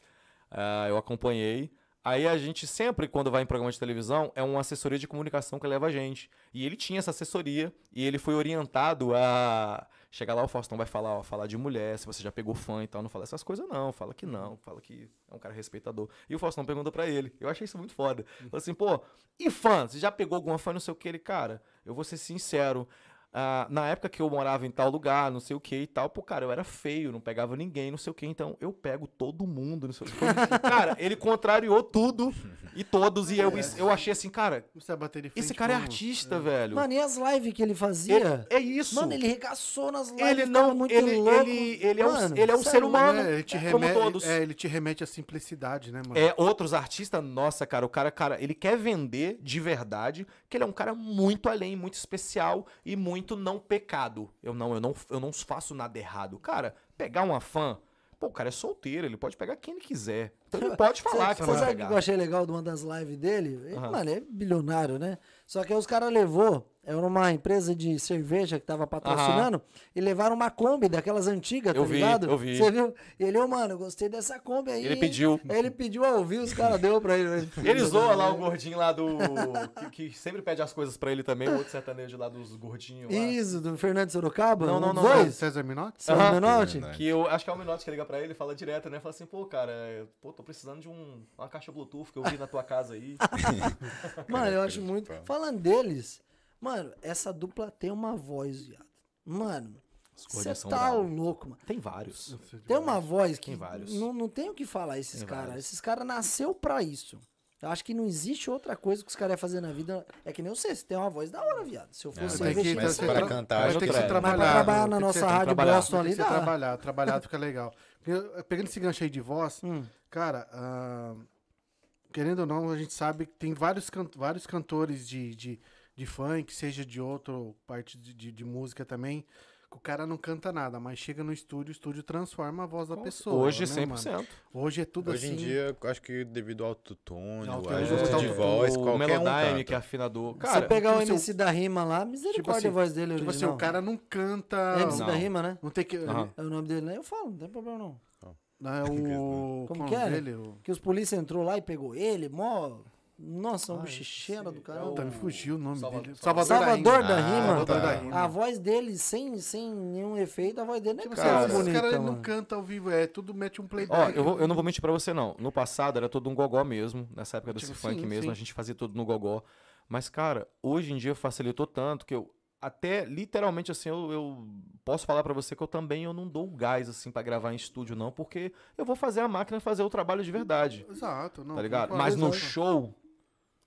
ah, eu acompanhei. Aí a gente sempre, quando vai em programa de televisão, é uma assessoria de comunicação que leva a gente. E ele tinha essa assessoria e ele foi orientado a. Chegar lá, o Faustão vai falar, ó, falar de mulher, se você já pegou fã e tal. Não fala essas coisas, não. Fala que não, fala que é um cara respeitador. E o Faustão perguntou pra ele. Eu achei isso muito foda. Falou assim, pô, e fã? Você já pegou alguma fã, não sei o que? Ele, cara, eu vou ser sincero. Ah, na época que eu morava em tal lugar, não sei o que e tal, pô, cara, eu era feio, não pegava ninguém, não sei o que, então eu pego todo mundo, não sei o que. Cara, ele contrariou tudo e todos, e eu, eu achei assim, cara, Você vai bater de frente esse cara é artista, velho. Mano, e as lives que ele fazia? Ele- é isso. Mano, ele regaçou nas lives. ele não, muito ele, louco. ele, ele, é um, Mano, ele é um ser humano, É, ele te como remete, todos. é, ele te remete à simplicidade, né, mano? É, outros artistas, nossa, cara, o cara, cara, ele quer vender de verdade que ele é um cara muito além, muito especial e muito não pecado. Eu não, eu não, eu não faço nada errado. Cara, pegar uma fã, pô, o cara é solteiro, ele pode pegar quem ele quiser. Então ele pode falar que Você vai sabe o que eu achei legal de uma das lives dele? Ele, Aham. Mano, é bilionário, né? Só que aí os caras levou, era uma empresa de cerveja que tava patrocinando, e levaram uma Kombi daquelas antigas, tá Eu vi, ligado? eu vi. Você viu? E ele, ô, mano, eu gostei dessa Kombi aí. Ele hein?" pediu. Aí ele pediu a ouvir, os caras deu pra ele. né? Ele zoa lá o gordinho lá do. que, que sempre pede as coisas pra ele também, o outro sertanejo lá dos gordinhos lá. Isso, do Fernando Sorocaba? Não, não, não, dos não. Dois? César Minotti? Menotti? Verdade. Que eu acho que é o Minotti que liga pra ele e fala direto, né? Fala assim, pô, cara, é, pô, tô precisando de um, uma caixa Bluetooth que eu vi na tua casa aí. Mano, eu acho muito. Falando deles, mano, essa dupla tem uma voz, viado. Mano, você tá louco, mano. Tem vários. Tem uma voz que Tem vários. não, não tem o que falar esses Tem caras. Esses caras nasceu pra isso. Eu acho que não existe outra coisa que os caras iam fazer na vida. É que nem você, você tem uma voz da hora, viado. Se eu É, fosse Tem que, investir mas nessa tem para que- cantar, vai acho ter que que ser é. trabalhado. Mas pra trabalhar tem na nossa ser- rádio trabalhar. Boston Tem ali, que ser dá. trabalhado, trabalhado fica legal. Porque, Pegando esse gancho aí de voz, Hum. cara, ah, querendo ou não, a gente sabe que tem vários, can- vários cantores de, de, de funk, seja de outra parte de, de, de música também, que o cara não canta nada, mas chega no estúdio, o estúdio transforma a voz da pessoa. Hoje, né, mano? 100%. Hoje é tudo Hoje assim. em dia, acho que devido ao autotune, Autotune, o ajuste é, de voz, o qualquer um Melodyne, que é afinador. Você Cara, pegar o tipo assim, MC da rima lá, misericórdia assim, a voz dele Tipo assim, original. o cara não canta. MC da Não. rima, né? Não tem que. Aham. É o nome dele, né? Eu falo, não tem problema não. Não, é o. Como que é o nome era? dele? O- Que os polícia entrou lá e pegou ele, mó. Nossa, um Ah, bichicheira esse do é caramba. Puta, me fugiu o nome Salva- dele. Salvador Salvador da da Ah, Rima. Salvador tá. da Rima. A voz dele, sem, sem nenhum efeito, a voz dele não é Tipo cara, assim, cara, bonita, caras mano. não cantam ao vivo, é tudo mete um Ó, playback. eu, vou- eu não vou mentir pra você, não. No passado era todo um gogó mesmo. Nessa época desse Tipo, funk sim, mesmo, sim. a gente fazia tudo no gogó. Mas, cara, hoje em dia facilitou tanto que eu. Até, literalmente, assim, eu, eu posso falar pra você que eu também eu não dou o gás, assim, pra gravar em estúdio, não. Porque eu vou fazer a máquina fazer o trabalho de verdade. Exato, não. Tá ligado? Mas no show.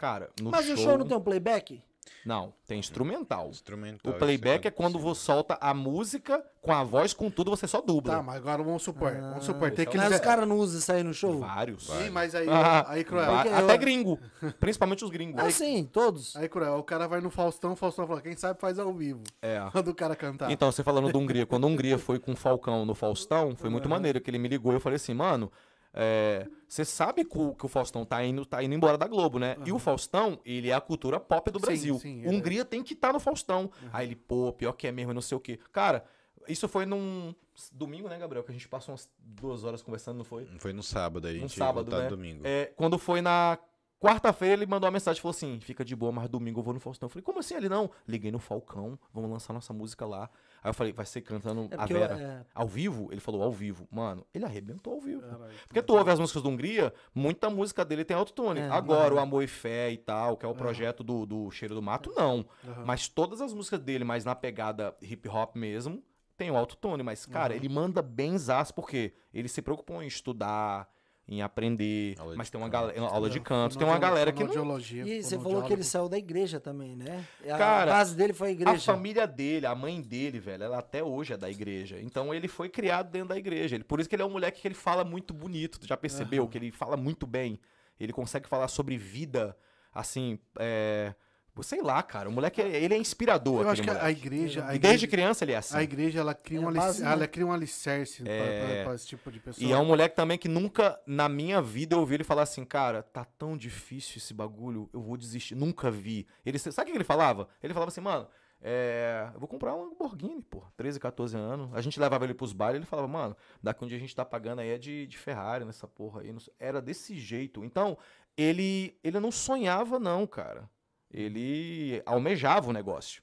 Cara, no Mas show. o show não tem um playback? Não, tem instrumental. Instrumental. O playback isso é quando você solta a música com a voz, com tudo, você só dubla. Tá, mas agora vamos supor. vamos supor, tem esse que Mas os caras não usam isso aí no show? Vários. Sim, mas aí, Ah, aí Cruel. Porque Até eu- gringo. Principalmente os gringos. Ah, sim, todos. Aí, Cruel, o cara vai no Faustão, o Faustão fala, quem sabe faz ao vivo. É. Quando o cara cantar. Então, você falando do Hungria, quando a Hungria foi com o Falcão no Faustão, foi muito maneiro, que ele me ligou e eu falei assim, mano, é, você sabe que o, que o Faustão tá indo, tá indo embora da Globo, né? E o Faustão, ele é a cultura pop do Sim, Brasil. sim, O Hungria tem que estar no Faustão. Aí ele, pô, pior que é mesmo, não sei o quê. Cara, isso foi num domingo, né, Gabriel? Que a gente passou umas duas horas conversando, não foi? Foi no sábado, aí a No gente sábado, né? domingo. É, quando foi na quarta-feira, ele mandou uma mensagem, falou assim, fica de boa, mas domingo eu vou no Faustão. Eu falei, como assim? Ele, não, liguei no Falcão, vamos lançar nossa música lá. Aí eu falei, vai ser cantando É a porque eu- Vera. é, Ao vivo? Ele falou, ao vivo. Mano, ele arrebentou ao vivo. Caralho. Porque tu ouve as músicas do Hungria, muita música dele tem autotune. É, Agora, aham. o Amor e Fé e tal, que é o projeto do, do Cheiro do Mato, não. Aham. Mas todas as músicas dele, mas na pegada hip hop mesmo, tem o autotune. Mas, cara, ele manda bem zaço, porque ele se preocupou em estudar, em aprender. Aula mas tem uma galera. Aula de canto. Tem uma galera que não. E você falou que ele saiu da igreja também, né? A Cara, base dele foi a A igreja. família dele, a mãe dele, velho, ela até hoje é da igreja. Então ele foi criado dentro da igreja. Ele, por isso que ele é um moleque que ele fala muito bonito. Tu já percebeu que ele fala muito bem. Ele consegue falar sobre vida, assim, é... Sei lá, cara. O moleque, ele é inspirador, Eu acho que a igreja. A E desde igreja, criança ele é assim. a igreja ela cria, É um alicerce, né? ela cria um alicerce pra- É. pra esse tipo de pessoa. E é um moleque também que nunca, na minha vida, eu ouvi ele falar assim, cara, tá tão difícil esse bagulho, eu vou desistir. Nunca vi. Ele, sabe o que ele falava? Ele falava assim, mano, é, eu vou comprar um Lamborghini, pô, 13, 14 anos. A gente levava ele pros bailes, ele falava, mano, daqui um dia a gente tá pagando aí é de, de Ferrari nessa porra aí. Era desse jeito. Então, ele, ele não sonhava não, cara. Ele almejava o negócio.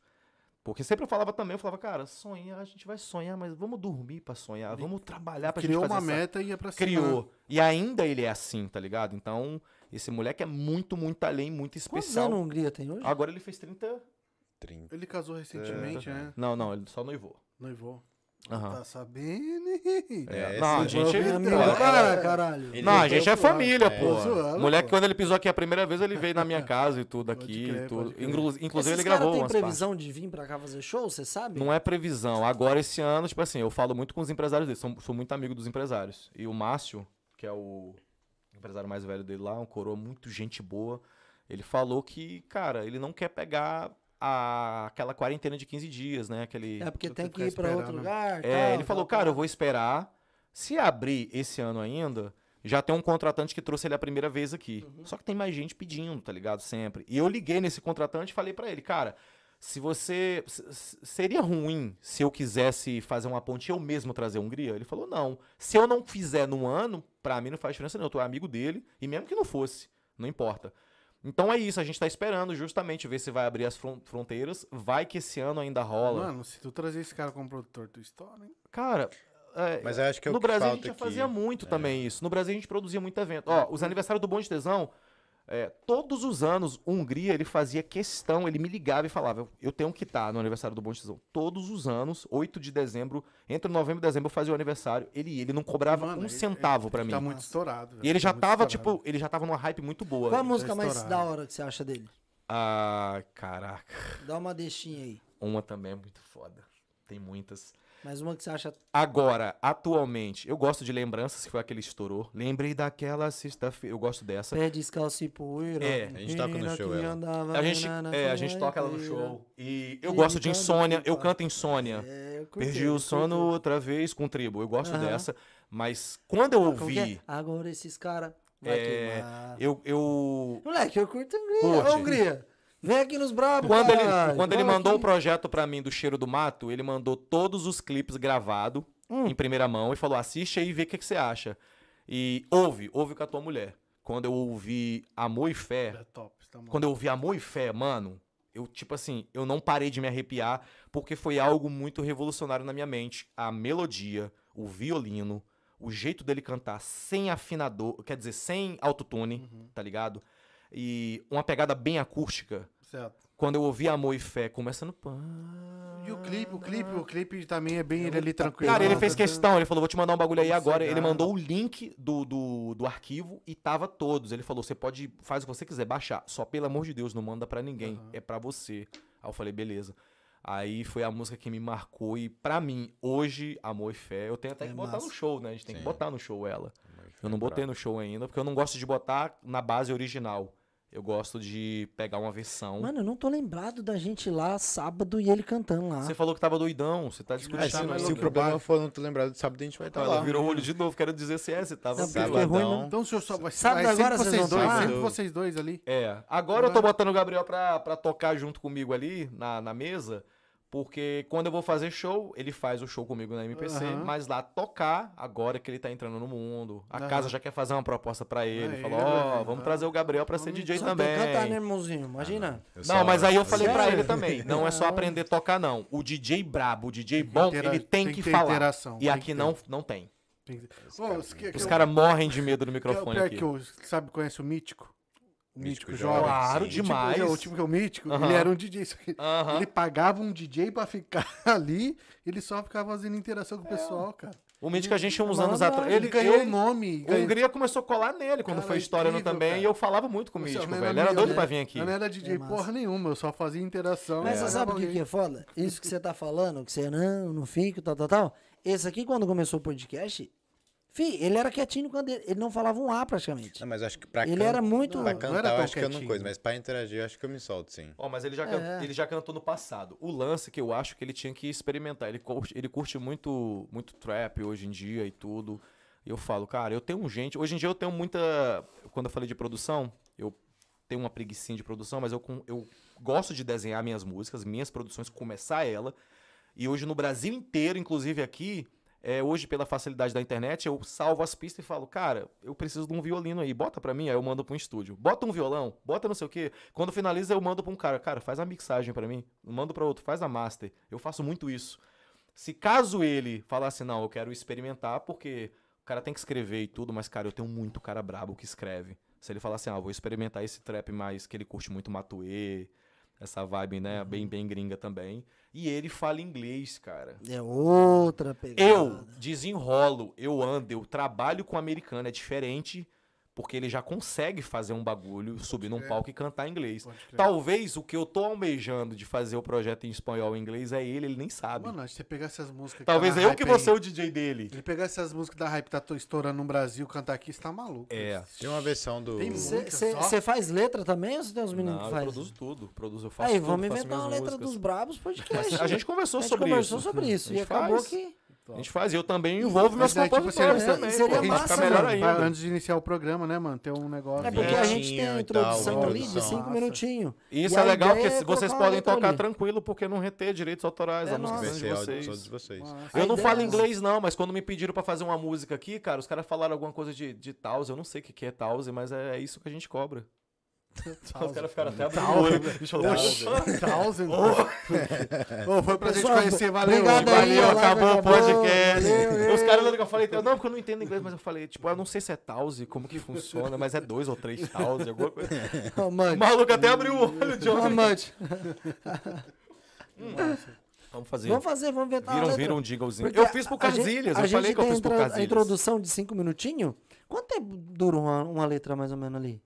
Porque sempre eu falava também, eu falava, cara, sonhar, a gente vai sonhar, mas vamos dormir pra sonhar, vamos trabalhar pra Criou gente fazer uma essa- meta e ia pra cima. criou. E ainda ele é assim, tá ligado? Então, esse moleque é muito, muito além, muito Quantos especial. anos a Hungria tem hoje? Agora ele fez 30. 30. Ele casou recentemente, né? Não, não, ele só noivou. Noivou. Aham. Tá sabendo? É, É, não, a gente. Meu amigo, cara, caralho. Ele não, a gente é família, É. pô. zoando, Moleque, quando ele pisou aqui a primeira vez, ele veio na minha casa e tudo aqui. crer, tudo. Inclusive, Esses ele gravou têm umas partes. previsão de vir pra cá fazer show, você sabe? Não é previsão. Agora, esse ano, tipo assim, eu falo muito com os empresários dele. Sou, sou muito amigo dos empresários. E o Márcio, que é o empresário mais velho dele lá, um coroa muito gente boa, ele falou que, cara, ele não quer pegar a, aquela quarentena de 15 dias, né? Aquele... É porque tem que ir pra outro lugar. É, tal, ele falou, tal, cara, eu tal. vou esperar. Se abrir esse ano ainda, já tem um contratante que trouxe ele a primeira vez aqui. Uhum. Só que tem mais gente pedindo, tá ligado? Sempre. E eu liguei nesse contratante e falei pra ele, cara, se você. s- s- Seria ruim se eu quisesse fazer uma ponte e eu mesmo trazer a Hungria? Ele falou, não. Se eu não fizer no ano, pra mim não faz diferença, não. Eu tô amigo dele, e mesmo que não fosse, não importa. Então é isso, a gente tá esperando justamente ver se vai abrir as fron- fronteiras. Vai que esse ano ainda rola. Mano, se tu trazer esse cara como produtor, tu estoura, hein? Cara, é, Mas eu acho que é o no que Brasil a gente já aqui. fazia muito É. também isso. No Brasil a gente produzia muito evento. Ó, os aniversários do Bom de Tesão, é, todos os anos, o Hungria, ele fazia questão, ele me ligava e falava, eu, eu tenho que estar no aniversário do Bom de Tesão. Todos os anos, 8 de dezembro, entre novembro e dezembro eu fazia o aniversário. Ele ele não cobrava Mano, um ele- centavo pra Ele mim. Tá muito estourado. velho. E ele já Tá muito tava, estourado. tipo, ele já tava numa hype muito boa. Qual a música tá mais da hora que você acha dele? Ah, caraca. Dá uma deixinha aí. Uma também é muito foda. Tem muitas. Mais uma que você acha. Agora, atualmente, eu gosto de Lembranças, que foi aquele que estourou. Lembrei daquela sexta-feira. Eu gosto dessa. Pé descalço e poeira. É, a gente toca no show ela. andava A gente, é, a gente toca ela no show. E eu E gosto de Insônia. Eu canto Insônia. É, eu curti, Perdi o sono outra vez com tribo. Eu gosto dessa. Mas quando eu Como que é? ouvi. Agora esses caras. É, queimar. Eu, eu. Moleque, eu curto Hungria. Curte. Hungria. Vem aqui nos brabos, Quando ele, quando ele mandou o projeto pra mim do Cheiro do Mato, ele mandou todos os clipes gravados Hum. em primeira mão e falou: assiste aí e vê o que, que você acha. E ouve, ouve com a tua mulher. Quando eu ouvi Amor e Fé, É top. Tá quando eu ouvi Amor e Fé, mano, eu, tipo assim, eu não parei de me arrepiar, porque foi algo muito revolucionário na minha mente. A melodia, o violino, o jeito dele cantar sem afinador, quer dizer, sem autotune, Uhum. tá ligado? E uma pegada bem acústica. Certo. Quando eu ouvi Amor e Fé começando. E o clipe, o clipe, o clipe também é bem ele ali tranquilo. Cara, ele fez questão, ele falou, vou te mandar um bagulho aí agora. Ele mandou o link do, do, do arquivo e tava todos. Ele falou, você pode, faz o que você quiser, baixar. Só pelo amor de Deus, não manda pra ninguém. Aham. É pra você. Aí eu falei, beleza. Aí foi a música que me marcou e pra mim, hoje, Amor e Fé, eu tenho até É que botar massa. no show, né? A gente tem que Sim. botar no show ela. Eu não botei no show ainda, porque eu não gosto de botar na base original. Eu gosto de pegar uma versão. Mano, eu não tô lembrado da gente ir lá sábado e ele cantando lá. Você falou que tava doidão, você tá É, se, discutindo. mais se o problema for não ter lembrado de sábado, a gente vai estar Ela lá. virou o olho de novo, quero dizer se é, você tava Não, porque pelo- é Sabadão. Então o senhor só vai, Sábado vai sempre agora vocês vocês dois, lá? sempre vocês dois ali. É, agora eu tô botando o Gabriel pra, pra tocar junto comigo ali na, na mesa, Porque quando eu vou fazer show, ele faz o show comigo na MPC, Aham. mas lá tocar, agora que ele tá entrando no mundo. A Aham. casa já quer fazer uma proposta pra ele. Aí, Falou, ó, velho. vamos trazer o Gabriel pra ser DJ Só também. tem que cantar, né, irmãozinho? Imagina. Eu Não, só- mas aí eu falei pra Sério? ele também. Não é só Ah. aprender a tocar, não. O DJ brabo, o DJ que bom, intera- ele tem, tem que, que falar. interação, E tem aqui que não, não tem. Tem que- os que- que eu- caras morrem de medo do que é o microfone pior aqui. que eu, sabe, conhece o Mítico? O Mítico Mítico. Claro, sim. demais. O tipo que é o Mítico, ele era um DJ. só que. Ele pagava um DJ pra ficar ali, ele só ficava fazendo interação com o pessoal, cara. O Mítico a gente tinha uns Mano, anos atrás. Ele Ele ganhou o nome. O ganhou- Hungria começou a colar nele quando Cara, foi estourando incrível, também. cara. E eu falava muito com o Mítico, não velho. era Ele era doido né? pra vir aqui. Eu não era DJ É porra nenhuma, eu só fazia interação. Mas e você sabe o que, que é foda? Isso que você tá falando, que você não, não fica, tal, tal, tal. Esse aqui, quando começou o podcast, fi, ele era quietinho quando ele, ele não falava um A praticamente. Não, mas acho que pra Ele can- era muito. Pra Não cantar era eu acho que eu não quietinho. coisa, mas pra interagir eu acho que eu me solto, sim. Ó, mas ele já, É. can- ele já cantou no passado. O lance que eu acho que ele tinha que experimentar. Ele curte, ele curte muito, muito trap hoje em dia e tudo. E eu falo, cara, eu tenho gente. Hoje em dia eu tenho muita. Quando eu falei de produção, eu tenho uma preguicinha de produção, mas eu, eu gosto de desenhar minhas músicas, minhas produções, começar ela. E hoje no Brasil inteiro, inclusive aqui, é, hoje pela facilidade da internet, eu salvo as pistas e falo, cara, eu preciso de um violino aí, bota pra mim, aí eu mando pra um estúdio. Bota um violão, bota não sei o quê. Quando finaliza, eu mando pra um cara, cara, faz a mixagem pra mim, mando pra outro, faz a master. Eu faço muito isso. Se caso ele falasse, não, eu quero experimentar, porque o cara tem que escrever e tudo, mas, cara, eu tenho muito cara brabo que escreve. Se ele falar assim, ah, vou experimentar esse trap mais que ele curte muito Matuê, essa vibe, né, bem, bem gringa também. E ele fala inglês, cara. É outra pegada. Eu desenrolo, eu ando, eu trabalho com americano, é diferente, porque ele já consegue fazer um bagulho, subir num palco e cantar em inglês. Talvez o que eu tô almejando de fazer o projeto em espanhol e inglês é ele, ele nem sabe. Mano, se você pegar essas músicas. que Talvez tá eu que vou aí, ser o DJ dele. Ele pegar essas músicas da hype que tá to- estourando no Brasil, cantar aqui, você tá maluco. É. Tem uma versão do. Você faz letra também ou você tem uns meninos Não, que eu fazem? produzo tudo, produzo, eu faço Aí, tudo, vamos faço inventar uma letra músicas. dos Brabos podcast. A gente conversou A gente sobre conversou isso. sobre isso. E acabou faz. Que. A gente faz, e eu também envolvo meus Mas é, tipo, compositores seria- também, seria pô, massa, fica melhor mano. Ainda. antes de iniciar o programa, né, mano? Tem um negócio. É porque a gente tem a e tal, introdução ali de introdução. cinco minutinhos. E isso E é legal porque é vocês podem tocar ali. tranquilo, porque não reter direitos autorais, É a música. Vai de vocês. só de vocês. Eu não falo é- inglês, não, mas quando me pediram pra fazer uma música aqui, cara, os caras falaram alguma coisa de, de Tause. Eu não sei o que, que é Tause, mas é isso que a gente cobra. Os caras ficaram até abrindo. Thousand. Ô, foi pra gente conhecer, valeu. obrigado aí, Valeu, a live acabou o podcast. Os caras olhando que eu falei, não, porque eu não entendo inglês, mas eu falei, tipo, eu não sei se é Tause, como que funciona, mas é dois ou três Tause, alguma coisa. Ô, O maluco até abriu o olho, John. Mud. Vamos fazer. Vamos fazer, vamos inventar Viram, viram um jinglezinho. Porque Eu fiz pro Casilhas, eu falei que eu fiz pro a intra- A Casilhas. introdução de cinco minutinhos. Quanto tempo dura uma, uma letra mais ou menos ali?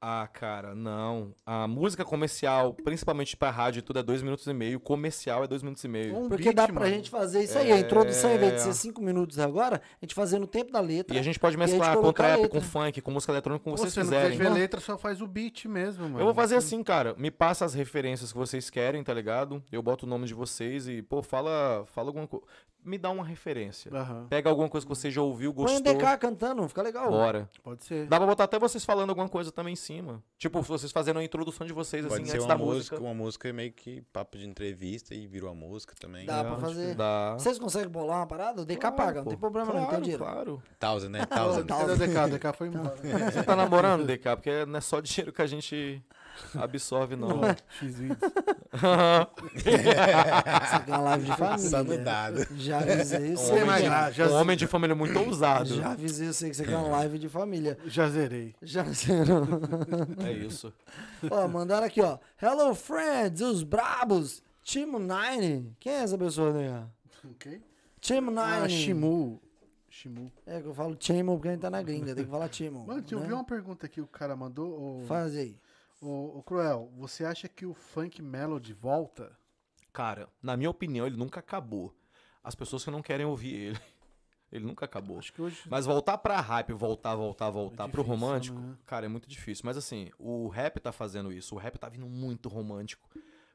Ah, cara, não. A música comercial, principalmente pra rádio tudo, é dois minutos e meio. Comercial é dois minutos e meio. Um Porque beat, dá pra mano. gente fazer isso aí. A introdução, em vez de É. ser cinco minutos agora, a gente fazer no tempo da letra. E a gente pode gente mesclar com trap, com funk, com música eletrônica, como Pô, vocês se não quiser quiserem. ver letra, só faz o beat mesmo, mano. Eu vou fazer assim, cara. Me passa as referências que vocês querem, tá ligado? Eu boto o nome de vocês e, pô, fala, fala alguma coisa. Me dá uma referência. Aham, Pega alguma coisa que você já ouviu, Põe um gostou. DK cantando, fica legal. Bora. pode ser. Dá pra botar até vocês falando alguma coisa também em cima. Tipo, vocês fazendo a introdução de vocês, assim, Pode ser antes uma da música, música. uma música meio que papo de entrevista e virou a música também. Dá pra É, fazer. Dá. Vocês conseguem bolar uma parada? O DK Claro, paga, não pô. tem problema não, tem Claro, dinheiro. Claro. Thousand, né? Thousand. O DK? O DK foi embora. Você tá namorando, DK? Porque não é só dinheiro que a gente absorve, não. X-Vídeos. Isso aqui é uma live de família. Só no né? dado. Já avisei Um você. Sei mais já, já, um homem de família muito ousado. já avisei você que isso aqui é uma live de família. já zerei. Já É isso. Ó, mandaram aqui, ó. Hello, friends, os brabos. Team Nine. Quem é essa pessoa daí, ó? Ok. Team Nine. Ah, Shimu. Shimu. É que eu falo Timo porque a gente tá na gringa, tem que falar Timo. Mano, eu né? vi uma pergunta que o cara mandou. O, Faz aí. O, Cruel, você acha que o funk melody volta? Cara, na minha opinião, ele nunca acabou. As pessoas que não querem ouvir ele. Ele nunca acabou. Acho que hoje. Mas voltar pra hype, voltar, voltar, voltar pro difícil, romântico, né? cara, é muito difícil. Mas assim, o rap tá fazendo isso. O rap tá vindo muito romântico,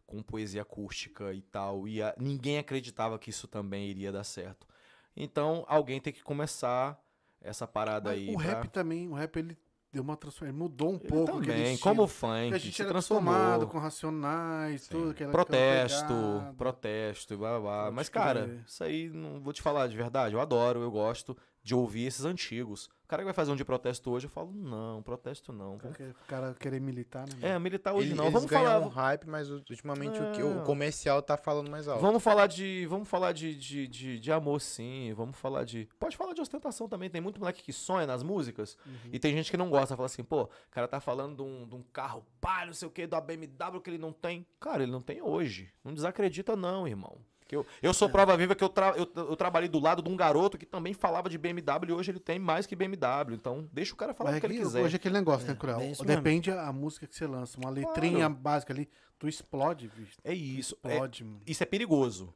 com poesia acústica e tal. E a- ninguém acreditava que isso também iria dar certo. Então, alguém tem que começar essa parada Mas aí. o pra- rap também, o rap ele deu uma transformação. Mudou um Ele pouco também, como funk, a gente era transformou. acostumado com racionais, tudo aquela aquela Protesto, protesto, blá blá. blá. Mas, crer. cara, isso aí não vou te falar de verdade. Eu adoro, eu gosto de ouvir esses antigos. O cara que vai fazer um de protesto hoje, eu falo, não, protesto não. Vamos- O cara querer militar, né? É, militar hoje Ele- não. Eles Vamos falar. um hype, mas ultimamente o, que, É. o comercial tá falando mais alto. Vamos falar de. Vamos falar de, de, de, de amor, sim. Vamos falar de. Pode falar de ostentação também. Tem muito moleque que sonha nas músicas. E tem gente que não gosta. Fala assim, pô, o cara tá falando de um, de um carro pá, não sei o que, da BMW que ele não tem. Cara, ele não tem hoje. Não desacredita, não, irmão. Que eu, eu sou prova viva que eu, tra- eu, eu trabalhei do lado de um garoto que também falava de BMW e hoje ele tem mais que BMW. Então, deixa o cara falar Mas o que ele aqui, quiser. hoje é aquele negócio, né, É, Cruel? bem isso mesmo. Depende a música que você lança. Uma letrinha básica ali, tu explode, bicho. É isso. É- Explode, mano. isso é perigoso.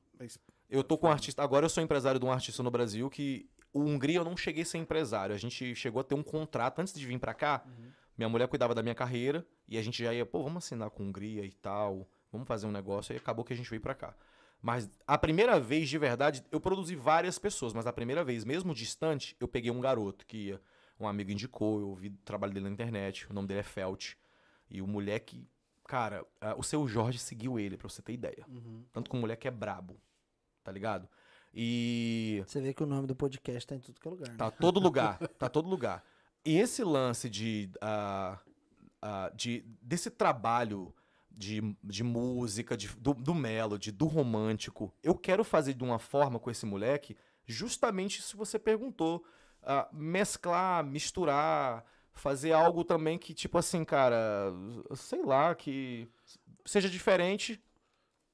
Eu tô com um artista. Agora eu sou empresário de um artista no Brasil que. O Hungria eu não cheguei a ser empresário. A gente chegou a ter um contrato antes de vir pra cá. Minha mulher cuidava da minha carreira e a gente já ia, pô, vamos assinar com a Hungria e tal. Vamos fazer um negócio. E acabou que a gente veio pra cá. Mas a primeira vez, de verdade, eu produzi várias pessoas, mas a primeira vez, mesmo distante, eu peguei um garoto que um amigo indicou, eu vi o trabalho dele na internet, o nome dele é Felt. E o moleque, cara, o seu Jorge seguiu ele, pra você ter ideia. Tanto que o moleque é brabo, tá ligado? E Você vê que o nome do podcast tá em tudo que é lugar. Né? Tá todo lugar, tá todo lugar. E esse lance de, ah, ah, de desse trabalho de, de música, de, do, do melody, do romântico, eu quero fazer de uma forma com esse moleque, justamente isso que você perguntou, ah, mesclar, misturar, fazer algo também que tipo assim, cara, sei lá, que seja diferente.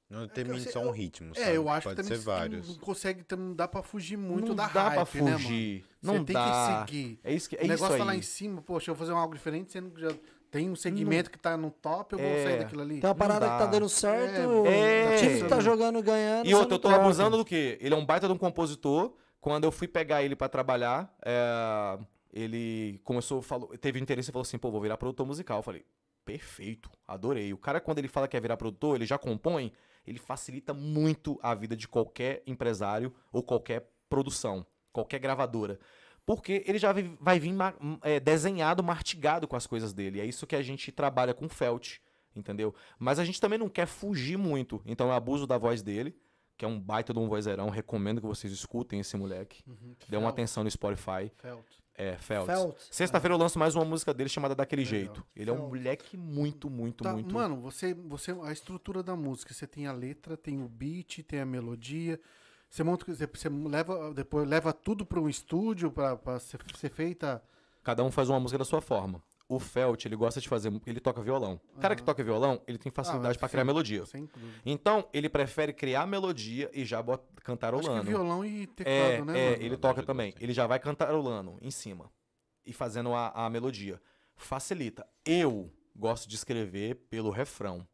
Não termine sei- só um ritmo, É, sabe? eu acho Pode que também ser vários. não consegue, também não dá pra fugir muito não da dá hype, pra né, mano? fugir, Você não tem dá. que seguir. É isso que é o negócio isso tá lá aí. em cima, poxa, eu vou fazer algo diferente, sendo que já tem um segmento que tá no top, eu vou É. sair daquilo ali. Tem uma parada que tá dando certo, É. o time que tá É. jogando e ganhando. E não eu tô troca. abusando do quê? Ele é um baita de um compositor. Quando eu fui pegar ele pra trabalhar, é, ele começou, falou, teve interesse e falou assim, pô, vou virar produtor musical. Eu falei, perfeito, adorei. O cara, quando ele fala que quer virar produtor, ele já compõe, ele facilita muito a vida de qualquer empresário ou qualquer produção, qualquer gravadora. Porque ele já vai vir ma- é, desenhado, martigado com as coisas dele. É isso que a gente trabalha com Felt, entendeu? Mas a gente também não quer fugir muito. Então eu abuso da voz dele, que é um baita de um vozeirão. Recomendo que vocês escutem esse moleque. Dê uma Felt. atenção no Spotify. Felt. É, Felt. Felt. Sexta-feira eu lanço mais uma música dele chamada Daquele Legal. Jeito. Ele é um Felt. moleque muito, muito, Tá, muito. Mano, você, você, a estrutura da música, você tem a letra, tem o beat, tem a melodia. Você monta, você, você leva, depois leva tudo para um estúdio para ser, ser feita. Cada um faz uma música da sua forma. O Felt, ele gosta de fazer. Ele toca violão. O cara que toca violão, ele tem facilidade Ah, pra criar melodia. Então, ele prefere criar melodia e já bota, Acho que cantarolando. violão e teclado, É, né, é, mano? ele toca também. Ele já vai cantarolando em cima e fazendo a, a melodia. Facilita. Eu gosto de escrever pelo refrão.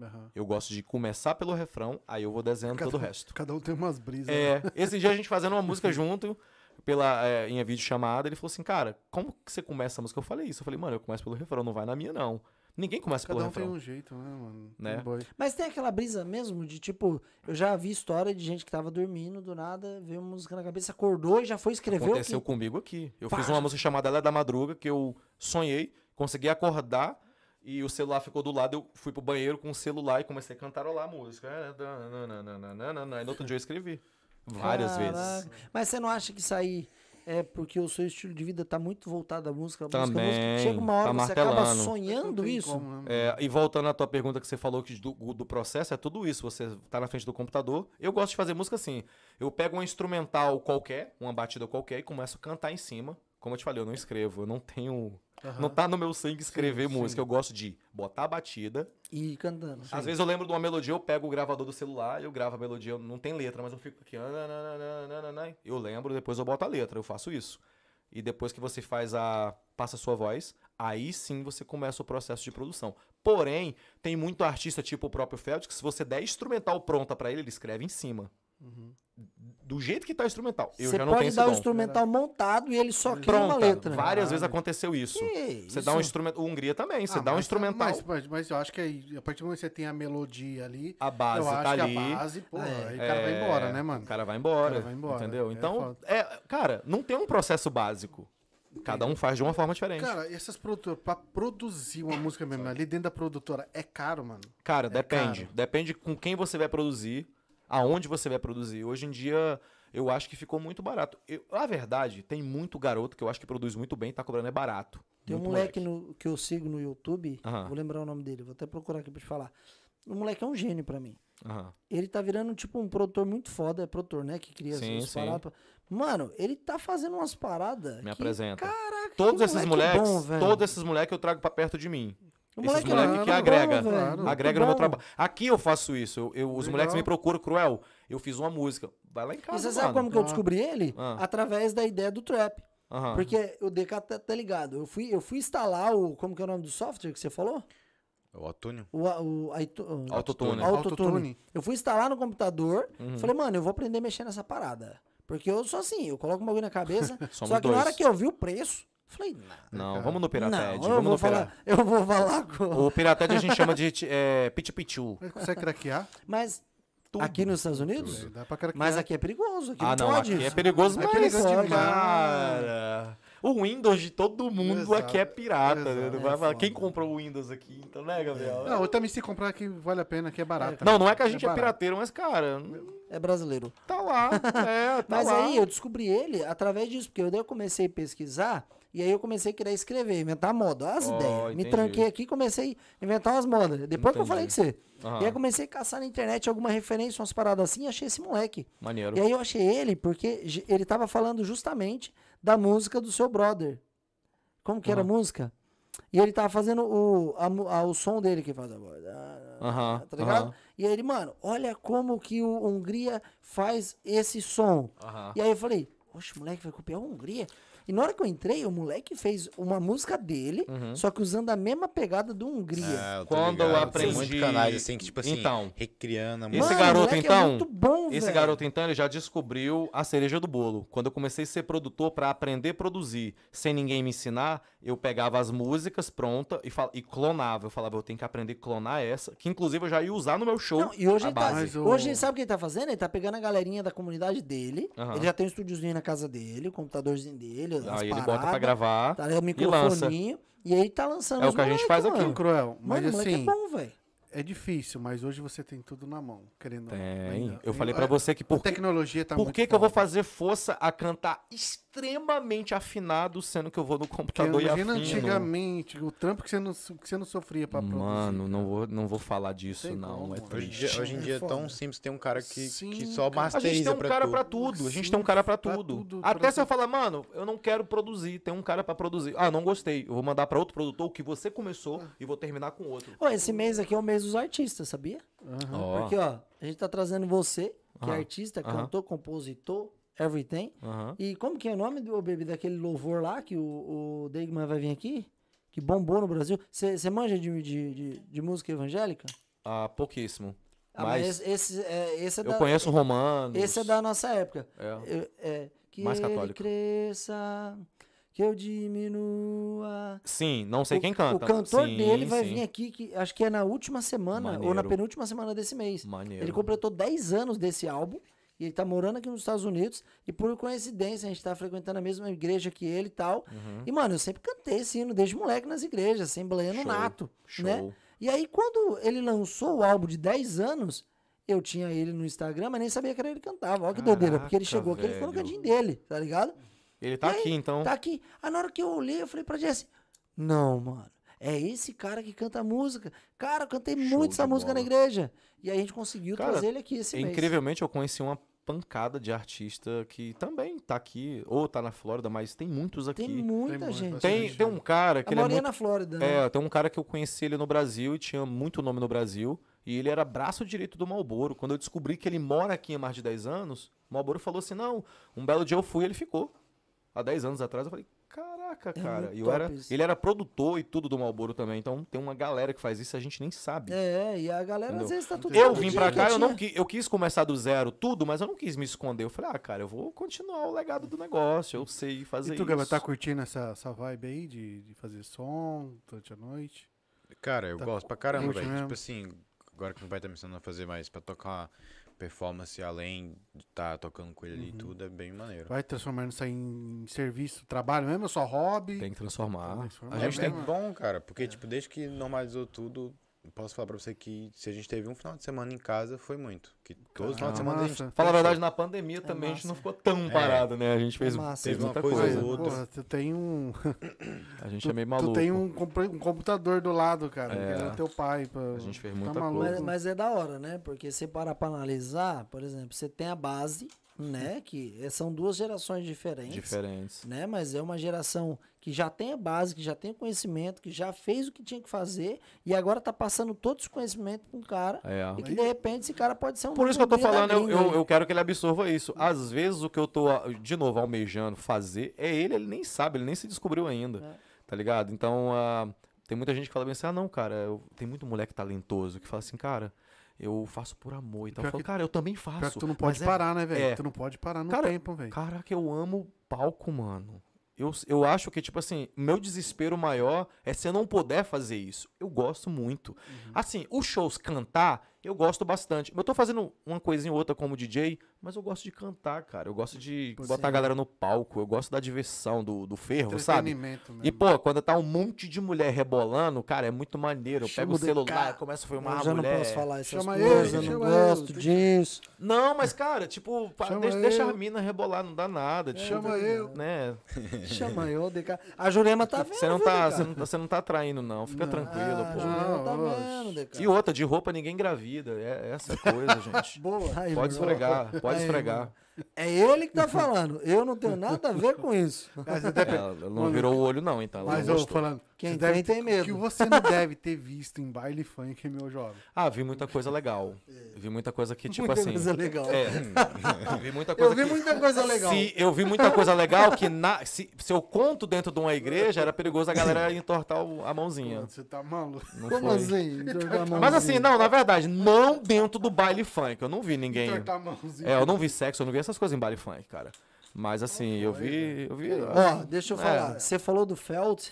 Aham. Eu gosto de começar pelo refrão, aí eu vou desenhando Cada, todo o resto. cada um tem umas brisas. né? É, esse dia a gente fazendo uma música junto, pela, é, em vídeo chamada, ele falou assim, cara, como que você começa a música? Eu falei isso, eu falei, mano, eu começo pelo refrão, não vai na minha, não. Ninguém começa Cada pelo um tem refrão. um jeito, né, mano? Né? Tem boi. Mas tem aquela brisa mesmo de tipo, eu já vi história de gente que tava dormindo, do nada, veio uma música na cabeça, acordou e já foi escrever o Aconteceu que... comigo aqui. Eu fiz uma música chamada Ela é da Madruga, que eu sonhei, consegui acordar e o celular ficou do lado. Eu fui pro banheiro com o celular e comecei a cantarolar a música. E no outro dia eu escrevi. Várias vezes. Caraca. Mas você não acha que isso aí é porque o seu estilo de vida tá muito voltado à música? A música, música Também, chega uma hora tá você acaba sonhando isso? como, né? É, e voltando à tua pergunta que você falou que do, do processo, é tudo isso. Você tá na frente do computador. Eu gosto de fazer música assim. Eu pego um instrumental qualquer, uma batida qualquer, e começo a cantar em cima. Como eu te falei, eu não escrevo. Eu não tenho. Aham. Não tá no meu sangue escrever Sim, música. sim. Eu gosto de botar a batida. E cantando. Às vezes eu lembro de uma melodia, eu pego o gravador do celular, eu gravo a melodia, não tem letra, mas eu fico aqui. Eu lembro, depois eu boto a letra, eu faço isso. E depois que você faz a. passa a sua voz, aí sim você começa o processo de produção. Porém, tem muito artista, tipo o próprio Feld, que se você der instrumental pronta pra ele, ele escreve em cima. Do jeito que tá o instrumental. Eu você já não tenho pode esse dar o dom. instrumental montado e ele só cria uma letra. Várias Ah, vezes aconteceu isso. Que Você dá um isso? instrumento. O Hungria também, você Ah, dá um mas- instrumental. Mas, mas, mas eu acho que aí, a partir do momento que você tem a melodia ali, a base eu acho tá que ali. a base, pô, É. aí o cara vai É, embora, né, mano? O cara vai embora. O cara vai embora, Entendeu? é então, é, cara, não tem um processo básico. Cada um faz de uma forma diferente. Cara, Cara, e essas produtoras, pra produzir uma música mesmo ali dentro da produtora, é caro, mano. depende. caro. Depende com quem você vai produzir, aonde você vai produzir. Hoje em dia, eu acho que ficou muito barato. Eu, a verdade, tem muito garoto que eu acho que produz muito bem, tá cobrando é barato. Tem um Muito moleque no- que eu sigo no YouTube, Aham. vou lembrar o nome dele, vou até procurar aqui pra te falar. O moleque é um gênio pra mim. Aham. Ele tá virando, tipo, um produtor muito foda, é produtor, né? Que cria Sim, essas sim. paradas. Mano, ele tá fazendo umas paradas. Me que, apresenta. Caraca, Todos esses moleque moleques, bom, todos esses moleques eu trago pra perto de mim. O esses moleque é moleque muito que bom, agrega, claro. muito agrega no meu trabalho. Aqui eu faço isso. Eu, eu- os Legal. moleques me procuram, Cruel. Eu fiz uma música. Vai lá em casa. E você sabe mano. como que eu Ah. descobri ele? Ah. Através da ideia do trap. Aham. Porque o DK tá, tá ligado. Eu fui, eu fui instalar o. Como que é o nome do software que você falou? O Otúnio? O, o, o Autotune. Autotune. Autotune. Eu fui instalar no computador. Uhum. Falei, mano, eu vou aprender a mexer nessa parada. Porque eu sou assim, eu coloco um bagulho na cabeça. Só que na dois. hora que eu vi o preço, falei, não. Não, vamos no Pirated. Não, eu vamos vou, no falar, eu vou falar com. O Pirated a gente chama de é, Piti Pichu. Mas consegue craquear? Mas aqui nos Estados Unidos? Dá pra craquear. Mas aqui é perigoso. Aqui Ah, não não, pode aqui é isso. perigoso, É mas, perigoso demais. cara, o Windows de todo mundo Exato, aqui é pirata. né? É. Quem comprou o Windows aqui, então, né, Gabriel? Não, eu também se comprar aqui vale a pena, que é barato. Não, não é que a gente é, barato. pirateiro, mas, cara, É brasileiro. tá lá. É, tá Mas lá. aí eu descobri ele através disso, porque eu, daí eu comecei a pesquisar e aí eu comecei a querer escrever, inventar moda. As Ó, ideias. Me entendi. tranquei aqui e comecei a inventar umas modas. Depois que eu falei com você. Aham. E aí comecei a caçar na internet alguma referência, umas paradas assim, e achei esse moleque. Maneiro. E aí eu achei ele porque ele tava falando justamente da música do seu brother. Como que era a música? E ele tava fazendo o, a a- o som dele que faz agora. Aham, Tá ligado? aham. E aí ele, mano, olha como que o Hungria faz esse som. Aham. E aí eu falei, oxe, moleque vai copiar o Hungria? E na hora que eu entrei, o moleque fez uma música dele, Uhum. só que usando a mesma pegada do Hungria. É, eu Quando eu aprendi- Tem muito canais assim que, tipo assim, Então. recriando a Esse música. Mano, garoto, moleque então, É muito bom, Esse velho. garoto, então, ele já descobriu a cereja do bolo. Quando eu comecei a ser produtor para aprender a produzir, sem ninguém me ensinar, eu pegava as músicas prontas e, fal- e clonava. Eu falava, eu tenho que aprender a clonar essa, que inclusive eu já ia usar no meu show. Não, e hoje, a ele tá, o- hoje sabe o que ele tá fazendo? Ele tá pegando a galerinha da comunidade dele. Aham. Ele já tem um estúdiozinho na casa dele, o computadorzinho dele, as Aí ele bota paradas, pra gravar. Tá, o e lança. microfoninho. E, aí tá lançando É o que a gente faz aqui. mano. Cruel, mas Mano, o moleque assim, é bom, velho. é difícil, mas hoje você tem tudo na mão, querendo ou não. Tem. Eu falei A- pra você que A por, tecnologia tá por muito que, que eu vou fazer força a cantar extremamente afinado, sendo que eu vou no Porque computador e imagina afino? antigamente, o trampo que você não, que você não sofria pra produzir. Mano, não vou, não vou falar disso, Tem não. como, é mano. Hoje, em triste. dia- hoje em É dia é tão simples ter um cara que, Sim, que só cara. A gente masteriza tem um pra cara tudo. pra tudo. A gente Sim, tem um cara pra pra tudo. tudo, pra Até você tudo. fala, mano, eu não quero produzir. Tem um cara pra produzir. Ah, não gostei. Eu vou mandar pra outro produtor o que você começou e vou terminar com outro. Ô, esse mês aqui é o mês dos artistas, sabia? Ó. Porque, ó, a gente tá trazendo você, que é Aham. artista, cantor, compositor, everything. E como que é o nome do baby daquele louvor lá que o, o Degman vai vir aqui? Que bombou no Brasil. Você manja de, de, de, de música evangélica? Ah, pouquíssimo. Ah, mas Mas esse, é, esse é eu da, conheço romanos. Esse é da nossa época. É. É, que Mais católico. cresça, que eu diminua. Sim, não sei O- quem canta. O cantor Sim, dele vai sim. vir aqui, que acho que é na última semana, ou na Maneiro. penúltima semana desse mês. Maneiro. Ele completou 10 anos desse álbum. E ele tá morando aqui nos Estados Unidos. E por coincidência, a gente tá frequentando a mesma igreja que ele e tal. Uhum. E, mano, eu sempre cantei esse hino desde moleque nas igrejas, assembleia no Show, nato. Show. Né? E aí, quando ele lançou o álbum de 10 anos, eu tinha ele no Instagram, mas nem sabia que era ele que cantava. Olha que doideira, porque ele Caraca, chegou aqui, ele ficou no velho. cantinho dele, tá ligado? Ele tá aí, aqui, então. Tá aqui. Aí na hora que eu olhei, eu falei pra Jesse, não, mano, é esse cara que canta música. Cara, eu cantei Show muito essa música na bola. igreja. E aí a gente conseguiu Cara, trazer ele aqui esse mês. Incrivelmente, eu conheci uma pancada de artista que também tá aqui, ou tá na Flórida, mas tem muitos aqui. Tem muita muito, gente. Tem, tem um cara que A ele é muito na Flórida, né? É, tem um cara que eu conheci ele no Brasil e tinha muito nome no Brasil. E ele era braço direito do Malboro. Quando eu descobri que ele mora aqui há mais de 10 anos, o Malboro falou assim: não, um belo dia eu fui e ele ficou. Há 10 anos atrás eu falei, caraca, É cara. muito E era, isso. ele era produtor e tudo do Malboro também. Então tem uma galera que faz isso e a gente nem sabe. É, e a galera Entendeu? às vezes tá tudo Eu vim pra cá, eu, não qui- eu quis começar do zero tudo, mas eu não quis me esconder. Eu falei, ah, cara, eu vou continuar o legado do negócio. Eu sei fazer E tu, isso. Gaba, tá curtindo essa, essa vibe aí de, de fazer som durante a noite? Cara, eu Tá gosto pra caramba, velho. Tipo assim, agora que meu pai tá me ensinando a fazer mais pra tocar performance além de estar tocando com ele Uhum. ali e tudo, é bem maneiro. Vai transformando isso aí em serviço, trabalho mesmo, ou só hobby? Tem que transformar. Transformar. A É, gente é tem. bom, cara, porque, tipo, desde que normalizou tudo, posso falar pra você que se a gente teve um final de semana em casa, foi muito. Que todos os finais de semana a gente. Massa. Fala a verdade, na pandemia também a gente massa. não ficou tão É. parado, né? A gente fez, massa. fez Teve uma muita coisa coisa. ou outra. Porra, tu tem um. A gente tu, é meio tu maluco. tem um, um computador do lado, cara. É. Que era teu pai. Pra... A gente fez tá muita maluco. coisa. Mas, mas é da hora, né? Porque você parar pra analisar, por exemplo, você tem a base, né? Que são duas gerações diferentes. Diferentes. Né? Mas é uma geração que já tem a base, que já tem o conhecimento, que já fez o que tinha que fazer e agora tá passando todo esse conhecimento pra um cara É. e que de repente esse cara pode ser um Por isso que eu tô falando, eu, eu, eu quero que ele absorva isso. Às vezes o que eu tô, de novo, almejando fazer é ele, ele nem sabe, ele nem se descobriu ainda. É. Tá ligado? Então, ah, tem muita gente que fala bem assim: ah, não, cara, eu- tem muito moleque talentoso que fala assim, cara, eu faço por amor e tal. Eu que- cara, eu também faço. Pior que tu não pode é- parar, né, velho? é. Tu não pode parar no Cara, tempo, velho. Caraca, eu amo palco, mano. Eu, eu acho que, tipo assim, meu desespero maior é se eu não puder fazer isso. Eu gosto muito. Uhum. Assim, os shows cantar, eu gosto bastante. Eu tô fazendo uma coisinha ou outra como DJ, mas eu gosto de cantar, cara. Eu gosto de Pode botar a galera no palco. Eu gosto da diversão, do, do fervo, sabe? Entretenimento, né? E, pô, quando tá um monte de mulher rebolando, cara, é muito maneiro. Eu pego Chama o o celular, DK. começo a filmar Eu a já não mulher. posso falar essas Chama coisas, eu não chama ele, gosto tem disso. Não, mas, cara, tipo, deixa, deixa a eu. mina rebolar, não dá nada. Tipo, Chama eu. Né? Chama eu, DK. A Jurema tá vendo, Você não tá, você não, tá- você não tá traindo, não. Fica Não. tranquilo, Ah, a pô. Jurema tá Não, vendo, DK. E outra, de roupa ninguém engravida. É essa coisa, gente. Boa. Pode esfregar, pode Aí, esfregar. É ele que tá falando. Eu não tenho nada a ver com isso. Mas, até É, Ela não virou o olho, não, então. Ela mas não eu gostou. falando. Quem você deve tem, ter- tem medo. O que você não deve ter visto em baile funk, meu jovem. Ah, vi muita coisa legal. Vi muita coisa que, tipo Muita assim. coisa legal. É. vi muita coisa Eu vi que- muita coisa legal. Se eu vi muita coisa legal que na, se, se eu conto dentro de uma igreja, era perigoso a galera entortar o- a mãozinha. Você tá maluco. Não Como foi. assim? Mas assim, não, na verdade, não dentro do baile funk. Eu não vi ninguém. Tortar a mãozinha. É, eu não vi sexo, eu não vi essas coisas em baile funk, cara. Mas assim, eu vi. Eu vi. Ó, deixa eu É. falar. Você falou do Felt.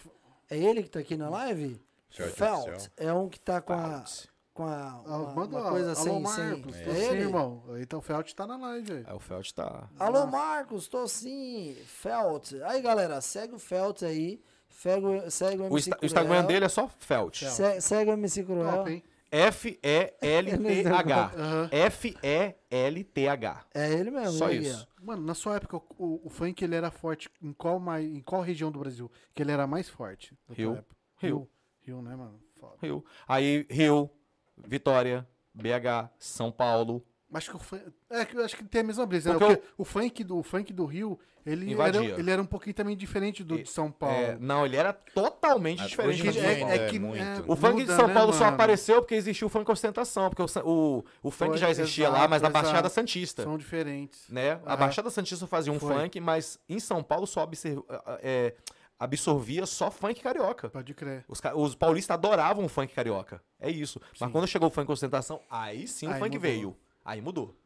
É ele que tá aqui na live? Felt Felt. oficial. É um que tá com a, Felt. com a Ah, uma, manda uma coisa alô, sem... Marcos. sem... Tô É sim, ele? irmão. Então o Felt tá na live aí. Aí o Felt tá. Alô, Marcos, tô sim. Felt. Aí, galera, segue o Felt aí. Segue, o- segue o MC O, Insta- o. Instagram dele é só Felt. Se- segue o MC Cruel. Top, hein? F-E-L-T-H. F-E-L-T-H. É ele mesmo. Só ele aqui, isso. Mano, na sua época, o, o funk ele era forte em qual, mais, em qual região do Brasil que ele era mais forte? na tua Rio. época? Rio. Rio, né, mano? Foda. Rio. Aí, Rio, Vitória, BH, São Paulo. Mas acho que o funk. É que eu acho que tem a mesma brisa, né? O funk do, o funk do Rio, ele Invadia. era, ele era um pouquinho também diferente do de São Paulo. É, não, ele era totalmente Ah, diferente. do dia São Paulo. é muito. O funk de muda, São né, Paulo só mano? apareceu porque existiu o funk ostentação, porque o, o, o funk Foi, já existia lá, exato, mas na exato. Baixada Santista. São diferentes. Né? A Aham. Baixada Santista fazia um Foi. funk, mas em São Paulo só observ- é, absorvia só funk carioca. Pode crer. Os, os paulistas adoravam o funk carioca. É isso. Mas Sim. quando chegou o funk ostentação, aí sim o Aí funk mudou. veio. Aí mudou.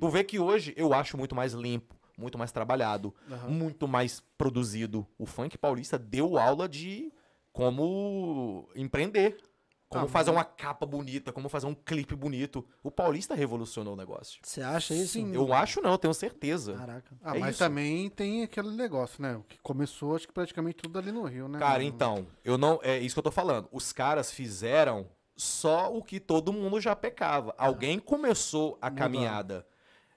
Tu vê que hoje eu acho muito mais limpo, muito mais trabalhado, Aham. muito mais produzido. O funk paulista deu aula de como empreender. Como Ah, fazer uma capa bonita, como fazer um clipe bonito. O paulista revolucionou o negócio. Você acha isso? Sim. Eu acho não, eu tenho certeza. Caraca. Ah, É mas isso. também tem aquele negócio, né? Que começou, acho que praticamente tudo ali no Rio, né? Cara, então, eu não. É isso que eu tô falando. Os caras fizeram só o que todo mundo já pecava. Alguém começou a caminhada.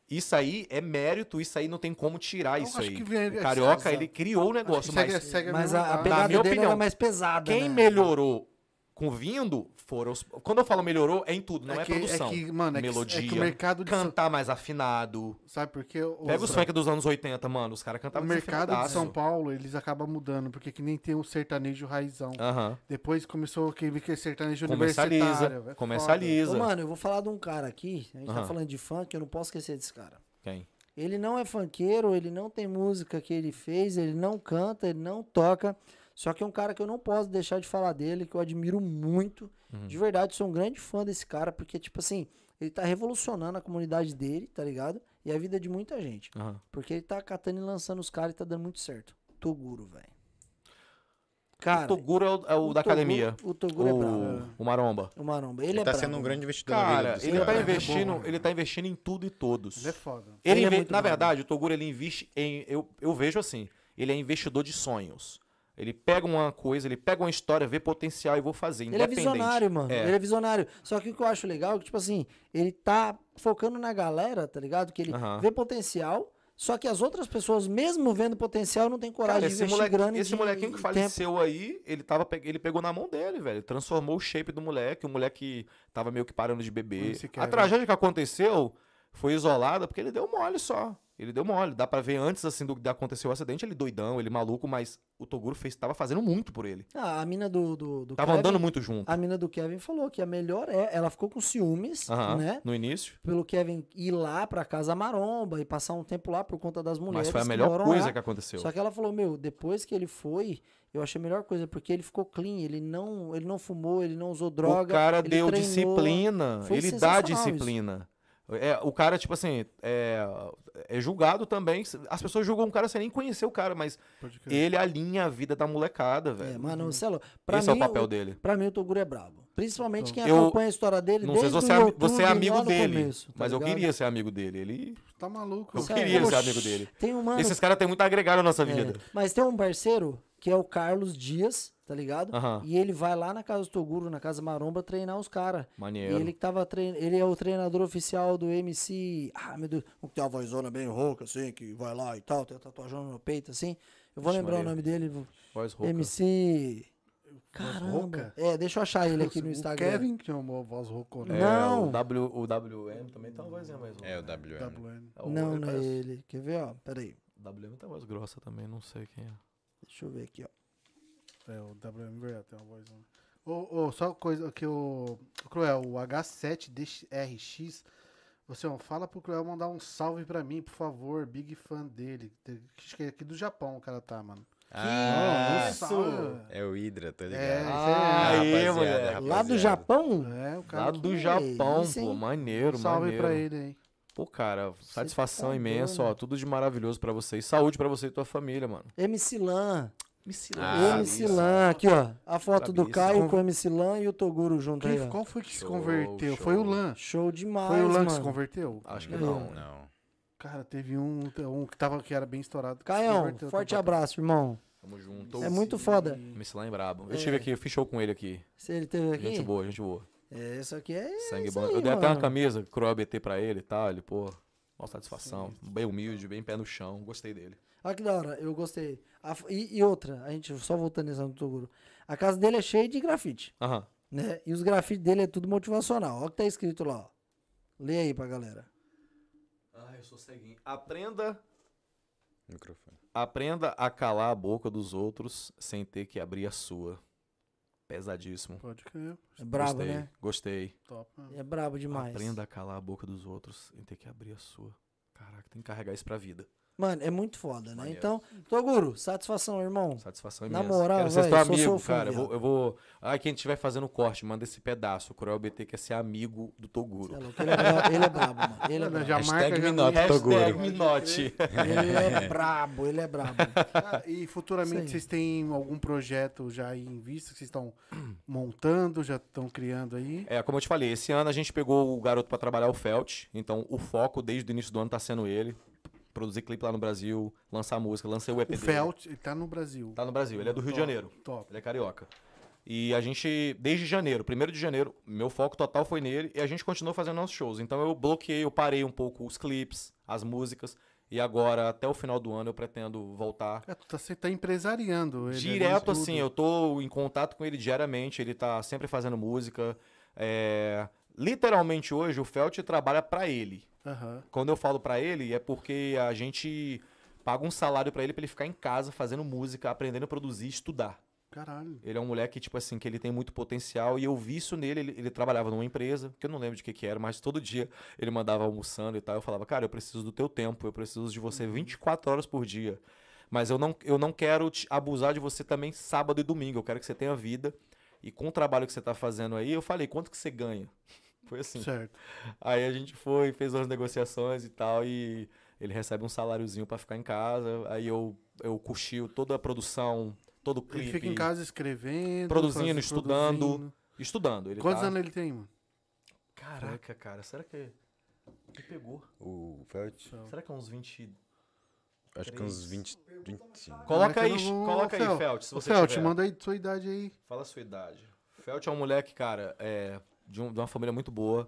Isso aí é mérito, isso aí não tem como tirar Eu isso acho aí. que vem- o Carioca, exato. ele criou o negócio, segue, mas segue Mas mesma a, a base. pegada minha dele opinião, era mais pesada, quem né? melhorou com vindo foram os... Quando eu falo melhorou, é em tudo, não é, que, produção. É que, mano, é que, melodia, é que o mercado de São, cantar mais afinado. Sabe por quê? O, Pega os funk dos anos 80, mano, os caras o cantavam mercado de. São Paulo, eles acabam mudando, porque que nem tem o sertanejo raizão. Aham. Depois começou que é sertanejo Comercializa, universitário. é comercializa. Ô, mano, eu vou falar de um cara aqui. A gente tá Aham. falando de funk, eu não posso esquecer desse cara. Quem? Ele não é funkeiro, ele não tem música que ele fez, ele não canta, ele não toca. Só que é um cara que eu não posso deixar de falar dele, que eu admiro muito. Uhum. De verdade, sou um grande fã desse cara, porque, tipo assim, ele tá revolucionando a comunidade dele, tá ligado? E a vida de muita gente. Aham. Porque ele tá catando e lançando os caras e tá dando muito certo. Toguro, velho. Cara, o Toguro é o, é o o da Toguro- academia. O Toguro é o, brabo. o Maromba. O Maromba. Ele, Ele é tá brabo. sendo um grande investidor Cara, vida dos ele tá caras. é bom, investindo, né? ele tá investindo em tudo e todos. Ele é foda. Ele, Ele é na verdade, o Toguro ele investe em. Eu, eu vejo assim. Ele é investidor de sonhos. Ele pega uma coisa, ele pega uma história, vê potencial e vou fazer. Ele é visionário, mano. É. Ele é visionário. Só que o que eu acho legal é que, tipo assim, ele tá focando na galera, tá ligado? Que ele vê potencial, só que as outras pessoas, mesmo vendo potencial, não tem coragem Cara, de esse, investir moleque, grana e esse de- molequinho que faleceu aí, ele, tava, ele pegou na mão dele, velho. Transformou o shape do moleque. O moleque tava meio que parando de beber. A tragédia que aconteceu foi isolada porque ele deu mole só. Ele deu mole. Dá pra ver antes, assim, do que acontecer o acidente, ele doidão, ele maluco, mas o Toguro fez, tava fazendo muito por ele. Ah, a mina do, do, do Tava Kevin, andando muito junto. A mina do Kevin falou que a melhor é. Ela ficou com ciúmes, Aham, né? No início. Pelo Kevin ir lá pra casa maromba e passar um tempo lá por conta das mulheres. Mas foi a melhor coisa lá. que aconteceu. Só que ela falou, meu, depois que ele foi, eu achei a melhor coisa, porque ele ficou clean, ele não, ele não fumou, ele não usou droga. o cara deu treinou. disciplina. Ele dá disciplina. É, o cara, tipo assim, é, é julgado também. As pessoas julgam o cara sem nem conhecer o cara, mas ele alinha a vida da molecada, É, velho. mano, Celo, pra Esse é mim, o papel dele. Pra mim, o Toguro é brabo. Principalmente quem Eu- acompanha a história dele Não sei se desde você, o é, YouTube, você é amigo dele, começo, tá mas eu ligado? queria ser amigo dele. Ele, Tá maluco. eu queria ser amigo dele. Tem um mano, Esses caras têm muito a agregar na nossa é, vida. mas tem um parceiro que é o Carlos Dias, tá ligado? Aham. E ele vai lá na casa do Toguro, na casa Maromba, treinar os caras. E Maneiro. ele que tava trein... ele é o treinador oficial do MC. Ah, meu Deus, um que tem uma vozona bem rouca, assim, que vai lá e tal, tem a tatuagem no peito, assim. Eu vou Vixe, lembrar o Maria. nome dele. Voz rouca. MC. Caramba. É, deixa eu achar ele aqui no O Instagram. Kevin que tinha uma voz roucona. É, Não. O, w, o WM também tem uma vozinha mais rouca. É o WM. WN. É o- Não, não é ele. Quer ver, ó? Pera aí. WM tem voz grossa também, não sei quem é. Deixa eu ver aqui, ó. É, o WM tem uma voz. Ô, ô, só coisa que o. o Cruel, o H7DRX. Você ó, fala pro Cruel mandar um salve pra mim, por favor. Big fã dele. Acho que é aqui do Japão o cara tá, mano. Ah, salve. é o Hydra, tá ligado? É, Ah, aí, Rapaziada, moleque. Lá do. Japão? É, o cara. Lá do que Japão, pô. Maneiro, Um salve maneiro. pra ele aí. Pô, cara, satisfação tá imensa, ó. Tudo de maravilhoso pra vocês. Saúde pra você e tua família, mano. MC Lan. Ah, MC. Lan. Aqui, ó. A foto do. Caio com o MC Lan e o Toguro junto aí, Quem, ó. qual foi que se Show, converteu? show. Foi o Lan. Show demais, Foi o Lan que se mano. converteu? Acho que É. não. Não. Cara, teve um, um que, tava, que era bem estourado. se Caião, converteu forte também. abraço, irmão. Tamo junto. É muito foda. MC lá em brabo. Eu É. tive aqui, eu fiz show com ele aqui. Se ele teve aqui. Gente boa, gente boa. É, isso aqui é. Sangue isso bom. aí, eu dei até uma mano. camisa, Cruel BT pra ele e tal. Ele, pô, mó satisfação. Bem humilde, bem pé no chão. Gostei dele. Olha que da hora, eu gostei. A e, e outra, a gente, só voltando nessa do Toguro. A casa dele é cheia de grafite, Aham. né? E os grafites dele é tudo motivacional. Olha o que tá escrito lá, ó. Lê aí pra galera. Ah, eu sou ceguinho. Aprenda, Microfone. aprenda a calar a boca dos outros sem ter que abrir a sua. Pesadíssimo. Pode crer. É brabo, Gostei, né? gostei. Top. mano. É brabo demais. Aprenda a calar a boca dos outros sem ter que abrir a sua. Caraca, tem que carregar isso pra vida. Mano, é muito foda, né? Maneiro. Então, Toguro, satisfação, irmão. Satisfação Na imensa. moral, Quero ser véi, teu sou seu amigo, fã, cara. Eu vou, eu vou. Ai, quem estiver fazendo o corte, manda esse pedaço. O Cruel BT quer ser amigo do Toguro. É Ele é brabo, ele é brabo, mano. Ele é brabo. já Hashtag marca, já Minote. Toguro. Minote. Ele é brabo, ele é brabo. Ah, e futuramente vocês têm algum projeto já em vista que vocês estão montando, já estão criando aí? É, como eu te falei, esse ano a gente pegou o garoto pra trabalhar o Felt. Então, o foco desde o início do ano tá sendo ele. Produzir clipe lá no Brasil, lançar música, lancei o EP O dele. Felt, ele tá no Brasil. Tá no Brasil, ele é do Rio de Top, Janeiro. Top. Ele é carioca. E a gente, desde janeiro, primeiro de janeiro, meu foco total foi nele e a gente continuou fazendo nossos shows. Então eu bloqueei, eu parei um pouco os clipes, as músicas. E agora, até o final do ano, eu pretendo voltar. É, tu tá, você tá empresariando ele. Direto, assim, eu tô em contato com ele diariamente, ele tá sempre fazendo música. É, Literalmente hoje, o Felt trabalha pra ele. Aham. Quando eu falo pra ele, é porque a gente paga um salário pra ele pra ele ficar em casa fazendo música, aprendendo a produzir e estudar. Caralho. Ele é um moleque, tipo assim, que ele tem muito potencial e eu vi isso nele. Ele, ele trabalhava numa empresa, que eu não lembro de que que era, mas todo dia ele mandava almoçando e tal. Eu falava, cara, eu preciso do teu tempo, eu preciso de você 24 horas por dia. Mas eu não, eu não quero te abusar de você também sábado e domingo. Eu quero que você tenha vida. E com o trabalho que você tá fazendo aí, eu falei, quanto que você ganha? Foi assim. Certo. Aí a gente foi, fez umas negociações e tal, e ele recebe um saláriozinho pra ficar em casa. Aí eu, eu cochilo toda a produção, todo Ele clipe. fica em casa escrevendo. Produzindo, faz- estudando. produzindo. Estudando. Ele Quantos tá... anos ele tem, mano? Caraca, cara, será que. Me pegou. O Felt, Será que é uns 20. Acho que uns 20, 25. Coloca aí, coloca aí, Fel, Felt, se você Felt, tiver. manda aí sua idade aí. Fala a sua idade. Felt é um moleque, cara, é, de, um- de uma família muito boa.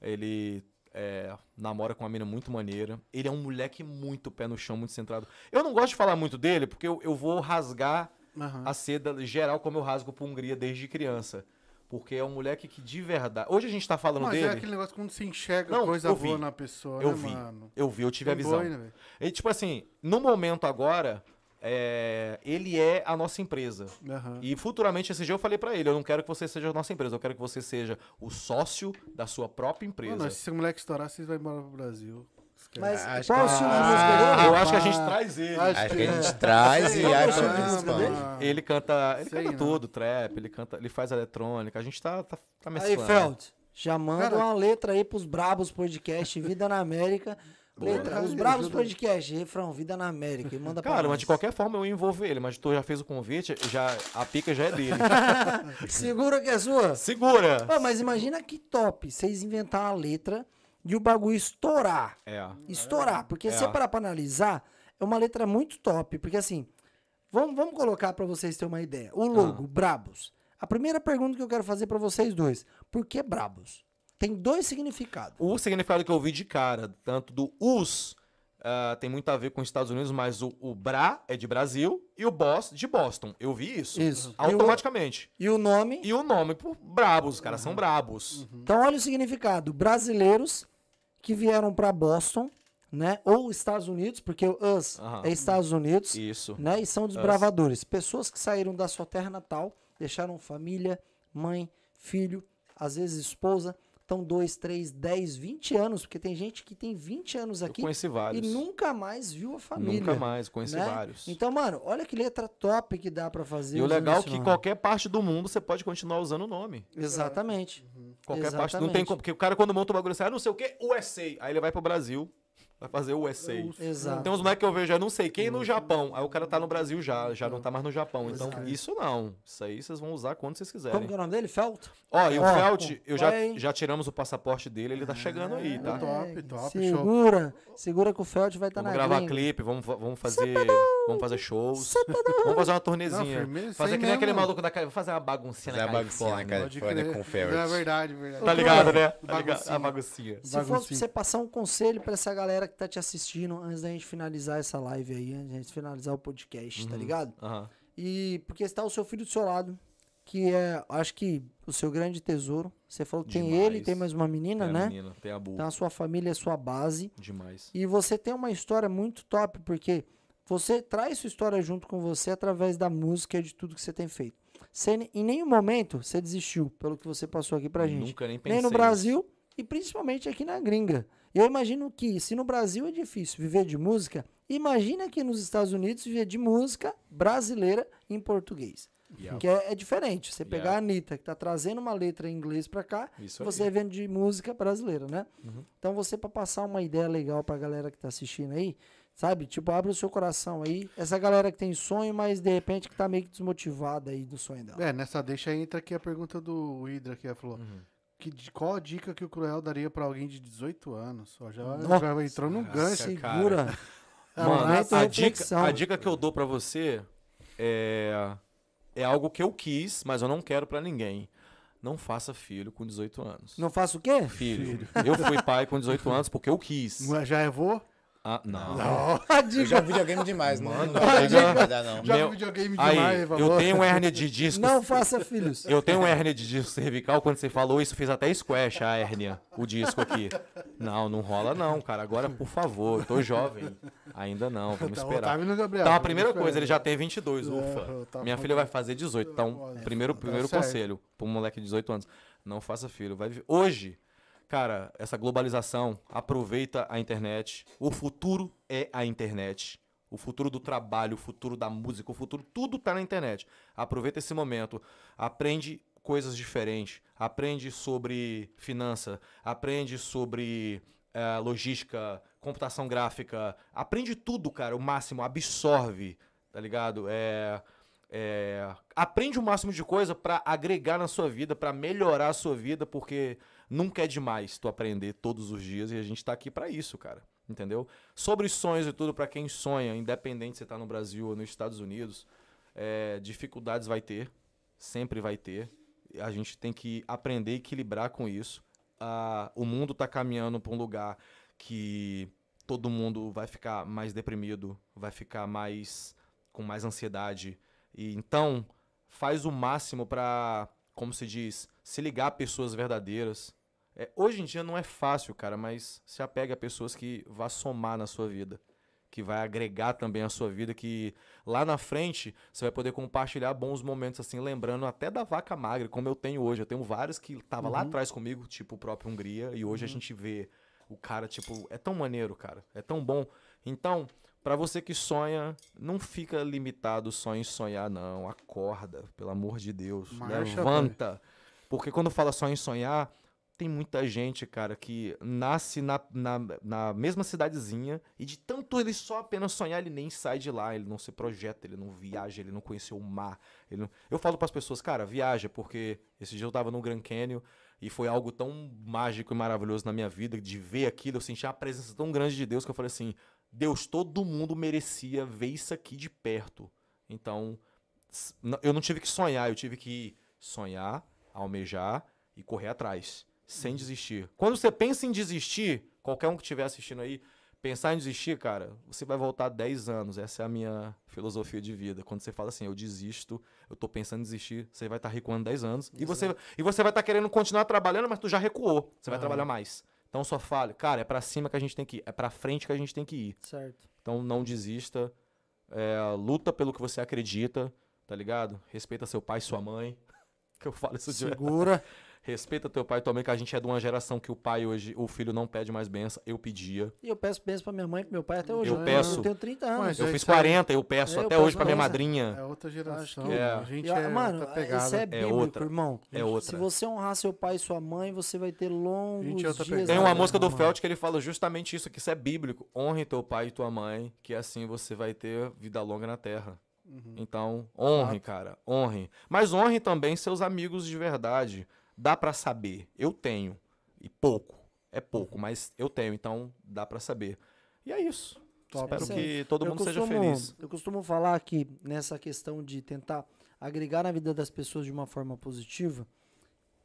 Ele é, namora com uma mina muito maneira. Ele é um moleque muito pé no chão, muito centrado. Eu não gosto de falar muito dele, porque eu, eu vou rasgar Aham. a seda geral como eu rasgo pra Hungria desde criança. Porque é um moleque que de verdade. Hoje a gente tá falando Mas é dele. aquele negócio quando se enxerga Não, coisa boa na pessoa, Eu né, vi. mano? Eu vi, eu tive a visão. boi, né? E, tipo assim, no momento agora, é, ele é a nossa empresa. Aham. E futuramente, esse dia eu falei pra ele: eu não quero que você seja a nossa empresa, eu quero que você seja o sócio da sua própria empresa. Mano, se esse moleque estourar, vocês vão embora pro Brasil. Esquece. Mas Acho qual é o que- estilo de Ah, dele? eu acho que a gente traz ele. Acho Acho que a É. gente traz e Qual aí é? Ele canta, ele Sei canta não. tudo, trap, ele canta, ele faz eletrônica. A gente tá, tá, tá Aí, mesclando. Felt, já manda Cara- uma letra aí pros Brabos Podcast, Vida na América. Boa. Letra, os Aí, Brabos ajuda. Podcast, refrão, Vida na América. E manda Cara, nós. mas de qualquer forma eu envolvo ele, mas tu já fez o convite, já a pica já é dele. Segura que é sua. Segura! Mas imagina que top vocês inventar uma letra e o bagulho estourar. É. Estourar. Porque É. se você parar pra analisar, é uma letra muito top. Porque assim, vamos, vamos colocar pra vocês terem uma ideia. O logo, Ah. Brabos. A primeira pergunta que eu quero fazer pra vocês dois. Por que Brabos? Tem dois significados. O significado que eu vi de cara, tanto do US, ah, tem muito a ver com os Estados Unidos, mas o, o Bra é de Brasil e o Boss de Boston. Eu vi isso. Isso. Automaticamente. E o nome? E o nome por brabos, os caras são brabos. Então, olha o significado. Brasileiros que vieram pra Boston, né? Ou Estados Unidos, porque o US Aham. é Estados Unidos. Isso. né? E são desbravadores. Pessoas que saíram da sua terra natal, deixaram família, mãe, filho, às vezes esposa, estão dois, três, dez, vinte anos, porque tem gente que tem 20 anos aqui conheci e vários. nunca mais viu a família. Nunca mais, conheci né? vários. Então, mano, olha que letra top que dá pra fazer. E o legal é que qualquer parte do mundo você pode continuar usando o nome. Exatamente. Qualquer parte. Não Exatamente. tem como. Porque o cara, quando monta o bagulho, assim, ah, não sei o que, USA. Aí ele vai pro Brasil, vai fazer o USA. Exato. Tem uns moleques que eu vejo, eu não sei quem no Japão. Aí o cara tá no Brasil já, já não tá mais no Japão. Então, isso não. Isso aí vocês vão usar quando vocês Como quiserem. que é o nome dele? Felt? Ó, e o Ó, Felt, eu já, já tiramos o passaporte dele, ele tá chegando aí, tá? Top, top, show. Segura. Segura que o Felt vai estar Vamos na gravar gringa. clipe, vamos, vamos fazer. Vamos fazer shows. Vamos fazer uma. Não, firmeza, fazer que nem aquele maluco da Cali- Vou fazer uma baguncinha Fazer na a baguncinha na Califórnia. Califórnia com. É verdade, verdade. Tá ligado, né? Tá ligado? A baguncinha. Se fosse você passar um conselho pra essa galera que tá te assistindo antes da gente finalizar essa live aí, antes da gente finalizar o podcast, Uhum. tá ligado? Aham. E porque está o seu filho do seu lado, que é, acho que o seu grande tesouro. Você falou que tem ele, tem mais uma menina, Tem a né? menina, tem a Bu. Então a sua família é sua base. Demais. E você tem uma história muito top, porque você traz sua história junto com você através da música e de tudo que você tem feito. Você, em nenhum momento você desistiu, pelo que você passou aqui pra gente. Nunca nem pensei. Nem no. Brasil e principalmente aqui na gringa. Eu imagino que se no Brasil é difícil viver de música, imagina aqui nos Estados Unidos viver de música brasileira em português. Yeah. Que é, é diferente. Você pegar Yeah. a Anitta, que tá trazendo uma letra em inglês pra cá, Isso você aí. vendo de música brasileira, né? Uhum. Então você, pra passar uma ideia legal pra galera que tá assistindo aí, sabe? Tipo, abre o seu coração aí. Essa galera que tem sonho, mas de repente que tá meio que desmotivada aí do sonho dela. É, nessa deixa aí entra aqui a pergunta do Hydra que ela falou. Uhum. Que, de- qual a dica que o Cruel daria pra alguém de 18 anos? Ó, já, Nossa. já entrou num gancho. Segura. É, Mano, momento a, dica, a dica que eu dou pra você é, é algo que eu quis, mas eu não quero pra ninguém. Não faça filho com 18 anos. Não faço o quê? Filho. Eu fui pai com 18 anos porque eu quis. Não é- Já errou? Ah, não. A Eu já videogame demais, mano. Mano, Não, não não. Joga Meu- videogame Aí, demais, eu tenho hérnia de disco. Não faça filhos. Eu tenho hérnia de disco cervical. Quando você falou isso, fez até squash a hérnia, o disco aqui. Não, não rola não, cara. Agora, por favor, eu tô jovem. Ainda não, vamos Tá, esperar. Otávio no Gabriel. Então, a primeira coisa, ele já tem 22, É, ufa. tá Minha filha vai fazer 18. Então, primeiro, primeiro certo. conselho para um moleque de 18 anos, não faça filho. Vai Hoje, cara, essa globalização, aproveita a internet. O futuro é a internet. O futuro do trabalho, o futuro da música, o futuro, tudo tá na internet. Aproveita esse momento. Aprende coisas diferentes. Aprende sobre finança. Aprende sobre eh, logística, computação gráfica. Aprende tudo, cara, o máximo. Absorve, tá ligado? É, É, aprende o máximo de coisa pra agregar na sua vida, pra melhorar a sua vida, porque nunca é demais tu aprender todos os dias e a gente tá aqui pra isso, cara. Entendeu? Sobre sonhos e tudo, pra quem sonha, independente se tá no Brasil ou nos Estados Unidos, é, dificuldades vai ter, sempre vai ter. A gente tem que aprender a equilibrar com isso. Ah, o mundo tá caminhando pra um lugar que todo mundo vai ficar mais deprimido, vai ficar mais com mais ansiedade. E então faz o máximo pra, como se diz, se ligar a pessoas verdadeiras. É, hoje em dia não é fácil, cara, mas se apega a pessoas que vá somar na sua vida, que vai agregar também a sua vida, que lá na frente você vai poder compartilhar bons momentos assim, lembrando até da vaca magra, como eu tenho hoje. Eu tenho vários que tava lá atrás comigo, tipo o próprio Hungria, e hoje a gente vê o cara, tipo, é tão maneiro, cara. É tão bom. Então, pra você que sonha, não fica limitado só em sonhar, não. Acorda, pelo amor de Deus. Marcha, Levanta. Porque quando fala só em sonhar, tem muita gente, cara, que nasce na, na, na mesma cidadezinha e de tanto ele só apenas sonhar, ele nem sai de lá, ele não se projeta, ele não viaja, ele não conheceu o mar. Não... Eu falo pras pessoas, cara, viaja, porque esse dia eu tava no Grand Canyon e foi algo tão mágico e maravilhoso na minha vida, de ver aquilo, eu senti a presença tão grande de Deus que eu falei assim: Deus, todo mundo merecia ver isso aqui de perto. Então, eu não tive que sonhar, eu tive que sonhar, almejar e correr atrás, sem desistir. Quando você pensa em desistir, qualquer um que estiver assistindo aí, pensar em desistir, cara, você vai voltar 10 anos. Essa é a minha filosofia de vida. Quando você fala assim, eu desisto, eu tô pensando em desistir, você vai estar recuando 10 anos. E você, e você vai estar querendo continuar trabalhando, mas tu já recuou. Você vai trabalhar mais. Então só fale, cara, é pra cima que a gente tem que ir, é pra frente que a gente tem que ir. Certo. Então não desista. É, luta pelo que você acredita, tá ligado? Respeita seu pai e sua mãe. Que eu falo isso de Segura. Respeita teu pai e tua mãe, que a gente é de uma geração que o pai hoje, o filho não pede mais benção. Eu pedia. E eu peço bênção pra minha mãe e pro meu pai até hoje. Eu peço. Eu tenho 30 anos. Mas Eu é fiz isso aí. 40, eu peço É, eu até peço hoje pra minha benção. madrinha. É outra geração. que- É. A gente E, ó, é mano, outra pegada. isso é bíblico, outra. irmão. É outra. Se você honrar seu pai e sua mãe, você vai ter longos Gente, é dias. pegada. Tem uma música do. Felt que ele fala justamente isso, que isso é bíblico. Honre teu pai e tua mãe, que assim você vai ter vida longa na terra. Uhum. Então, honre, cara, honre. Mas honre também seus amigos de verdade. Dá pra saber. Eu tenho. E pouco. É pouco, mas eu tenho, então dá pra saber. E é isso. Top. Espero Sim. que todo Eu mundo seja costumo- feliz. Eu costumo falar que nessa questão de tentar agregar na vida das pessoas de uma forma positiva,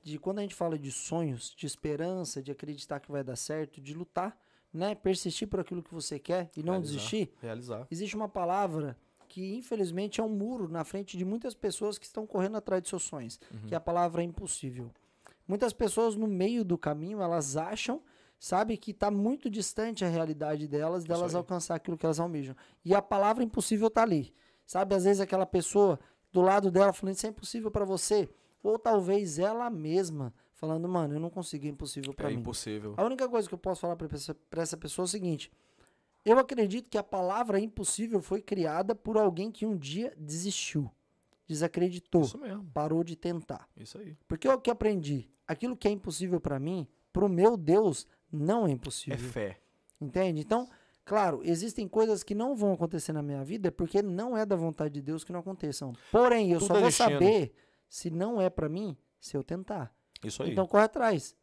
de quando a gente fala de sonhos, de esperança, de acreditar que vai dar certo, de lutar, né? Persistir por aquilo que você quer e não Realizar. desistir. Realizar. Existe uma palavra que infelizmente é um muro na frente de muitas pessoas que estão correndo atrás de seus sonhos, Uhum. que é a palavra impossível. Muitas pessoas no meio do caminho, elas acham, sabe, que está muito distante a realidade delas, delas alcançar aquilo que elas almejam. E a palavra impossível está ali. Sabe, às vezes aquela pessoa do lado dela falando isso é impossível para você, ou talvez ela mesma falando, mano, eu não consigo, é impossível para É mim. impossível. A única coisa que eu posso falar para essa, pra essa pessoa é o seguinte: eu acredito que a palavra impossível foi criada por alguém que um dia desistiu, desacreditou, Isso mesmo. parou de tentar. Isso aí. Porque o que eu aprendi? Aquilo que é impossível para mim, pro meu Deus, não é É impossível. fé. Entende? Então, claro, existem coisas que não vão acontecer na minha vida porque não é da vontade de Deus que não aconteçam. Porém, eu Tudo só é vou destino. saber se não é para mim se eu tentar. Isso aí. Então, corre atrás.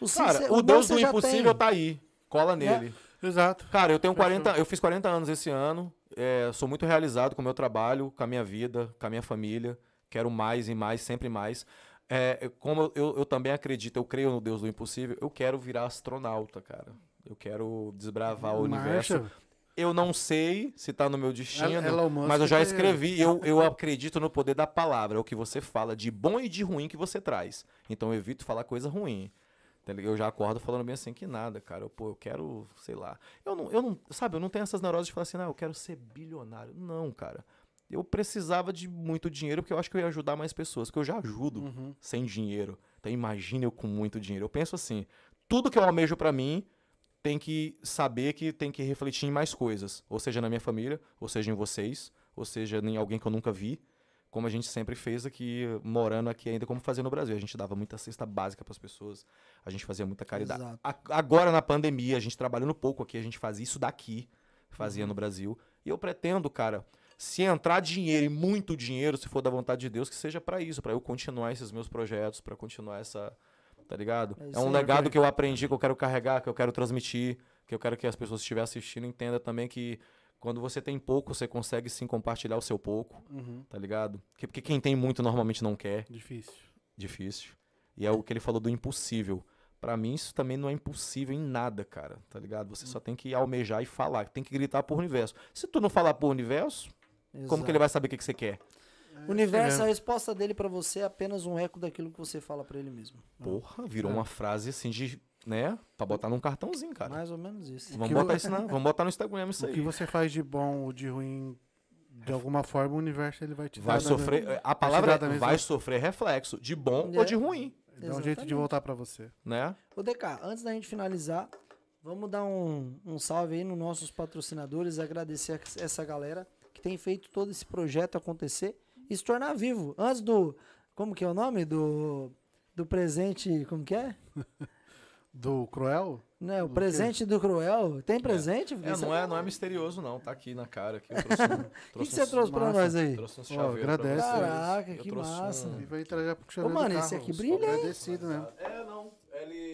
O Cara, cê- o não Deus você do impossível tem. tá aí. Cola nele. Exato. Cara, eu tenho Fechou. 40, eu fiz 40 anos esse ano. é, sou muito realizado com o meu trabalho, com a minha vida, com a minha família. Quero mais e mais, sempre mais. É, eu- como eu, eu, também acredito, eu creio no Deus do impossível, eu quero virar astronauta, cara. Eu quero desbravar o universo. Marcha. Eu não sei se tá no meu destino, Elon Musk mas eu já tem- escrevi. Eu, eu acredito no poder da palavra, é o que você fala, de bom e de ruim que você traz. Então eu evito falar coisa ruim. tá? Eu já acordo falando bem assim que nada, cara. Eu, Pô, eu quero, sei lá. Eu não, eu não, sabe, eu não tenho essas neuroses de falar assim, não, eu quero ser bilionário. Não, cara. Eu precisava de muito dinheiro porque eu acho que eu ia ajudar mais pessoas, que eu já ajudo Uhum. sem dinheiro. Então imagina eu com muito dinheiro. Eu penso assim, tudo que eu almejo pra mim tem que saber que tem que refletir em mais coisas, ou seja na minha família, ou seja em vocês, ou seja em alguém que eu nunca vi, como a gente sempre fez aqui, morando aqui ainda como fazia no Brasil. A gente dava muita cesta básica pras pessoas, a gente fazia muita caridade. A- Agora na pandemia, a gente trabalhando pouco aqui, a gente fazia isso daqui, fazia no Brasil. E eu pretendo, cara, Se entrar dinheiro e muito dinheiro, se for da vontade de Deus, que seja pra isso, pra eu continuar esses meus projetos, pra continuar essa, tá ligado? É É, um legado que eu aprendi, que eu quero carregar, que eu quero transmitir, que eu quero que as pessoas que estiverem assistindo entendam também que quando você tem pouco, você consegue sim compartilhar o seu pouco, Uhum. tá ligado? Que- Porque quem tem muito normalmente não quer Difícil. difícil. E é o que ele falou do impossível. Pra mim, isso também não é impossível em nada, cara. Tá ligado? Você só tem que almejar e falar. Tem que gritar pro universo. Se tu não falar pro universo, como que ele vai saber o que, que você quer? O universo, É. a resposta dele pra você é apenas um eco daquilo que você fala pra ele mesmo. Porra, virou É. uma frase assim de. né? Pra botar num cartãozinho, cara. Mais ou menos isso. Vamos que botar vo- isso na, Vamos botar no Instagram isso O que aí. você faz de bom ou de ruim, de alguma forma, o universo ele vai te Vai sofrer. mesma- A palavra dar da é, mesma- vai sofrer reflexo, de bom É. ou de ruim, Dá um jeito de voltar pra você. né? Ô, DK, antes da gente finalizar, vamos dar um, um salve aí nos nossos patrocinadores, agradecer a- essa galera que tem feito todo esse projeto acontecer e se tornar vivo. Antes do. Como que é o nome? Do. Do presente. Como que é? Do Cruel? Né, o Do presente do Cruel. Tem presente? É, não é, não é misterioso, não. Tá aqui na cara. Aqui eu trouxe um, O que, que você trouxe pra massa. nós aí? Trouxe uns Ó, chaveiros pra agradece. Caraca, Eu que massa. um- E vai trazer pro chaveiro mano, esse aqui brilha, hein? Agradecido, né? É, não. Ele,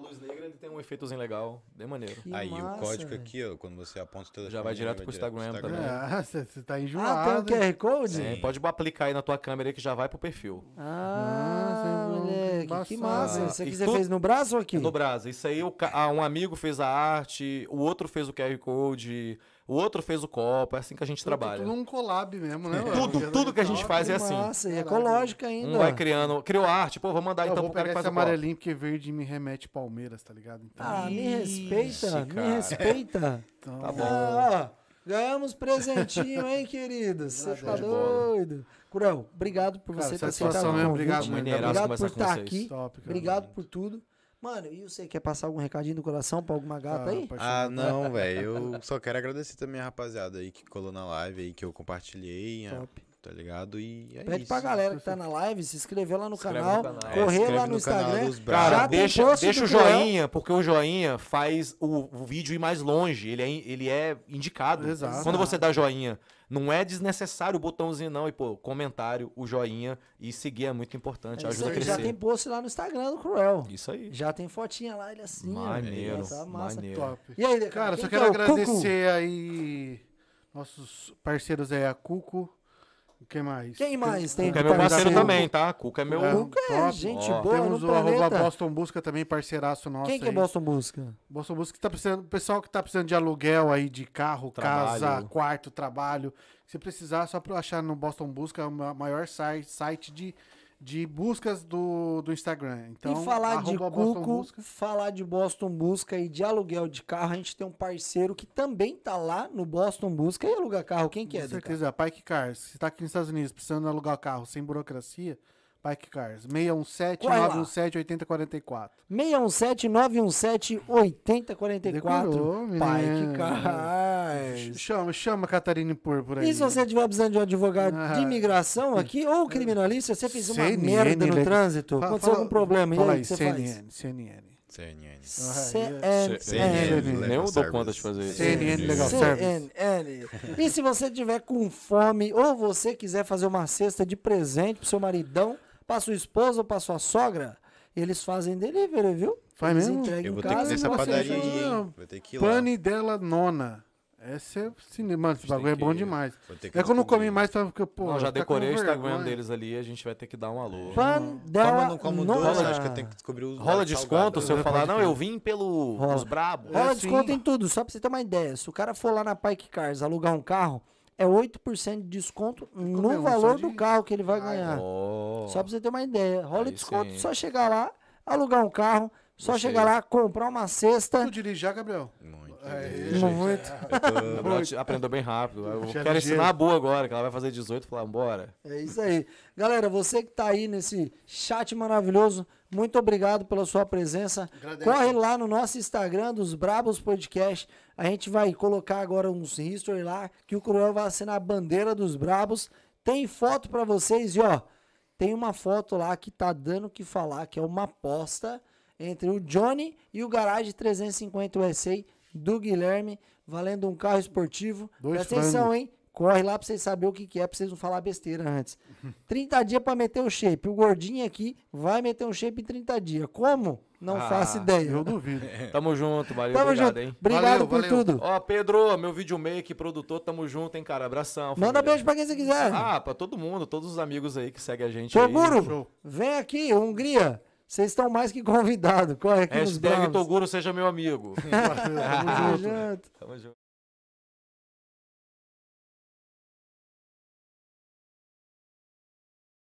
luz negra, ele tem um efeitozinho legal. Bem maneiro. Que Aí massa, o código velho. aqui, ó, quando você aponta o telefone... Já vai direto pro Instagram também. É, você tá Ah, tem enjoado. um QR Code? É, pode aplicar aí na tua câmera aí que já vai pro perfil. Ah, Nossa, moleque, que embaçado. massa. Isso aqui você tudo- fez no braço ou aqui? No Brasa. Isso aí, o ca- ah, um amigo fez a arte, o outro fez o QR Code, o outro fez o copo. É assim que a gente trabalha. Tudo num collab mesmo, né? mano? Tudo, tudo que a gente faz é assim. Massa, e Caralho. ecológica ainda. Um vai criando, criou arte, pô, vou mandar Eu então vou pro cara que esse faz o copo. amarelinho porque verde me remete Palmeiras, tá ligado? Então, Ah, me Ixi, respeita, me cara. respeita. então- Tá bom. Ah, ganhamos presentinho, hein, querido? Você tá doido. Curel, obrigado por Cara, você ter aceitado o mesmo, convite. obrigado, Obrigado por estar aqui. Top, cara. Obrigado por tudo. Mano, e você quer passar algum recadinho do coração pra alguma gata Ah, aí? Ah, não, velho. Eu só quero agradecer também a rapaziada aí que colou na live aí, que eu compartilhei, é, Top. tá ligado? E é Pede isso. pra galera que tá na live se inscrever lá no Se inscreve canal, no canal. É, correr inscreve lá no, no Instagram. Cara, deixa, deixa o joinha, porque o joinha faz o, o vídeo ir mais longe. Ele é, ele é indicado. Exato. Quando você dá joinha, não é desnecessário o botãozinho, não. E, pô, comentário, o joinha e seguir é muito importante. É ajuda a aí, crescer. já tem post lá no Instagram do Cruel. Isso aí. Já tem fotinha lá, ele assim. ó. Maneiro, Tá massa. maneiro. Top. E aí, Cara, quem só que quero é o Cucu? agradecer aí nossos parceiros aí, a Cuco. O que mais? Quem mais tem Cuca é meu parceiro parceiro? também, tá? Cuca é meu. É. Cuca é Top. gente Ó. boa Temos no o arroba. Boston Busca também, parceiraço nosso Quem que é aí. Boston Busca? Boston Busca que tá precisando, o pessoal que tá precisando de aluguel aí, de carro, casa, Trabalho. quarto, trabalho. Se precisar, só pra achar no Boston Busca, é o ma- maior site, site de, de buscas do, do Instagram. Então, e falar de Cuco, Busca. falar de Boston Busca e de aluguel de carro, a gente tem um parceiro que também tá lá no Boston Busca e aluga carro. Quem que é, Com certeza, Pike Cars. Se tá aqui nos Estados Unidos precisando alugar carro sem burocracia, Pike Cars. 617 Corre lá. 917 8044. 617 917 8044. Decorou, que cars. Chama, chama a Catarina por, por aí. E se você estiver precisando de um advogado Ah. de imigração aqui, ou criminalista, você fez uma CNN, merda no le- trânsito, Fa- aconteceu fala- algum problema, e Fala aí, aí, o que você CNN, CNN. CNN. faz? CNN. CNN. Nem eu dou conta de fazer isso. CNN Legal Service. CNN. E se você tiver com fome ou você quiser fazer uma cesta de presente pro seu maridão, pra sua esposa ou pra sua sogra, eles fazem delivery, viu? Faz Eles mesmo? Eu vou ter que ir nessa padaria hein? Vou ter que ir lá. Pane dela nona. Essa é cinema. Mano, esse bagulho é bom demais. É que eu não comi mais pra, porque, pô. Não, já decorei o Instagram deles ali, a gente vai ter que dar um alô. Pan Como dela eu não como nona. doce, acho que eu tenho que descobrir os Rola desconto se eu falar, não, eu vim pelo os brabo. Rola É, desconto em tudo, só pra você ter uma ideia. Se o cara for lá na Pike Cars alugar um carro, é 8% de desconto Comer no um valor de- do carro que ele vai Ai, ganhar. Ó. Só pra você ter uma ideia. Rola Aí desconto, sim. só chegar lá, alugar um carro, só Gostei. chegar lá, comprar uma cesta. Tu dirige já, Gabriel? Muito. É, Muito. Te- aprendeu bem rápido. Eu Já quero ensinar a boa agora, que ela vai fazer 18 e falar, bora. É isso aí. Galera, você que tá aí nesse chat maravilhoso, muito obrigado pela sua presença. Agradece. Corre lá no nosso Instagram dos Brabos Podcast. A gente vai colocar agora uns history lá que o Cruel vai assinar a bandeira dos Brabos. Tem foto pra vocês e ó, tem uma foto lá que tá dando o que falar, que é uma aposta entre o Johnny e o Garage 350 USA do Guilherme, valendo um carro esportivo. Dois Presta atenção, hein? Corre lá pra vocês saberem o que, que é, pra vocês não falar besteira antes. 30 dias pra meter o shape. O gordinho aqui vai meter um shape em 30 dias. Como? Não Ah, faço ideia. Eu duvido. Tamo junto, valeu, Tamo obrigado, junto. hein? Obrigado Valeu, por valeu. tudo. Ó, Pedro, meu videomaker, produtor, tamo junto, hein, cara? Abração. Manda família. beijo pra quem você quiser. Ah, pra todo mundo, todos os amigos aí que seguem a gente. Toguro, Show. vem aqui, Hungria. Vocês estão mais que convidados. Corre aqui nos Hashtag bravos. Toguro seja meu amigo. Tamo junto. Tamo junto.